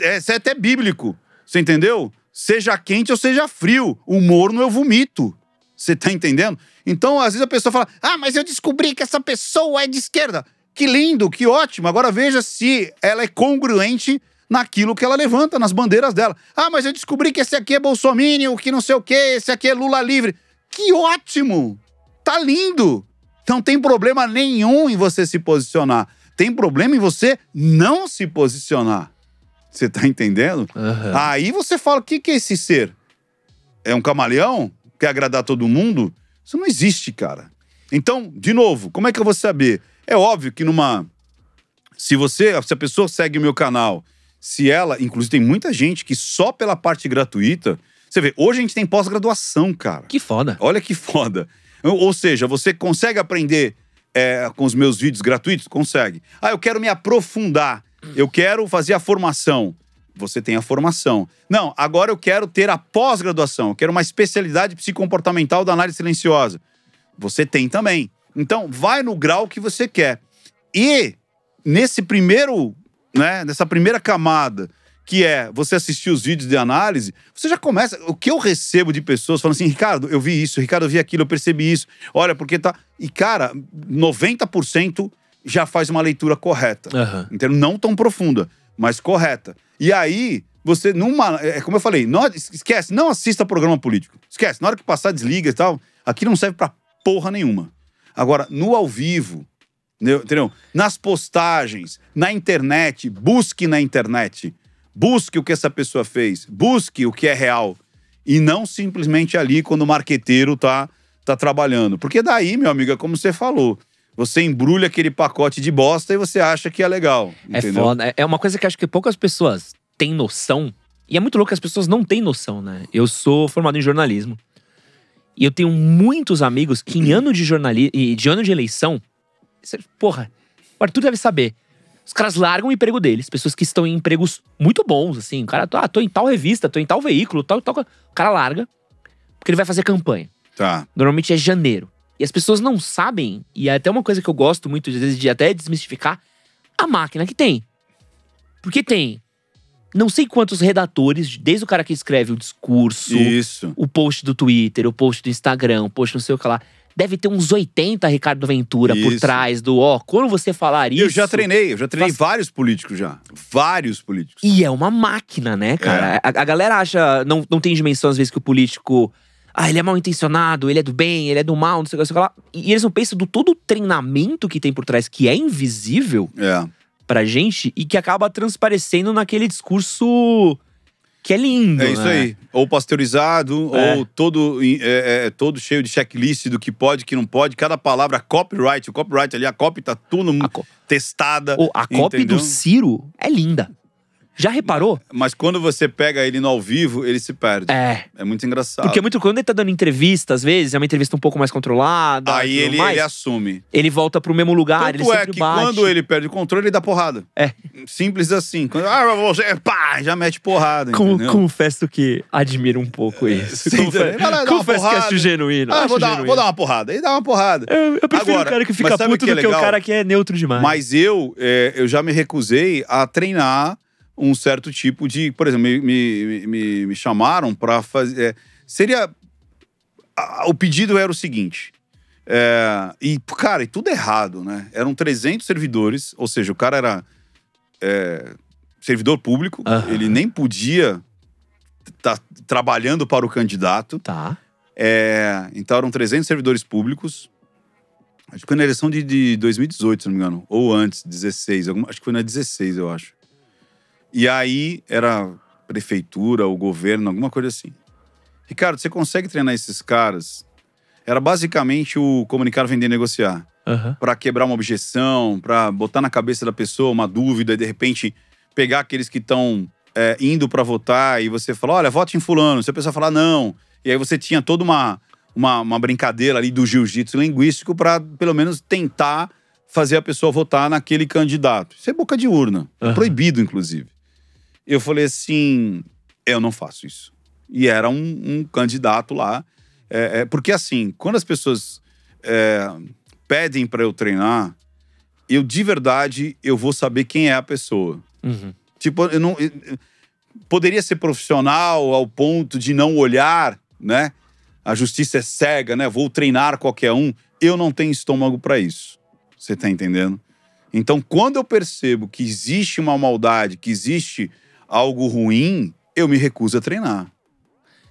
É, Isso é até bíblico. Você entendeu? Seja quente ou seja frio. O morno eu vomito. Você tá entendendo? Então, às vezes a pessoa fala: Ah, mas eu descobri que essa pessoa é de esquerda. Que lindo, que ótimo. Agora veja se ela é congruente naquilo que ela levanta, nas bandeiras dela. Ah, mas eu descobri que esse aqui é Bolsonaro, que não sei o quê, esse aqui é Lula livre. Que ótimo! Tá lindo! Não tem problema nenhum em você se posicionar. Tem problema em você não se posicionar. Você tá entendendo? Aham. Aí você fala: o que, que é esse ser? É um camaleão? Quer agradar todo mundo? Isso não existe, cara. Então, de novo, como é que eu vou saber? É óbvio que numa. Se você. Se a pessoa segue o meu canal, se ela. Inclusive, tem muita gente que só pela parte gratuita. Você vê, hoje a gente tem pós-graduação, cara. Que foda. Olha que foda. Ou seja, você consegue aprender é, com os meus vídeos gratuitos? Consegue. Ah, eu quero me aprofundar. Eu quero fazer a formação. Você tem a formação. Não, agora eu quero ter a pós-graduação. Eu quero uma especialidade psicomportamental da análise silenciosa. Você tem também. Então, vai no grau que você quer. E nesse primeiro, né, nessa primeira camada, que é você assistir os vídeos de análise, você já começa. O que eu recebo de pessoas falando assim, Ricardo, eu vi isso, Ricardo, eu vi aquilo, eu percebi isso. Olha, porque tá. E, cara, 90% já faz uma leitura correta. Aham. Entendeu? Não tão profunda, mas correta. E aí, você, numa. É como eu falei, não, esquece, não assista programa político. Esquece, na hora que passar, desliga e tal. Aqui não serve pra porra nenhuma. Agora, no ao vivo, entendeu? entendeu? Nas postagens, na internet, busque na internet. Busque o que essa pessoa fez. Busque o que é real. E não simplesmente ali quando o marqueteiro tá, tá trabalhando. Porque daí, meu amigo, é como você falou. Você embrulha aquele pacote de bosta e você acha que é legal. É entendeu? foda. É- É uma coisa que acho que poucas pessoas têm noção. E é muito louco que as pessoas não têm noção, né? Eu sou formado em jornalismo. E eu tenho muitos amigos que em ano de jornalismo de ano de eleição. Porra, o Arthur deve saber. Os caras largam o emprego deles, pessoas que estão em empregos muito bons, assim. O cara, ah, tô em tal revista, tô em tal veículo, tal, tal. co-". O cara larga, porque ele vai fazer campanha. Tá. Normalmente é janeiro. E as pessoas não sabem, e é até uma coisa que eu gosto muito, às vezes, de até desmistificar, a máquina que tem. Porque tem não sei quantos redatores, desde o cara que escreve o discurso, Isso. o post do Twitter, o post do Instagram, o post não sei o que lá. Deve ter uns 80 Ricardo Ventura por Isso. trás do, ó, quando você falar isso. Eu já treinei, eu já treinei Faz- vários políticos já. Vários políticos. E é uma máquina, né, cara? A, a galera acha, não, não tem dimensão às vezes que o político. Ah, ele é mal intencionado, ele é do bem, ele é do mal, não sei o que, não sei o que lá. E eles não pensam do todo o treinamento que tem por trás, que é invisível É. pra gente e que acaba transparecendo naquele discurso que é lindo. É isso né? aí. Ou pasteurizado, É. ou todo, é, é, todo cheio de checklist do que pode, que não pode. Cada palavra, copyright. O copyright ali, a copy tá tudo co- testada. A copy entendeu? do Ciro é linda. Já reparou? Mas quando você pega ele no ao vivo, ele se perde. É. É muito engraçado. Porque muito quando ele tá dando entrevista, às vezes, é uma entrevista um pouco mais controlada. Aí ele, mais, ele assume. ele volta pro mesmo lugar, ele Tanto é sempre que bate. quando ele perde o controle, ele dá porrada. É. Simples assim. Quando, ah, você, pá, já mete porrada, Com- entendeu? confesso que admiro um pouco isso. Sim, Confe- lá confesso que acho genuíno. Ah, acho vou dar, genuíno. vou dar uma porrada. Aí dá uma porrada. Eu, eu prefiro Agora, o cara que fica puto que é do que o legal? cara que é neutro demais. Mas eu, é, eu já me recusei a treinar um certo tipo de. Por exemplo, me, me, me, me chamaram para fazer. é, seria. a- o pedido era o seguinte. é, e, cara, e tudo errado, né? Eram 300 servidores, ou seja, o cara era é, servidor público, Aham. ele nem podia estar trabalhando para o candidato. Tá. É, então eram 300 servidores públicos. Acho que foi na eleição de, de 2018, se não me engano. Ou antes, 16. alguma- acho que foi na 16, eu acho. E aí era prefeitura, o governo, alguma coisa assim. Ricardo, você consegue treinar esses caras? Era basicamente o comunicar, vender, negociar. Aham. Pra quebrar uma objeção, pra botar na cabeça da pessoa uma dúvida e de repente pegar aqueles que estão indo pra votar e você falar, olha, vote em fulano. Se a pessoa falar não, e aí você tinha toda uma, uma, uma brincadeira ali do jiu-jitsu linguístico pra pelo menos tentar fazer a pessoa votar naquele candidato. Isso é boca de urna, é Aham. proibido inclusive. Eu falei assim, eu não faço isso. E era um, um candidato lá, é, é, porque assim, quando as pessoas é, pedem pra eu treinar, eu de verdade eu vou saber quem é a pessoa. Uhum. Tipo, eu não. eu- poderia ser profissional ao ponto de não olhar, né? A justiça é cega, né? Vou treinar qualquer um. Eu não tenho estômago pra isso. Você tá entendendo? Então, quando eu percebo que existe uma maldade, que existe algo ruim, eu me recuso a treinar.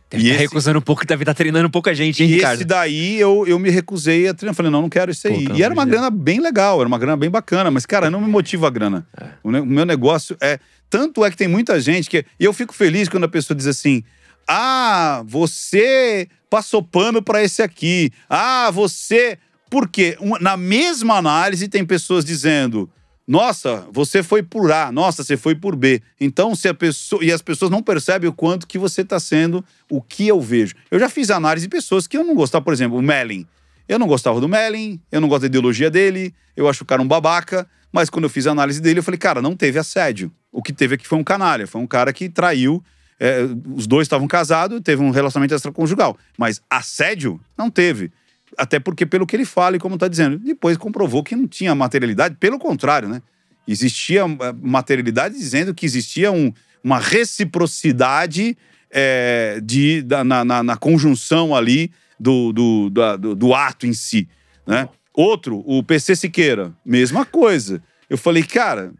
Deve E tá esse- recusando um pouco, deve estar treinando pouca gente, hein, E Ricardo? esse daí eu, eu me recusei a treinar. Falei, não, não quero isso Pô, aí. pelo e era uma grana bem legal, era uma grana bem bacana. Mas, cara, não me motiva a grana. É. O, meu negócio é. Tanto é que tem muita gente que. E eu fico feliz quando a pessoa diz assim: ah, você passou pano pra esse aqui. Ah, você. Por quê? Um- na mesma análise, tem pessoas dizendo. Nossa, você foi por A, nossa, você foi por B. Então, se a pessoa. E as pessoas não percebem o quanto que você está sendo o que eu vejo. Eu já fiz análise de pessoas que eu não gostava, por exemplo, o Mellin. Eu não gostava do Mellin, eu não gosto da ideologia dele, eu acho o cara um babaca, mas quando eu fiz a análise dele, eu falei, cara, não teve assédio. O que teve aqui foi um canalha, foi um cara que traiu. é, os dois estavam casados, teve um relacionamento extraconjugal. Mas assédio não teve. Até porque, pelo que ele fala e como está dizendo, depois comprovou que não tinha materialidade, pelo contrário, né? Existia eh, materialidade dizendo que existia um- uma reciprocidade eh, de, da- na, na- na conjunção ali do, do, da- do, do ato em si, né? Outro, o PC Siqueira, mesma coisa. Eu falei, cara,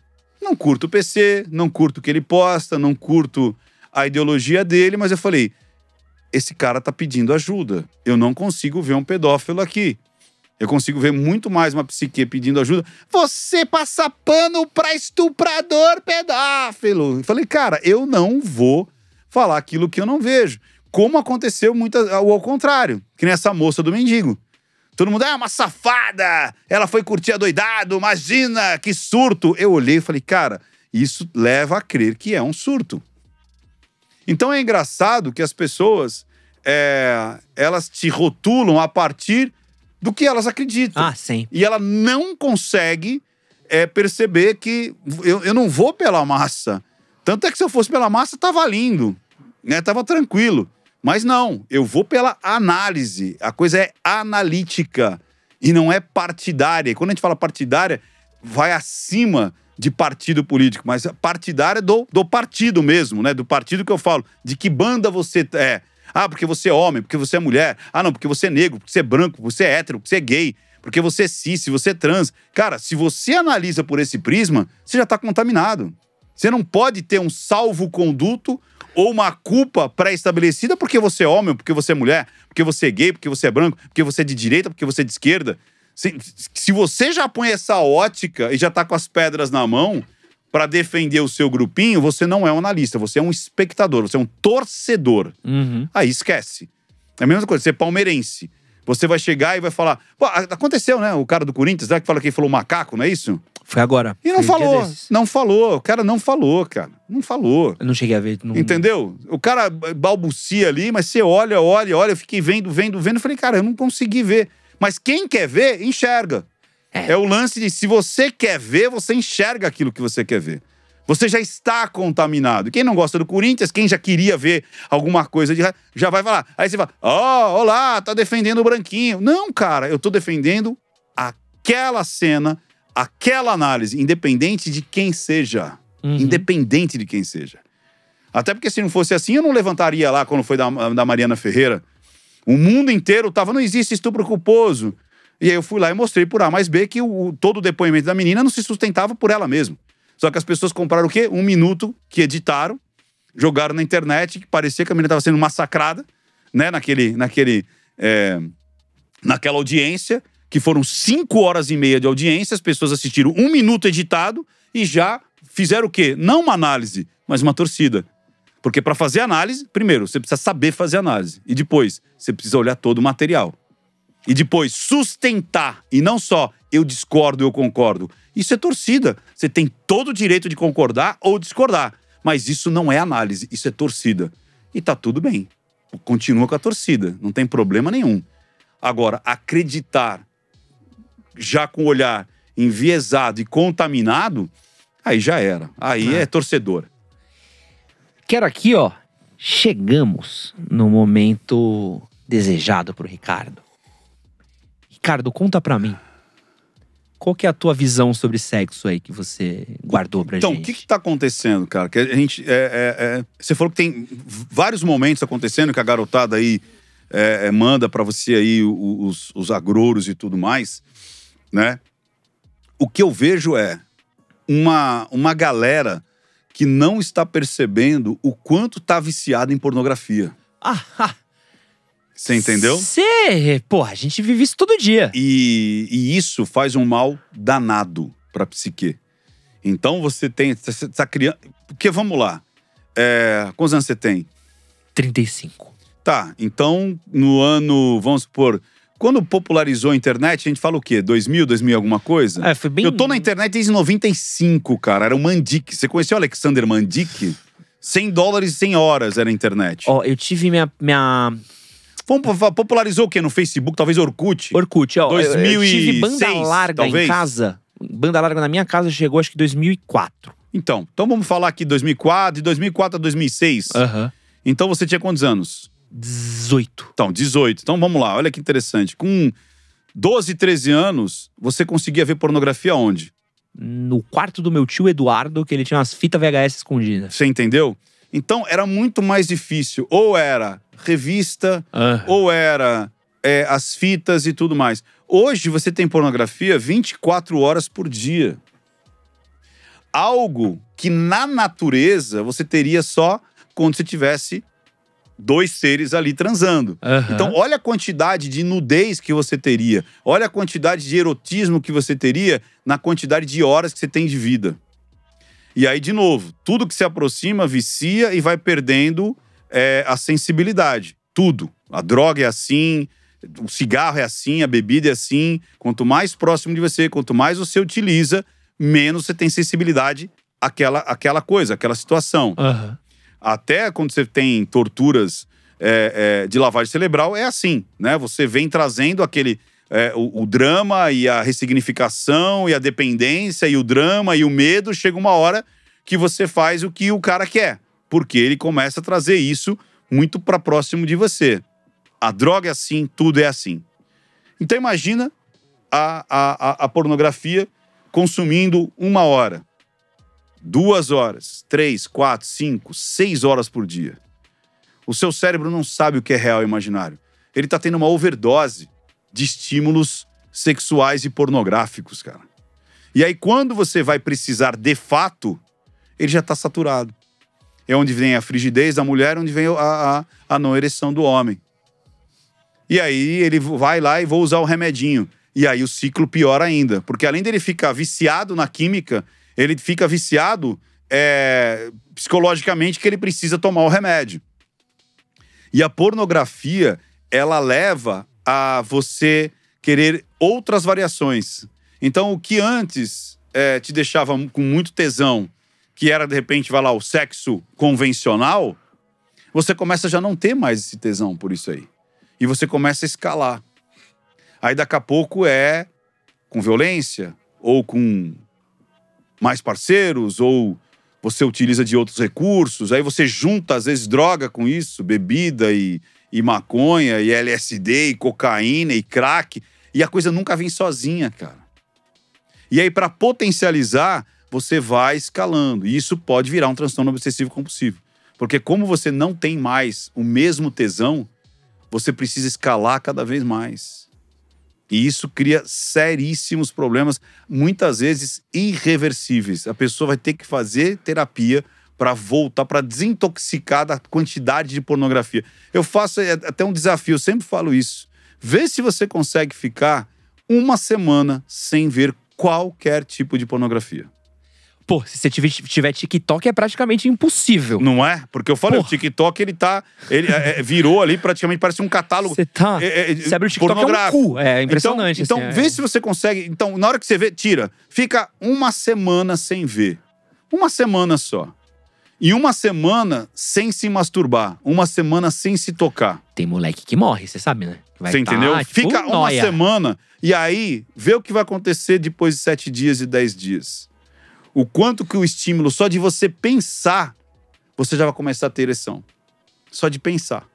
não curto o PC, não curto o que ele posta, não curto a ideologia dele, mas eu falei, esse cara tá pedindo ajuda. Eu não consigo ver um pedófilo aqui. Eu consigo ver muito mais uma psique pedindo ajuda. Você passa pano pra estuprador pedófilo. Eu falei, cara, eu não vou falar aquilo que eu não vejo. Como aconteceu muitas, ao ao contrário, que nem essa moça do mendigo. Todo mundo, é uma safada, ela foi curtir a doidado, imagina, que surto. Eu olhei e falei, cara, isso leva a crer que é um surto. Então é engraçado que as pessoas, é, elas te rotulam a partir do que elas acreditam. Ah, sim. E ela não consegue é, perceber que eu, eu não vou pela massa. Tanto é que se eu fosse pela massa, tava lindo, né? Tava tranquilo. Mas não, eu vou pela análise. A coisa é analítica e não é partidária. E quando a gente fala partidária, vai acima de partido político, mas partidária do, do partido mesmo, né? Do partido que eu falo. De que banda você é. Ah, porque você é homem, porque você é mulher. Ah, não, porque você é negro, porque você é branco, porque você é hétero, porque você é gay, porque você é cis, se você é trans. Cara, se você analisa por esse prisma, você já está contaminado. Você não pode ter um salvo-conduto ou uma culpa pré-estabelecida porque você é homem, porque você é mulher, porque você é gay, porque você é branco, porque você é de direita, porque você é de esquerda. Se, se você já põe essa ótica e já tá com as pedras na mão para defender o seu grupinho, você não é um analista, você é um espectador, você é um torcedor. Uhum. Aí esquece. É a mesma coisa, você é palmeirense. Você vai chegar e vai falar. Aconteceu, né? O cara do Corinthians, né? Que fala que ele falou macaco, não é isso? Foi agora. E não falou. Não falou. O cara não falou, cara. Não falou. Eu não cheguei a ver. Não... Entendeu? O cara balbucia ali, mas você olha, olha, olha. Eu fiquei vendo, vendo, vendo. Eu falei, cara, eu não consegui ver. Mas quem quer ver, enxerga. É. É. o lance de se você quer ver, você enxerga aquilo que você quer ver. Você já está contaminado. Quem não gosta do Corinthians, quem já queria ver alguma coisa de já vai falar. Aí você fala: Ó, olá, tá defendendo o branquinho. Não, cara, eu tô defendendo aquela cena, aquela análise, independente de quem seja. Uhum. Independente de quem seja. Até porque se não fosse assim, eu não levantaria lá quando foi da, da Mariana Ferreira. O mundo inteiro tava, não existe estupro culposo. E aí eu fui lá e mostrei por A mais B que o, todo o depoimento da menina não se sustentava por ela mesma. Só que as pessoas compraram o quê? Um minuto que editaram, jogaram na internet, que parecia que a menina estava sendo massacrada, né? Naquele, naquele, é, naquela audiência, que foram cinco horas e meia de audiência, as pessoas assistiram um minuto editado e já fizeram o quê? Não uma análise, mas uma torcida. Porque para fazer análise, primeiro, você precisa saber fazer análise. E depois, você precisa olhar todo o material. E depois, sustentar. E não só eu discordo, eu concordo. Isso é torcida. Você tem todo o direito de concordar ou discordar. Mas isso não é análise, isso é torcida. E tá tudo bem. Continua com a torcida, não tem problema nenhum. Agora, acreditar já com o olhar enviesado e contaminado, aí já era. Aí Ah. é torcedor. Quero aqui, ó. Chegamos no momento desejado pro Ricardo. Ricardo, conta pra mim. Qual que é a tua visão sobre sexo aí que você guardou pra Então, o gente? que que tá acontecendo, cara? Que a gente. é, é, é, você falou que tem vários momentos acontecendo que a garotada aí é, é, manda pra você aí o- os, os agrouros e tudo mais, né? O que eu vejo é uma, uma galera que não está percebendo o quanto tá viciada em pornografia. Ah, Você entendeu? Você, porra, a gente vive isso todo dia. E, e isso faz um mal danado pra psique. Então você tem. Você tá criando. Porque vamos lá. É, quantos anos você tem? 35. Tá, então no ano. Vamos supor. Quando popularizou a internet, a gente fala o quê? 2000, 2000 e alguma coisa? É, foi bem. Eu tô na internet desde 95, cara. Era o Mandic. Você conheceu o Alexander Mandic? 100 dólares e 100 horas era a internet. Ó, eu tive minha, minha popularizou o quê? No Facebook? Talvez Orkut? Orkut, ó. eu- Eu, 2006, tive banda larga talvez? em casa. Banda larga na minha casa chegou acho que 2004. Então, então vamos falar aqui 2004, de 2004 a 2006. Aham. Então você tinha quantos anos? 18. Então, 18. Então vamos lá, olha que interessante. Com 12, 13 anos, você conseguia ver pornografia onde? No quarto do meu tio Eduardo, que ele tinha umas fitas VHS escondidas. Você entendeu? Então era muito mais difícil. Ou era revista, ou era é, as fitas e tudo mais. Hoje você tem pornografia 24 horas por dia. Algo que na natureza você teria só quando você tivesse dois seres ali transando. Aham. Então, olha a quantidade de nudez que você teria. Olha a quantidade de erotismo que você teria na quantidade de horas que você tem de vida. E aí, de novo, tudo que se aproxima vicia e vai perdendo é, a sensibilidade. Tudo. A droga é assim, o cigarro é assim, a bebida é assim. Quanto mais próximo de você, quanto mais você utiliza, menos você tem sensibilidade àquela, àquela coisa, àquela situação Aham. Até quando você tem torturas é, é, de lavagem cerebral, é assim, né? Você vem trazendo aquele. é, o, o drama e a ressignificação e a dependência e o drama e o medo, chega uma hora que você faz o que o cara quer, porque ele começa a trazer isso muito para próximo de você. A droga é assim, tudo é assim. Então imagina a, a, a- pornografia consumindo uma hora duas horas, três, quatro, cinco, seis horas por dia. O seu cérebro não sabe o que é real e imaginário. Ele tá tendo uma overdose de estímulos sexuais e pornográficos, cara. E aí, quando você vai precisar de fato, ele já tá saturado. É onde vem a frigidez da mulher, onde vem a, a, a não ereção do homem. E aí ele vai lá e vou usar o remedinho. E aí o ciclo piora ainda. Porque além dele ficar viciado na química, ele fica viciado é, psicologicamente que ele precisa tomar o remédio. E a pornografia, ela leva a você querer outras variações. Então, o que antes é, te deixava com muito tesão, que era, de repente, vai lá, o sexo convencional, você começa a já não ter mais esse tesão por isso aí. E você começa a escalar. Aí, daqui a pouco, é com violência, ou com mais parceiros, ou você utiliza de outros recursos, aí você junta, às vezes, droga com isso, bebida e, e maconha, e LSD, e cocaína, e crack, e a coisa nunca vem sozinha, cara. E aí, para potencializar, você vai escalando, e isso pode virar um transtorno obsessivo compulsivo. Porque como você não tem mais o mesmo tesão, você precisa escalar cada vez mais. E isso cria seríssimos problemas, muitas vezes irreversíveis. A pessoa vai ter que fazer terapia para voltar, para desintoxicar da quantidade de pornografia. Eu faço é, até um desafio, eu sempre falo isso. Vê se você consegue ficar uma semana sem ver qualquer tipo de pornografia. Pô, se você tiver, tiver TikTok é praticamente impossível. Não é? Porque eu falei, Porra. o TikTok, ele tá. Ele é, é, virou ali praticamente, parece um catálogo. Você tá. é, é, Você abre o TikTok é um cu. É impressionante. Então, então assim, é. vê se você consegue. Então, na hora que você vê, tira. Fica uma semana sem ver. Uma semana só. E uma semana sem se masturbar. Uma semana sem se tocar. Tem moleque que morre, você sabe, né? Vai você tá, entendeu? tipo, Fica uma nóia. semana e aí vê o que vai acontecer depois de sete dias e dez dias. O quanto que o estímulo, só de você pensar, você já vai começar a ter ereção. Só de pensar.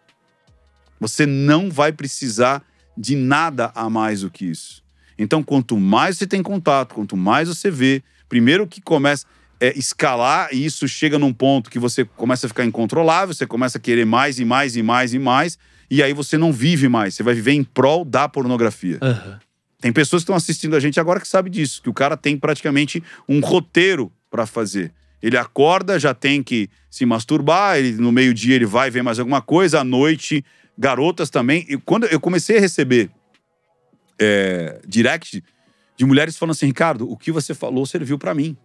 Você não vai precisar de nada a mais do que isso. Então, quanto mais você tem contato, quanto mais você vê, primeiro que começa é escalar e isso chega num ponto que você começa a ficar incontrolável, você começa a querer mais e mais e mais e mais, e aí você não vive mais, você vai viver em prol da pornografia. Aham. Tem pessoas que estão assistindo a gente agora que sabem disso, que o cara tem praticamente um roteiro para fazer. Ele acorda, já tem que se masturbar, ele, no meio-dia ele vai ver mais alguma coisa, à noite, garotas também. E quando eu comecei a receber é, direct de mulheres falando assim, Ricardo, o que você falou serviu para mim.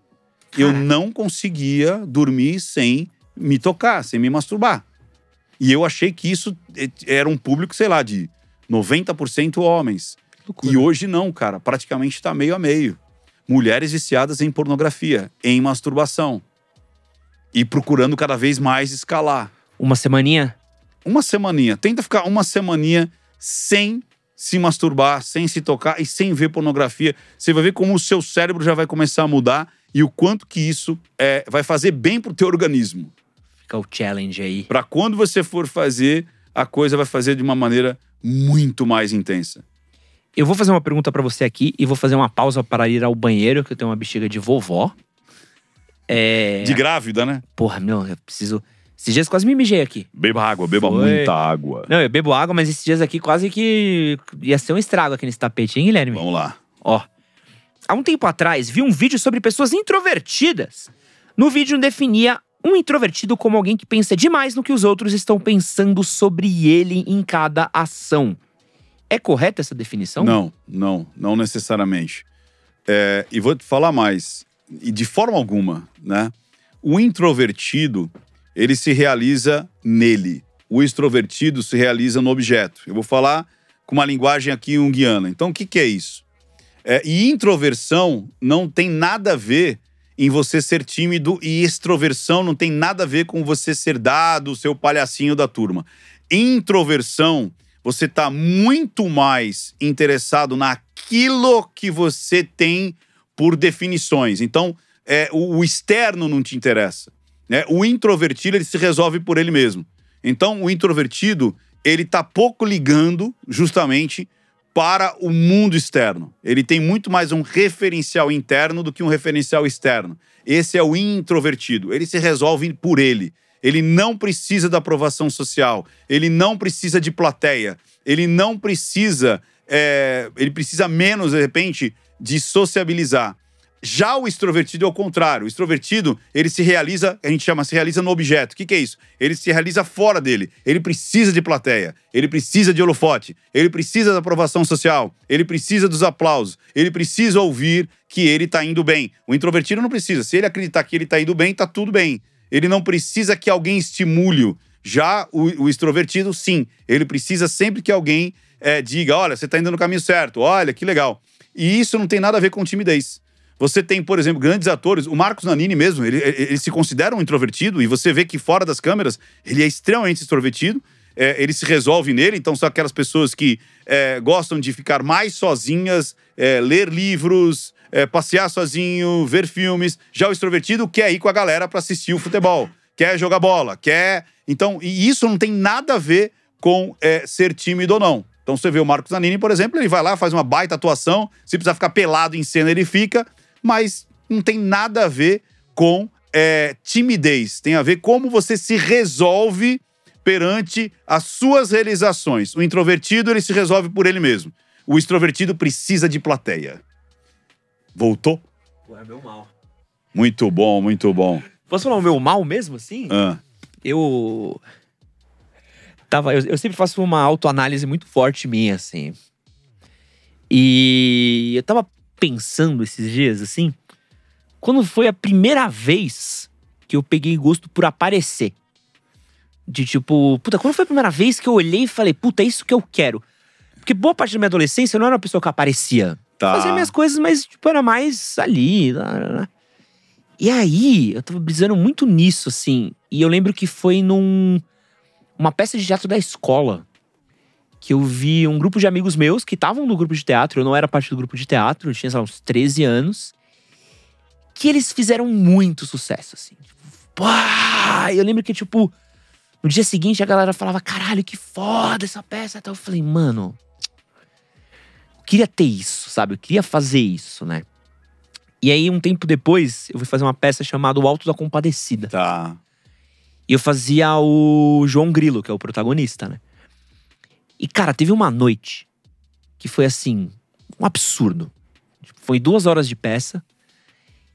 Eu não conseguia dormir sem me tocar, sem me masturbar. E eu achei que isso eh, era um público, sei lá, de 90% homens. E hoje não, cara. Praticamente está meio a meio. Mulheres viciadas em pornografia, em masturbação. E procurando cada vez mais escalar. Uma semaninha? Uma semaninha. Tenta ficar uma semaninha sem se masturbar, sem se tocar e sem ver pornografia. Você vai ver como o seu cérebro já vai começar a mudar e o quanto que isso é, vai fazer bem pro teu organismo. Fica o challenge aí. Para quando você for fazer, a coisa vai fazer de uma maneira muito mais intensa. Eu vou fazer uma pergunta pra você aqui e vou fazer uma pausa para ir ao banheiro, que eu tenho uma bexiga de vovó. É. De grávida, né? Porra, meu, eu preciso. Esses dias quase me mijei aqui. Beba água, beba Foi. muita água. Não, eu bebo água, mas esses dias aqui quase que ia ser um estrago aqui nesse tapete, hein, Guilherme? Vamos lá. Ó. Há um tempo atrás, vi um vídeo sobre pessoas introvertidas. No vídeo definia um introvertido como alguém que pensa demais no que os outros estão pensando sobre ele em cada ação. É correta essa definição? Não, não, não necessariamente. É, e vou te falar mais. E de forma alguma, né? O introvertido, ele se realiza nele. O extrovertido se realiza no objeto. Eu vou falar com uma linguagem aqui junguiana. Então, o que, que é isso? É, e introversão não tem nada a ver em você ser tímido e extroversão não tem nada a ver com você ser dado, seu palhacinho da turma. Introversão, você está muito mais interessado naquilo que você tem por definições. Então, é, o, o externo não te interessa. Né? O introvertido, ele se resolve por ele mesmo. Então, o introvertido, ele tá pouco ligando justamente para o mundo externo. Ele tem muito mais um referencial interno do que um referencial externo. Esse é o introvertido. Ele se resolve por ele. Ele não precisa da aprovação social. Ele não precisa de plateia. Ele não precisa. é, ele precisa menos, de repente, de sociabilizar. Já o extrovertido é o contrário. O extrovertido, ele se realiza, a gente chama, se realiza no objeto. O que, que é isso? Ele se realiza fora dele. Ele precisa de plateia. Ele precisa de holofote. Ele precisa da aprovação social. Ele precisa dos aplausos. Ele precisa ouvir que ele tá indo bem. O introvertido não precisa. Se ele acreditar que ele tá indo bem, tá tudo bem. Ele não precisa que alguém estimule-o. Já o, o extrovertido, sim. Ele precisa sempre que alguém eh, diga: olha, você tá indo no caminho certo. Olha, que legal. E isso não tem nada a ver com timidez. Você tem, por exemplo, grandes atores. O Marcos Nanini mesmo, ele, ele- ele se considera um introvertido e você vê que fora das câmeras ele é extremamente extrovertido. É, ele se resolve nele, então são aquelas pessoas que é, gostam de ficar mais sozinhas, é, ler livros, é, passear sozinho, ver filmes. Já o extrovertido quer ir com a galera para assistir o futebol, quer jogar bola, quer. Então, e isso não tem nada a ver com é, ser tímido ou não. Então você vê o Marcos Nanini, por exemplo, ele vai lá, faz uma baita atuação, se precisar ficar pelado em cena, ele fica, mas não tem nada a ver com é, timidez. Tem a ver como você se resolve perante as suas realizações. O introvertido, ele se resolve por ele mesmo. O extrovertido precisa de plateia. Voltou? Pô, é meu mal. Muito bom, muito bom. Posso falar o meu mal mesmo, assim? Ah, Eu. Tava, eu, eu sempre faço uma autoanálise muito forte minha, assim. E eu tava pensando esses dias, assim, quando foi a primeira vez que eu peguei gosto por aparecer. De tipo, puta, quando foi a primeira vez que eu olhei e falei, puta, é isso que eu quero? Porque boa parte da minha adolescência eu não era uma pessoa que aparecia. Tá. Fazia minhas coisas, mas tipo, era mais ali. lá, lá. E aí, eu tava brisando muito nisso, assim. E eu lembro que foi num. Uma peça de teatro da escola. Que eu vi um grupo de amigos meus que estavam no grupo de teatro. Eu não era parte do grupo de teatro, eu tinha, sei lá, uns 13 anos. Que eles fizeram muito sucesso, assim. Pá! Eu lembro que, tipo, no dia seguinte a galera falava: caralho, que foda essa peça. Então eu falei, mano. Eu queria ter isso, sabe? Eu queria fazer isso, né? E aí, um tempo depois, eu fui fazer uma peça chamada O Alto da Compadecida. Tá. E eu fazia o João Grilo, que é o protagonista, né? E, cara, teve uma noite que foi assim, um absurdo. Tipo, Foi duas horas de peça.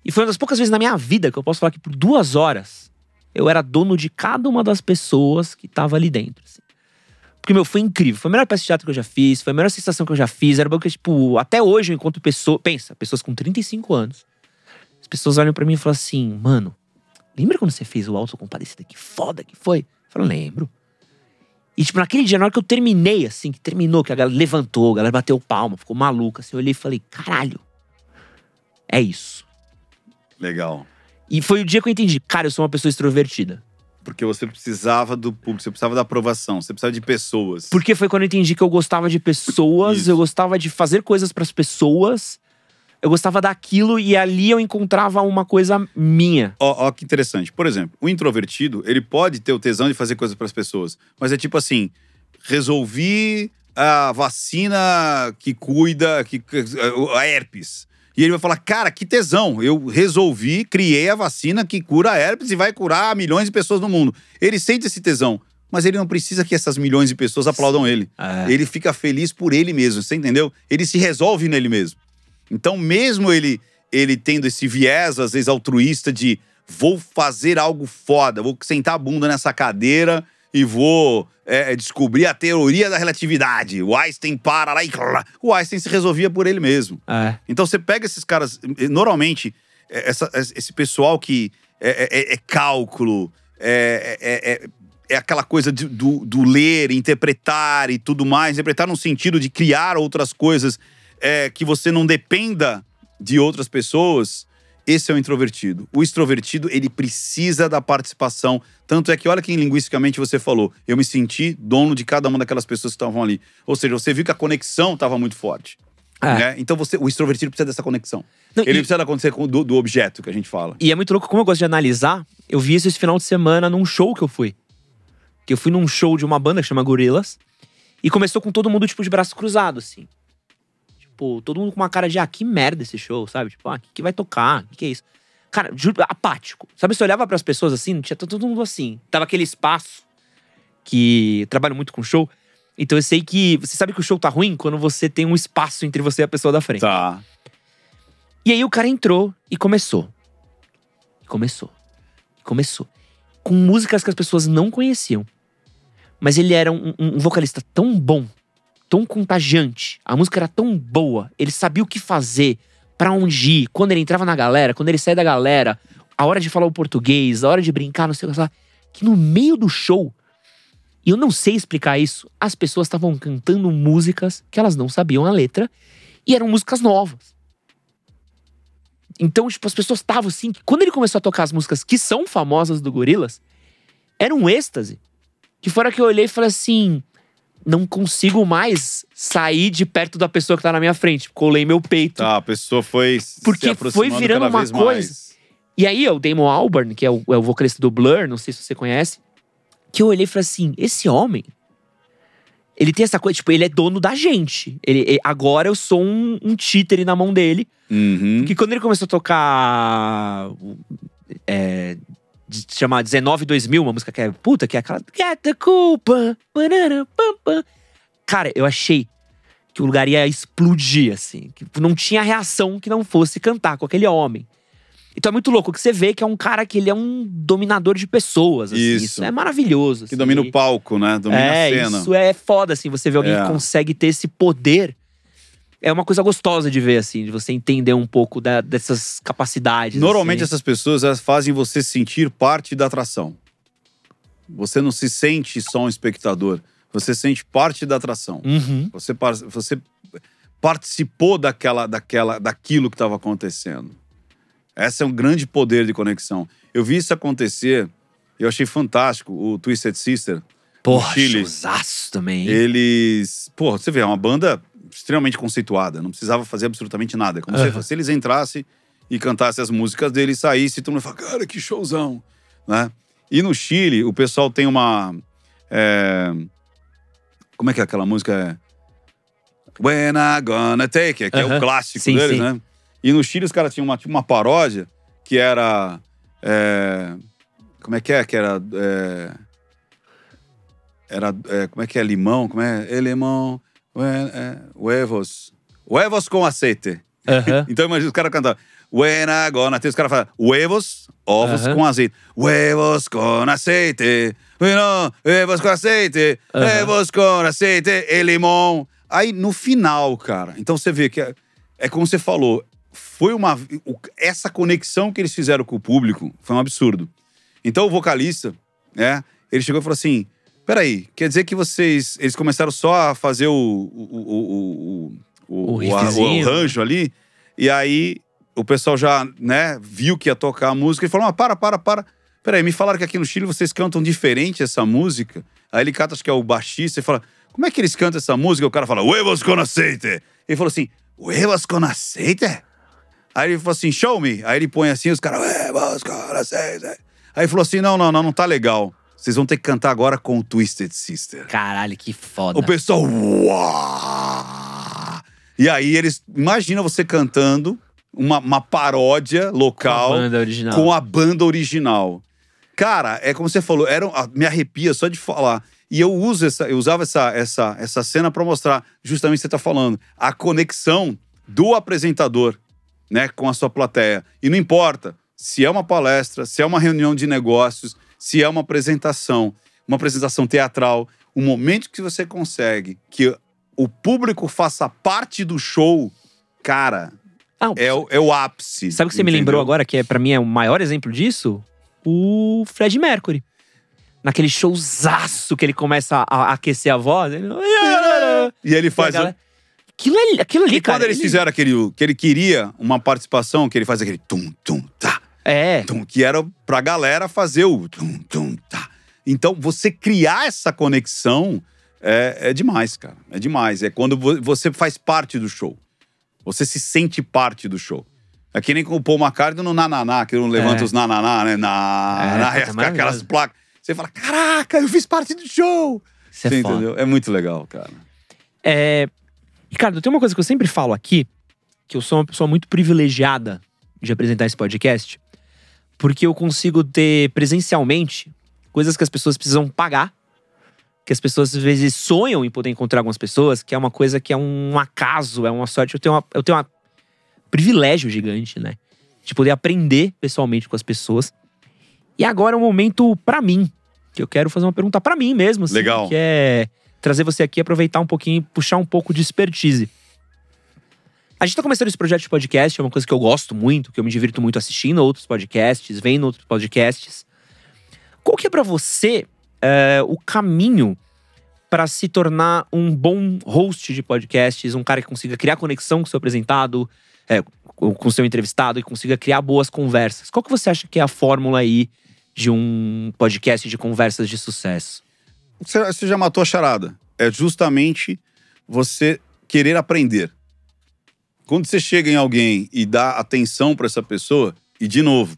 E foi uma das poucas vezes na minha vida que eu posso falar que por duas horas eu era dono de cada uma das pessoas que tava ali dentro. assim. Porque, meu, foi incrível. Foi a melhor peça de teatro que eu já fiz, foi a melhor sensação que eu já fiz. Era porque, tipo, até hoje eu encontro pessoas. Pensa, pessoas com 35 anos. As pessoas olham pra mim e falam assim, mano, lembra quando você fez o Alto Compadecida? Que foda que foi? Eu falo, lembro. E, tipo, naquele dia, na hora que eu terminei, assim, que terminou, que a galera levantou, a galera bateu palma, ficou maluca, assim, eu olhei e falei, caralho, é isso. Legal. E foi o dia que eu entendi, cara, eu sou uma pessoa extrovertida. Porque você precisava do público, você precisava da aprovação, você precisava de pessoas. Porque foi quando eu entendi que eu gostava de pessoas, Isso. eu gostava de fazer coisas pras pessoas, eu gostava daquilo e ali eu encontrava uma coisa minha. Ó, ó que interessante. Por exemplo, o introvertido, ele pode ter o tesão de fazer coisas para as pessoas, mas é tipo assim, resolvi a vacina que cuida, que a herpes. E ele vai falar, cara, que tesão, eu resolvi, criei a vacina que cura a herpes e vai curar milhões de pessoas no mundo. Ele sente esse tesão, mas ele não precisa que essas milhões de pessoas aplaudam ele. Ele fica feliz por ele mesmo, você entendeu? Ele se resolve nele mesmo. Então, mesmo ele, ele tendo esse viés, às vezes, altruísta de vou fazer algo foda, vou sentar a bunda nessa cadeira e vou é, descobrir a teoria da relatividade. O Einstein para lá e. O Einstein se resolvia por ele mesmo. É. Então você pega esses caras, normalmente, eh, essa- esse pessoal que é, é- é cálculo, é, é- é- é aquela coisa de- do, do ler, interpretar e tudo mais, interpretar no sentido de criar outras coisas é, que você não dependa de outras pessoas. Esse é o introvertido. O extrovertido, ele precisa da participação. Tanto é que, olha que linguisticamente você falou, eu me senti dono de cada uma daquelas pessoas que estavam ali. Ou seja, você viu que a conexão estava muito forte. É. né? Então você, o extrovertido precisa dessa conexão. Não, Ele e- precisa acontecer com- do, do objeto que a gente fala. E é muito louco, como eu gosto de analisar, eu vi isso esse final de semana num show que eu fui. Que eu fui num show de uma banda que chama Gorilas. E começou com todo mundo, tipo, de braço cruzado, assim. Tipo, todo mundo com uma cara de, ah, que merda esse show, sabe? Tipo, ah, o que, que vai tocar? O que, que é isso? Cara, juro, apático. Sabe, você olhava pras pessoas assim, tinha todo mundo assim. Tava aquele espaço que trabalho muito com show. Então eu sei que. Você sabe que o show tá ruim quando você tem um espaço entre você e a pessoa da frente. Tá. E aí o cara entrou e começou. E começou. E começou. Com músicas que as pessoas não conheciam. Mas ele era um, um- um vocalista tão bom, tão contagiante. A música era tão boa. Ele sabia o que fazer, pra onde ir, quando ele entrava na galera, quando ele saía da galera, a hora de falar o português, a hora de brincar, não sei o que. Que no meio do show, e eu não sei explicar isso, as pessoas estavam cantando músicas que elas não sabiam a letra e eram músicas novas. Então, tipo, as pessoas estavam assim. Quando ele começou a tocar as músicas que são famosas do Gorilas, era um êxtase. Que fora que eu olhei e falei assim: não consigo mais sair de perto da pessoa que tá na minha frente. Colei meu peito. Tá, a pessoa foi se Porque foi virando uma coisa. mais. E aí, o Damon Albarn, que é o, é o vocalista do Blur, não sei se você conhece, que eu olhei e falei assim: esse homem. Ele tem essa coisa, tipo, ele é dono da gente. Ele, ele- agora eu sou um, um títere na mão dele. Uhum. Porque quando ele começou a tocar. É, de- chama 19 2000, uma música que é. Puta, que é aquela. Get the culpa. Cara, eu achei que o lugar ia explodir, assim. Que não tinha reação que não fosse cantar com aquele homem. Então é muito louco que você vê que é um cara que ele é um dominador de pessoas. Assim. Isso. Isso. é maravilhoso. Que assim. domina o palco, né? Domina é, a cena. isso é foda, assim, você vê alguém É. que consegue ter esse poder. É uma coisa gostosa de ver, assim, de você entender um pouco da- dessas capacidades. Normalmente assim. essas pessoas elas fazem você sentir parte da atração. Você não se sente só um espectador, você sente parte da atração. Uhum. Você, você participou daquela, daquela, daquilo que estava acontecendo. Esse é um grande poder de conexão. Eu vi isso acontecer, eu achei fantástico. O Twisted Sister, Porra, Chile. também. eles. Pô, você vê, é uma banda extremamente conceituada, não precisava fazer absolutamente nada. É como se- Aham. se, eles entrassem e cantassem as músicas deles, saíssem, todo mundo fala, cara, que showzão, né? E no Chile, o pessoal tem uma. é, Como é que é aquela música? É... When I gonna take it, que é Aham. o clássico Sim, deles, sim. né? E no Chile os caras tinham uma, tipo uma paródia que era. é, Como é que é? Que era. é, Era. é, Como é que é? Limão? Como é? É limão. Hue- é, Huevos. Huevos com aceite. Aham. Então imagina os caras cantando. When I gonna take, os caras falam huevos, ovos Aham. com azeite. Huevos com aceite. Huevos com aceite. Huevos com aceite e limão. Aí no final, cara. Então você vê que é, é como você falou. Foi uma. Essa conexão que eles fizeram com o público foi um absurdo. Então o vocalista, né? Ele chegou e falou assim: peraí, quer dizer que vocês. Eles começaram só a fazer o. o, o, o, o, O arranjo ali. E aí o pessoal já, né, viu que ia tocar a música e falou: ah, para, para, para. Peraí, me falaram que aqui no Chile vocês cantam diferente essa música. Aí ele cata, acho que é o baixista, e fala: como é que eles cantam essa música? O cara fala: huevos con aceite. Ele falou assim: huevos con aceite? Aí ele falou assim: show me. Aí ele põe assim, os caras: huevos con aceite. Aí ele falou assim: não, não, não, não tá legal. Vocês vão ter que cantar agora com o Twisted Sister. Caralho, que foda. O pessoal! E aí eles, imagina você cantando uma, uma paródia Com a local banda original. com a banda original. Cara, é como você falou, era, me arrepia só de falar. E eu uso essa, eu usava essa, essa, essa cena para mostrar justamente o que você está falando, a conexão do apresentador, né, com a sua plateia. E não importa se é uma palestra, se é uma reunião de negócios, se é uma apresentação, uma apresentação teatral, o momento que você consegue que o público faça parte do show, cara, Ah, é, o- é o ápice. Sabe o que você me lembrou agora, que é, pra mim é o maior exemplo disso? O Fred Mercury. Naquele showzaço que ele começa a, a aquecer a voz. Ele... E ele faz. E galera- Aquilo ali, aquilo ali E cara. quando eles ele- fizeram aquele. que ele queria uma participação, que ele faz aquele tum, tum, tá, É. tum, que era pra galera fazer o tum, tum, tá. Então, você criar essa conexão é, é demais, cara. É demais. É quando vo- você faz parte do show. Você se sente parte do show. É que nem com o Paul McCartney no Nananá, que não levanta É. os Nananá, né? Na, É, na, aquelas placas. Você fala, caraca, eu fiz parte do show. Isso é Você foda. entendeu? É muito legal, cara. É, Ricardo, tem uma coisa que eu sempre falo aqui, que eu sou uma pessoa muito privilegiada de apresentar esse podcast, porque eu consigo ter presencialmente coisas que as pessoas precisam pagar, que as pessoas às vezes sonham em poder encontrar algumas pessoas, que é uma coisa que é um acaso, é uma sorte. Eu tenho uma, eu tenho um privilégio gigante, né? De poder aprender pessoalmente com as pessoas. E agora é um momento pra mim, que eu quero fazer uma pergunta pra mim mesmo, assim, Legal. que é trazer você aqui, aproveitar um pouquinho, puxar um pouco de expertise. A gente tá começando esse projeto de podcast, é uma coisa que eu gosto muito, que eu me divirto muito assistindo outros podcasts, vendo outros podcasts. Qual que é pra você é, o caminho para se tornar um bom host de podcasts, um cara que consiga criar conexão com o seu apresentado, é, com seu entrevistado e consiga criar boas conversas? Qual que você acha que é a fórmula aí de um podcast de conversas de sucesso? Você já matou a charada. É justamente você querer aprender. Quando você chega em alguém e dá atenção para essa pessoa, e de novo,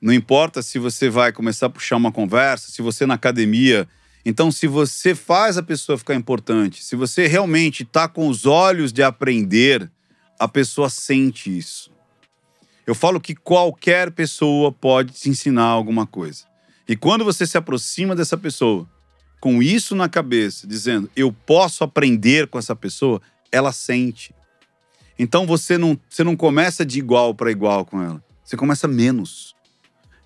não importa se você vai começar a puxar uma conversa, se você na academia. Então, se você faz a pessoa ficar importante, se você realmente está com os olhos de aprender, a pessoa sente isso. Eu falo que qualquer pessoa pode te ensinar alguma coisa. E quando você se aproxima dessa pessoa, com isso na cabeça, dizendo eu posso aprender com essa pessoa, ela sente. Então você não, você não começa de igual para igual com ela. Você começa menos.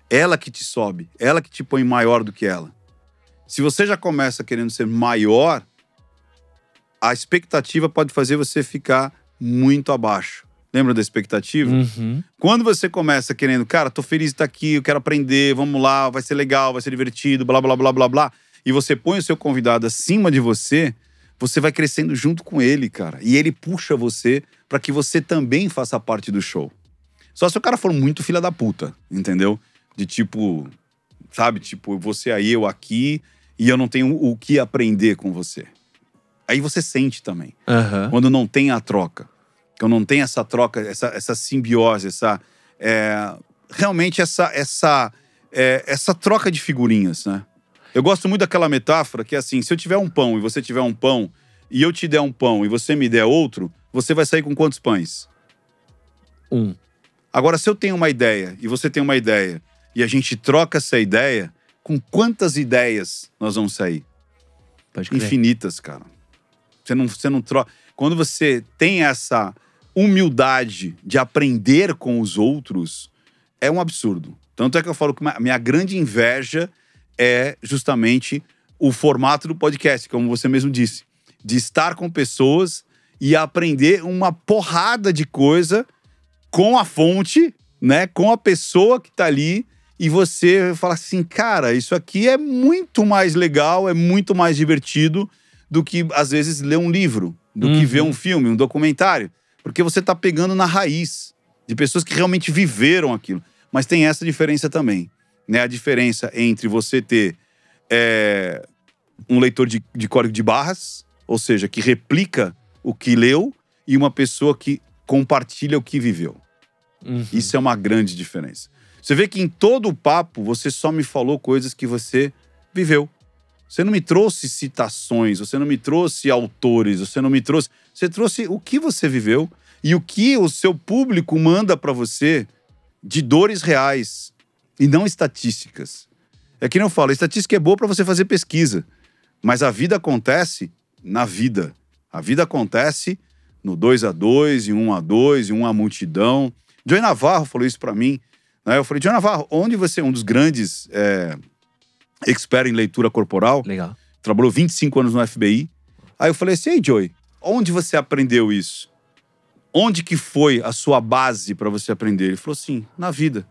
Ela que te sobe, ela que te põe maior do que ela. Se você já começa querendo ser maior, a expectativa pode fazer você ficar muito abaixo. Lembra da expectativa? Uhum. Quando você começa querendo, cara, tô feliz de estar aqui, eu quero aprender, vamos lá, vai ser legal, vai ser divertido, blá, blá, blá, blá, blá. E você põe o seu convidado acima de você, você vai crescendo junto com ele, cara. E ele puxa você para que você também faça parte do show. Só se o cara for muito filha da puta, entendeu? De tipo, sabe? Tipo, você aí, eu aqui, e eu não tenho o que aprender com você. Aí você sente também. Aham. Quando não tem a troca. Quando não tem essa troca, essa, essa simbiose, essa. é, realmente essa, essa, é, essa troca de figurinhas, né? Eu gosto muito daquela metáfora que é assim: se eu tiver um pão e você tiver um pão, e eu te der um pão e você me der outro, você vai sair com quantos pães? Um. Agora, se eu tenho uma ideia e você tem uma ideia, e a gente troca essa ideia, com quantas ideias nós vamos sair? Infinitas, cara. Você não, você não troca. Quando você tem essa humildade de aprender com os outros, é um absurdo. Tanto é que eu falo que a minha grande inveja é justamente o formato do podcast, como você mesmo disse. De estar com pessoas e aprender uma porrada de coisa com a fonte, né? Com a pessoa que tá ali. E você fala assim, cara, isso aqui é muito mais legal, é muito mais divertido do que, às vezes, ler um livro, do que Uhum. ver um filme, um documentário. Porque você tá pegando na raiz de pessoas que realmente viveram aquilo. Mas tem essa diferença também, né? A diferença entre você ter é, um leitor de, de código de barras, ou seja, que replica o que leu, e uma pessoa que compartilha o que viveu. Uhum. Isso é uma grande diferença. Você vê que em todo o papo você só me falou coisas que você viveu. Você não me trouxe citações, você não me trouxe autores, você não me trouxe. Você trouxe o que você viveu e o que o seu público manda para você de dores reais e não estatísticas. É que nem eu falo, a estatística é boa para você fazer pesquisa, mas a vida acontece na vida. A vida acontece no 2 a 2 em 1 um a 2 em um a multidão. Joey Navarro falou isso para mim. Né? Eu falei, Joey Navarro, onde você é um dos grandes é, experts em leitura corporal? Legal. trabalhou 25 anos no FBI. Aí eu falei assim, ei, Joey, onde você aprendeu isso? Onde que foi a sua base para você aprender? Ele falou assim, na vida.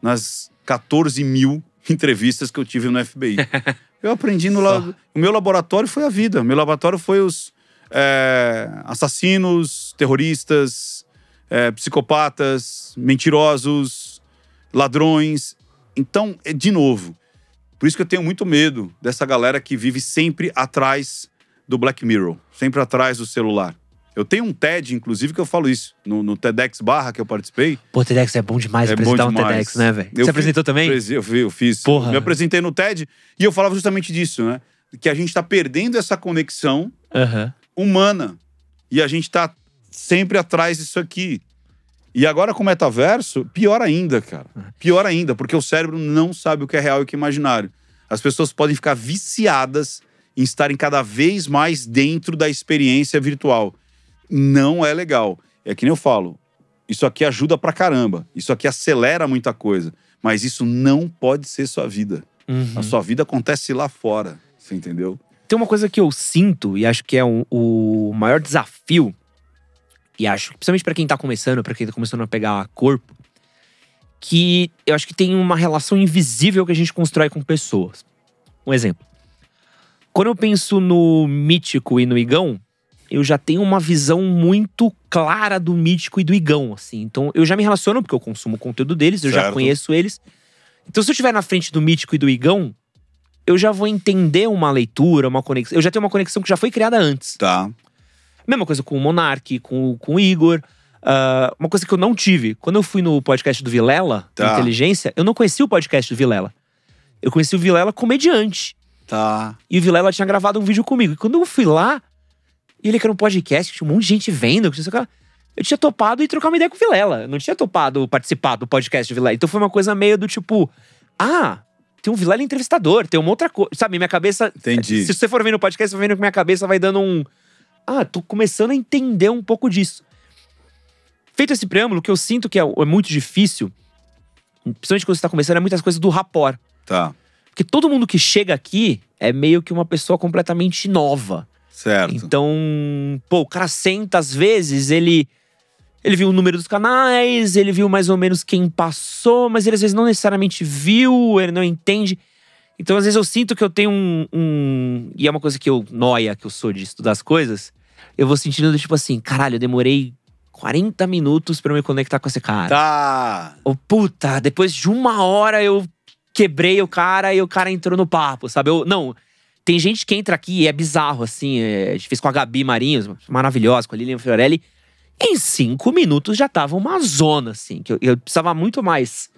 Nas 14 mil entrevistas que eu tive no FBI. eu aprendi no... La... O meu laboratório foi a vida. Meu laboratório foi os é, assassinos, terroristas, é, psicopatas, mentirosos, ladrões. Então, é de novo, por isso que eu tenho muito medo dessa galera que vive sempre atrás do Black Mirror, sempre atrás do celular. Eu tenho um TED, inclusive, que eu falo isso. No, no TEDx Barra que eu participei. Pô, TEDx é bom demais É bom apresentar um demais. TEDx, né, velho? Você fi- apresentou também? Eu, fi- eu fiz. Porra. Me apresentei no TED e eu falava justamente disso, né? Que a gente tá perdendo essa conexão Aham. humana. E a gente tá sempre atrás disso aqui. E agora com o metaverso, pior ainda, cara. Pior ainda, porque o cérebro não sabe o que é real e o que é imaginário. As pessoas podem ficar viciadas em estarem cada vez mais dentro da experiência virtual. Não é legal. É que nem eu falo, isso aqui ajuda pra caramba. Isso aqui acelera muita coisa. Mas isso não pode ser sua vida. Uhum. A sua vida acontece lá fora. Você entendeu? Tem uma coisa que eu sinto e acho que é um- o maior desafio, e acho que principalmente pra quem tá começando, pra quem tá começando a pegar corpo, que eu acho que tem uma relação invisível que a gente constrói com pessoas. Um exemplo. Quando eu penso no mítico e no igão, eu já tenho uma visão muito clara do mítico e do igão, assim. Então eu já me relaciono porque eu consumo o conteúdo deles, eu já Certo. conheço eles. Então se eu estiver na frente do mítico e do igão, eu já vou entender uma leitura, uma conexão. Eu já tenho uma conexão que já foi criada antes. Tá. Mesma coisa com o Monark, com, com o Igor. Ah, uma coisa que eu não tive. Quando eu fui no podcast do Vilela, Tá. Inteligência, eu não conhecia o podcast do Vilela. Eu conheci o Vilela comediante. Tá. E o Vilela tinha gravado um vídeo comigo. E quando eu fui lá, e ele que era um podcast, tinha um monte de gente vendo. Eu tinha topado e trocar uma ideia com o Vilela. Eu não tinha topado participar do podcast do Vilela. Então foi uma coisa meio do tipo: ah, tem um Vilela entrevistador, tem uma outra coisa. Sabe, minha cabeça. Entendi. Se você for vendo o podcast, você vai vendo que minha cabeça vai dando um. Ah, tô começando a entender um pouco disso. Feito esse preâmbulo, o que eu sinto que é, é muito difícil, principalmente quando você tá começando, é muitas coisas do rapport. Tá. Porque todo mundo que chega aqui é meio que uma pessoa completamente nova. Certo. Então, pô, o cara senta às vezes, ele ele viu o número dos canais, ele viu mais ou menos quem passou, mas ele às vezes não necessariamente viu, ele não entende. Então, às vezes eu sinto que eu tenho um, um e é uma coisa que eu noia que eu sou de estudar as coisas, eu vou sentindo tipo assim, caralho, eu demorei 40 minutos pra eu me conectar com esse cara. Tá. Ô, puta, depois de uma hora eu quebrei o cara e o cara entrou no papo, sabe? Eu, não, tem gente que entra aqui e é bizarro, assim. É, a gente fez com a Gabi Marinhos, maravilhosa, com a Lilian Fiorelli. Em cinco minutos já tava uma zona, assim, que eu, eu precisava muito mais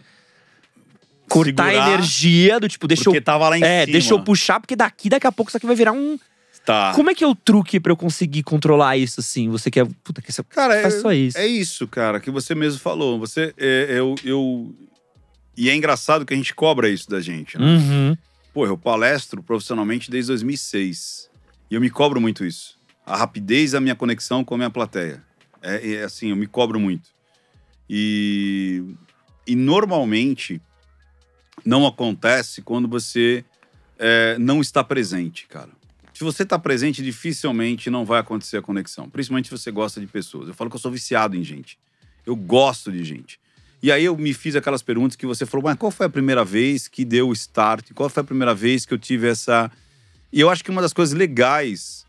cortar a Segurar, energia do tipo, deixa Porque eu. tava lá em É, cima. deixa eu puxar, porque daqui, daqui a pouco isso aqui vai virar um. Tá. Como é que é o truque pra eu conseguir controlar isso, assim? Você quer. Puta, que você Cara, faz é, só isso. é isso, cara, que você mesmo falou. Você, é, eu, eu... E é engraçado que a gente cobra isso da gente, né? Uhum. Pô, eu palestro profissionalmente desde 2006. E eu me cobro muito isso. A rapidez da minha conexão com a minha plateia. É, é assim, eu me cobro muito. E, e normalmente não acontece quando você é, não está presente, cara. Se você está presente, dificilmente não vai acontecer a conexão. Principalmente se você gosta de pessoas. Eu falo que eu sou viciado em gente. Eu gosto de gente. E aí eu me fiz aquelas perguntas que você falou, mas qual foi a primeira vez que deu o start? Qual foi a primeira vez que eu tive essa. E eu acho que uma das coisas legais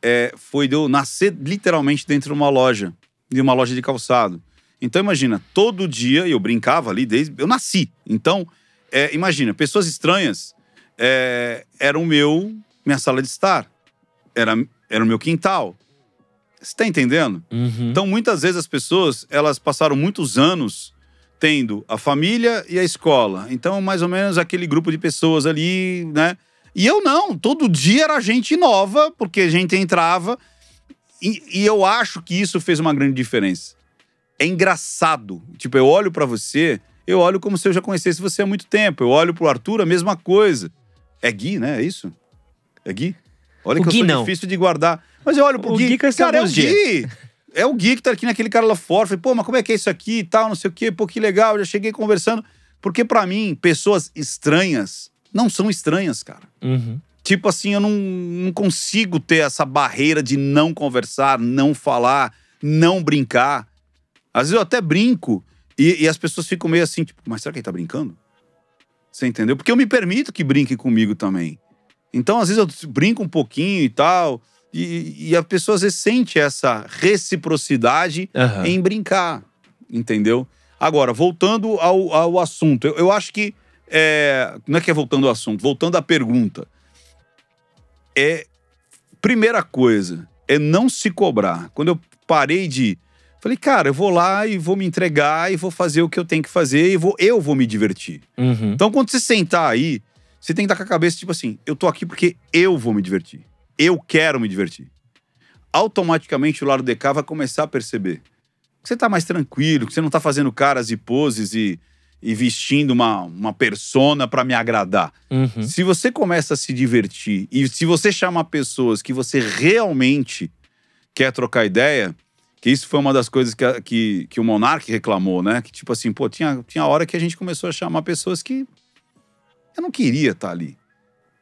é, foi de eu nascer literalmente dentro de uma loja, de uma loja de calçado. Então imagina, todo dia eu brincava ali desde. Eu nasci. Então, é, imagina, pessoas estranhas é, eram meu, minha sala de estar. Era, era o meu quintal. Você tá entendendo? Uhum. Então, muitas vezes as pessoas, elas passaram muitos anos tendo a família e a escola. Então, mais ou menos aquele grupo de pessoas ali, né? E eu não, todo dia era gente nova, porque a gente entrava. E, e eu acho que isso fez uma grande diferença. É engraçado. Tipo, eu olho pra você, eu olho como se eu já conhecesse você há muito tempo. Eu olho pro Arthur, a mesma coisa. É Gui, né? É isso? É Gui? Olha O que Gui eu sou não. difícil de guardar. Mas eu olho pro O Gui, Gui cara, é o. Gui. É o Gui que tá aqui naquele cara lá fora. Falei, pô, mas como é que é isso aqui e tal, não sei o quê. Pô, que legal, já cheguei conversando. Porque pra mim, pessoas estranhas não são estranhas, cara. Uhum. Tipo assim, eu não, não consigo ter essa barreira de não conversar, não falar, não brincar. Às vezes eu até brinco e, e as pessoas ficam meio assim, tipo, mas será que ele tá brincando? Você entendeu? Porque eu me permito que brinque comigo também. Então, às vezes eu brinco um pouquinho e tal, e, e a pessoa às vezes sente essa reciprocidade Aham. em brincar, entendeu? Agora, voltando ao, ao assunto, eu, eu acho que. é, não é que é voltando ao assunto, voltando à pergunta. É. Primeira coisa, é não se cobrar. Quando eu parei de. Falei, cara, eu vou lá e vou me entregar e vou fazer o que eu tenho que fazer e vou, eu vou me divertir. Uhum. Então, quando você sentar aí, você tem que estar com a cabeça tipo assim: eu tô aqui porque eu vou me divertir. Eu quero me divertir. Automaticamente o lado de cá vai começar a perceber que você tá mais tranquilo, que você não tá fazendo caras e poses e, e vestindo uma, uma persona para me agradar. Uhum. Se você começa a se divertir e se você chamar pessoas que você realmente quer trocar ideia, que isso foi uma das coisas que, que, que o Monark reclamou, né? Que tipo assim, pô, tinha, tinha hora que a gente começou a chamar pessoas que eu não queria estar ali.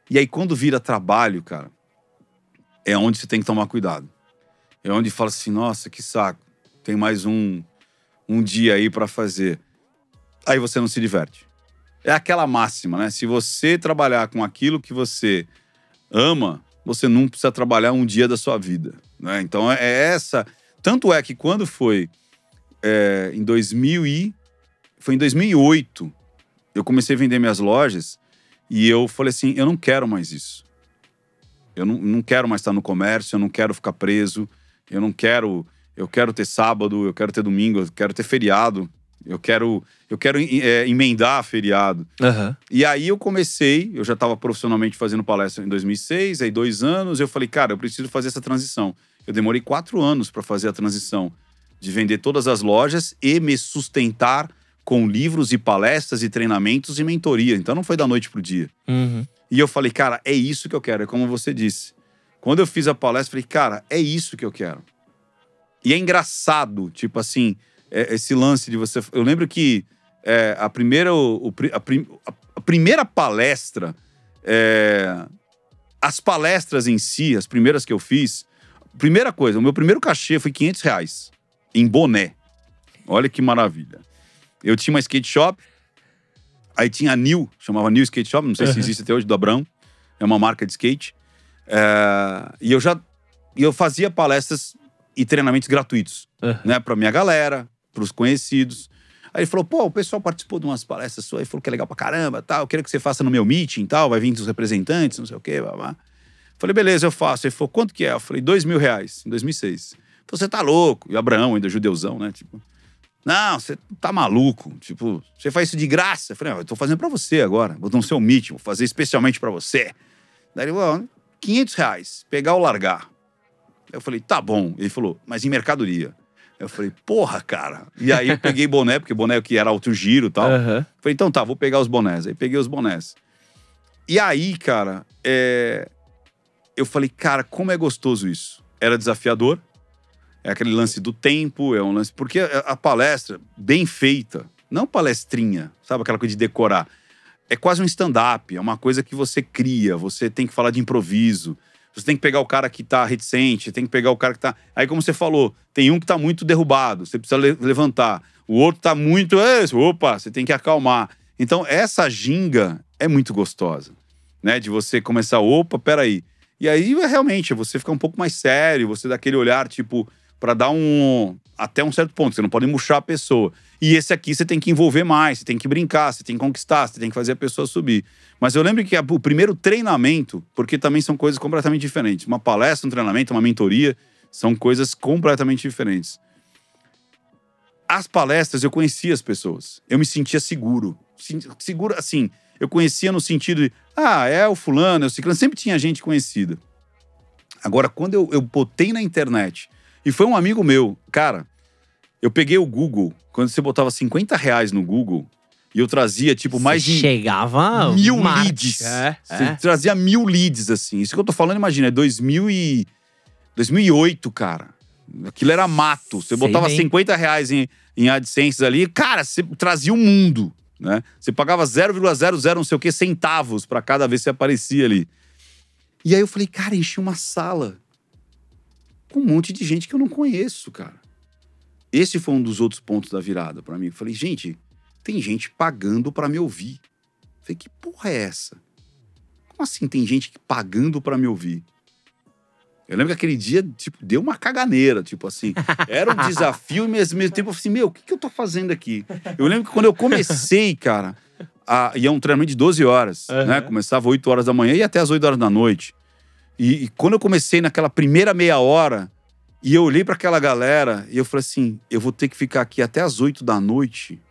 E aí quando vira trabalho, cara, é onde você tem que tomar cuidado. É onde fala assim, nossa, que saco, tem mais um, um dia aí para fazer. Aí você não se diverte. É aquela máxima, né? Se você trabalhar com aquilo que você ama, você não precisa trabalhar um dia da sua vida. Né? Então é essa. Tanto é que quando foi é, em 2000 e foi em 2008 eu comecei a vender minhas lojas e eu falei assim, eu não quero mais isso. Eu não, não quero mais estar no comércio, eu não quero ficar preso, eu não quero, eu quero ter sábado, eu quero ter domingo, eu quero ter feriado, eu quero, eu quero é, emendar feriado. Aham. E aí eu comecei, eu já estava profissionalmente fazendo palestra em 2006, aí dois anos, eu falei, cara, eu preciso fazer essa transição. Eu demorei quatro anos para fazer a transição de vender todas as lojas e me sustentar com livros e palestras e treinamentos e mentoria. Então não foi da noite pro dia. Uhum. E eu falei, cara, é isso que eu quero, é como você disse. Quando eu fiz a palestra, falei, cara, é isso que eu quero. E é engraçado, tipo assim, é- esse lance de você. Eu lembro que é, a, primeira, o- a, prim- a primeira palestra, é, as palestras em si, as primeiras que eu fiz, primeira coisa, o meu primeiro cachê foi 500 reais em boné. Olha que maravilha. Eu tinha uma skate shop, aí tinha a New, chamava New Skate Shop, não sei se Uhum. existe até hoje, do Abrão. É uma marca de skate. É, e eu já e eu fazia palestras e treinamentos gratuitos, Uhum. né, pra minha galera, pros conhecidos. Aí ele falou, pô, o pessoal participou de umas palestras suas, aí falou que é legal pra caramba, tal, eu queria que você faça no meu meeting, tal, vai vir os representantes, não sei o quê, blá, blá. Falei, beleza, eu faço. Ele falou, quanto que é? Eu falei, dois mil reais, em 2006. Ele falou, você tá louco. E Abraão, ainda judeuzão, né? Tipo, não, você tá maluco. Tipo, você faz isso de graça. Eu falei, não, eu tô fazendo pra você agora. Vou no seu meeting, vou fazer especialmente pra você. Daí ele falou, 500 reais, pegar ou largar. Eu falei, tá bom. Ele falou, mas em mercadoria. Eu falei, porra, cara. E aí eu peguei boné, porque boné que era alto giro e tal. Aham. Falei, então tá, vou pegar os bonés. Aí peguei os bonés. E aí, cara, é, eu falei, cara, como é gostoso isso. Era desafiador. É aquele lance do tempo, é um lance. Porque a palestra, bem feita, não palestrinha, sabe aquela coisa de decorar. É quase um stand-up, é uma coisa que você cria, você tem que falar de improviso. Você tem que pegar o cara que tá reticente, tem que pegar o cara que tá. Aí, como você falou, tem um que tá muito derrubado, você precisa le- levantar. O outro tá muito. "É, Opa, você tem que acalmar. Então, essa ginga é muito gostosa, né? De você começar, opa, peraí. E aí, é realmente, você fica um pouco mais sério, você dá aquele olhar, tipo, pra dar um. Até um certo ponto, você não pode murchar a pessoa. E esse aqui você tem que envolver mais, você tem que brincar, você tem que conquistar, você tem que fazer a pessoa subir. Mas eu lembro que o primeiro treinamento, porque também são coisas completamente diferentes. Uma palestra, um treinamento, uma mentoria, são coisas completamente diferentes. As palestras, eu conhecia as pessoas. Eu me sentia seguro. Seguro, assim, eu conhecia no sentido de, ah, é o fulano, é o ciclano. Sempre tinha gente conhecida. Agora, quando eu, eu botei na internet, e foi um amigo meu, cara, eu peguei o Google, quando você botava 50 reais no Google, e eu trazia, tipo, mais de Chegava. mil Marte. leads. É, Você é. trazia mil leads, assim. Isso que eu tô falando, imagina, é 2000 e... 2008, cara. Aquilo era mato. Você Sei botava bem. 50 reais em, em AdSense ali, cara, você trazia o mundo, né? Você pagava 0,00 não sei o que centavos pra cada vez que você aparecia ali. E aí eu falei, cara, enchi uma sala com um monte de gente que eu não conheço, cara. Esse foi um dos outros pontos da virada pra mim. Eu falei, gente, tem gente pagando pra me ouvir. Eu falei, que porra é essa? Como assim tem gente pagando pra me ouvir? Eu lembro que aquele dia, tipo, deu uma caganeira, tipo assim. Era um desafio, mas ao mesmo tempo eu falei assim, meu, o que, que eu tô fazendo aqui? Eu lembro que quando eu comecei, cara, a, e é um treinamento de 12 horas, Aham. né? Começava 8 horas da manhã e até as 8 horas da noite. E, e quando eu comecei naquela primeira meia hora, e eu olhei pra aquela galera, e eu falei assim, eu vou ter que ficar aqui até as 8 da noite.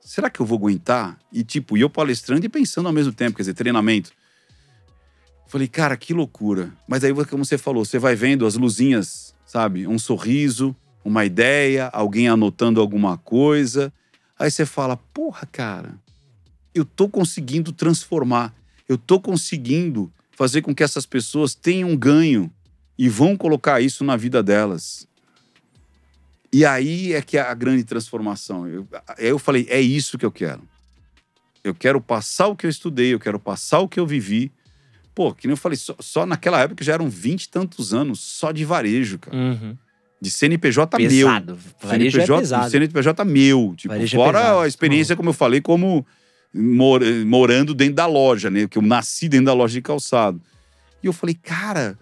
Será que eu vou aguentar? E tipo, eu palestrando e pensando ao mesmo tempo, quer dizer, treinamento. Falei, cara, que loucura. Mas aí, como você falou, você vai vendo as luzinhas, sabe? Um sorriso, uma ideia, alguém anotando alguma coisa. Aí você fala, porra, cara, eu tô conseguindo transformar. Eu tô conseguindo fazer com que essas pessoas tenham um ganho e vão colocar isso na vida delas. E aí é que é a grande transformação. Eu, eu falei, é isso que eu quero. Eu quero passar o que eu estudei, eu quero passar o que eu vivi. Pô, que nem eu falei, só, só naquela época já eram vinte e tantos anos só de varejo, cara. Uhum. De CNPJ meu. Pesado. Varejo é CNPJ, pesado. CNPJ meu. Tipo, Varejo é fora pesado. a experiência, como eu falei, como mor- morando dentro da loja, né? Que eu nasci dentro da loja de calçado. E eu falei, cara,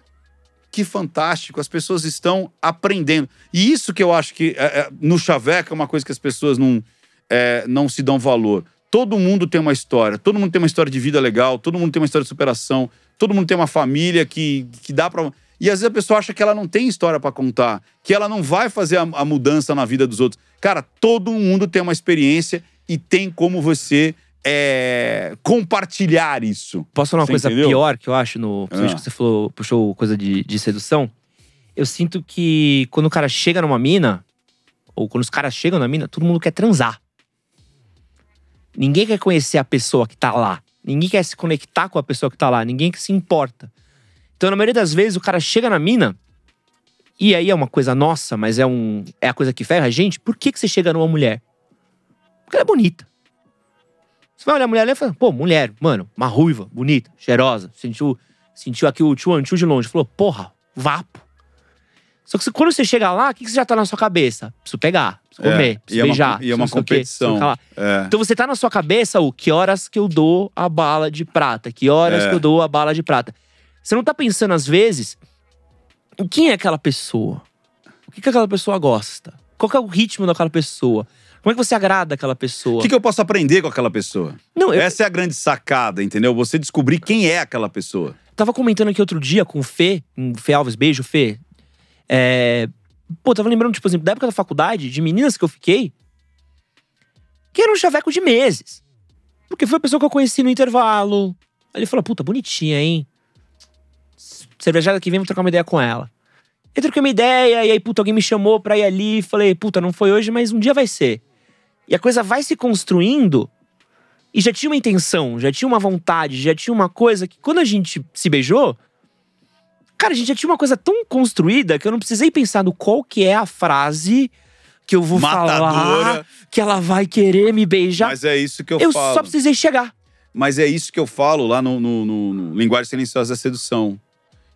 que fantástico, as pessoas estão aprendendo. E isso que eu acho que é, é, no Chaveco é uma coisa que as pessoas não, é, não se dão valor. Todo mundo tem uma história, todo mundo tem uma história de vida legal, todo mundo tem uma história de superação, todo mundo tem uma família que, que dá pra. E às vezes a pessoa acha que ela não tem história pra contar, que ela não vai fazer a, a mudança na vida dos outros. Cara, todo mundo tem uma experiência e tem como você é, compartilhar isso. Posso falar uma Você coisa entendeu? pior que eu acho no. Principalmente Ah. que você falou, puxou coisa de, de sedução. Eu sinto que quando o cara chega numa mina, ou quando os caras chegam na mina, todo mundo quer transar. Ninguém quer conhecer a pessoa que tá lá. Ninguém quer se conectar com a pessoa que tá lá. Ninguém que se importa. Então, na maioria das vezes, o cara chega na mina, e aí é uma coisa nossa, mas é, um, é a coisa que ferra a gente. Por que, que você chega numa mulher? Porque ela é bonita. Você vai olhar a mulher ali e fala, pô, mulher, mano, uma ruiva, bonita, cheirosa, sentiu, sentiu aqui o tchuan tchu de longe, falou, porra, vapo. Só que quando você chega lá, o que, que já tá na sua cabeça? Preciso pegar, preciso comer, É, e preciso é uma, beijar. e é uma sei o quê, competição. falar. É. Então você tá na sua cabeça o que horas que eu dou a bala de prata, que horas É. que eu dou a bala de prata. Você não tá pensando, às vezes, em quem é aquela pessoa? O que, que aquela pessoa gosta? Qual que é o ritmo daquela pessoa? Como é que você agrada aquela pessoa? O que, que eu posso aprender com aquela pessoa? Não, eu Essa é a grande sacada, entendeu? Você descobrir quem é aquela pessoa. tava comentando aqui outro dia com o Fê, um Fê Alves, beijo, Fê. É, Pô, tava lembrando, tipo, exemplo, da época da faculdade, de meninas que eu fiquei, que era um chaveco de meses. Porque foi a pessoa que eu conheci no intervalo. Aí ele falou, puta, bonitinha, hein? Cervejada que vem, vou trocar uma ideia com ela. Eu troquei uma ideia, e aí, puta, alguém me chamou pra ir ali. Falei, puta, não foi hoje, mas um dia vai ser. E a coisa vai se construindo. E já tinha uma intenção, já tinha uma vontade, já tinha uma coisa que quando a gente se beijou, cara, a gente já tinha uma coisa tão construída que eu não precisei pensar no qual que é a frase que eu vou falar Matadora. que ela vai querer me beijar. Mas é isso que eu, eu falo. só precisei chegar. Mas é isso que eu falo lá no, no- no- no Linguagem Silenciosa da Sedução.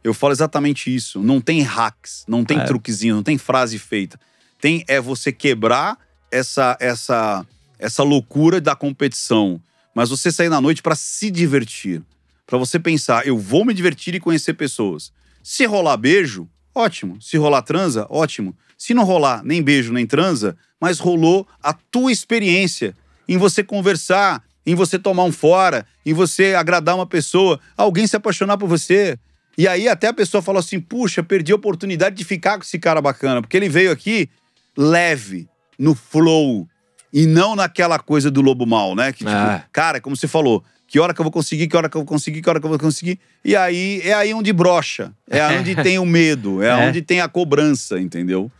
Eu falo exatamente isso. Não tem hacks, não tem É. truquezinho, não tem frase feita. Tem é você quebrar essa essa essa loucura da competição, mas você sair na noite para se divertir, Pra você pensar, eu vou me divertir e conhecer pessoas. Se rolar beijo, ótimo. Se rolar transa, ótimo. Se não rolar nem beijo nem transa, mas rolou a tua experiência em você conversar, em você tomar um fora, em você agradar uma pessoa, alguém se apaixonar por você. E aí até a pessoa falou assim: puxa, perdi a oportunidade de ficar com esse cara bacana, porque ele veio aqui leve, no flow, e não naquela coisa do lobo mal, né? Que, tipo, Ah. cara, como você falou, que hora que eu vou conseguir, que hora que eu vou conseguir, que hora que eu vou conseguir. E aí é aí onde brocha, é onde tem o medo, é, É. onde tem a cobrança, entendeu?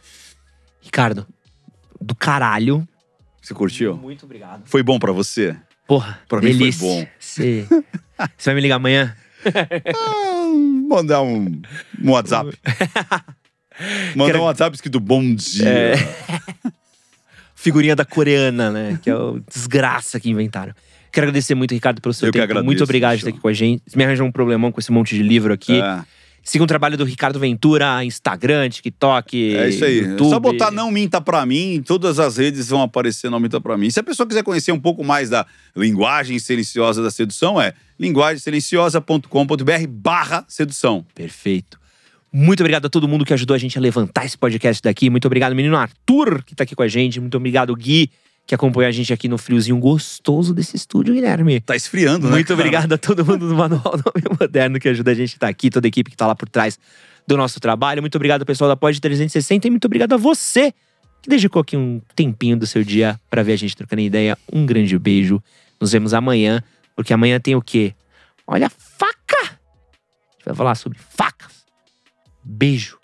Ricardo, do caralho. Você curtiu? Muito obrigado. Foi bom pra você? Porra, Pra mim foi delícia. bom. Você Você vai me ligar amanhã? Ah, mandar um, um WhatsApp. Mandar Quero- um WhatsApp escrito bom dia. É. Figurinha da coreana, né? Que é o desgraça que inventaram. Quero agradecer muito, Ricardo, pelo seu Eu que tempo. agradeço, muito obrigado por estar aqui com a gente. Você me arranjou um problemão com esse monte de livro aqui. É. Siga o trabalho do Ricardo Ventura, Instagram, TikTok. É isso aí. YouTube. É só botar Não Minta Pra Mim, todas as redes vão aparecer Não Minta Pra Mim. Se a pessoa quiser conhecer um pouco mais da linguagem silenciosa da sedução, é linguagemsilenciosa.com.br barra sedução. Perfeito. Muito obrigado a todo mundo que ajudou a gente a levantar esse podcast daqui. Muito obrigado, menino Arthur, que tá aqui com a gente. Muito obrigado, Gui, que acompanhou a gente aqui no friozinho gostoso desse estúdio, Guilherme. Tá esfriando, né? Muito cara? obrigado a todo mundo do Manual do Homem Moderno que ajuda a gente a estar aqui, toda a equipe que tá lá por trás do nosso trabalho. Muito obrigado ao pessoal da Pod 360 e muito obrigado a você que dedicou aqui um tempinho do seu dia para ver a gente trocando ideia. Um grande beijo. Nos vemos amanhã, porque amanhã tem o quê? Olha a faca! A gente vai falar sobre facas. Beijo.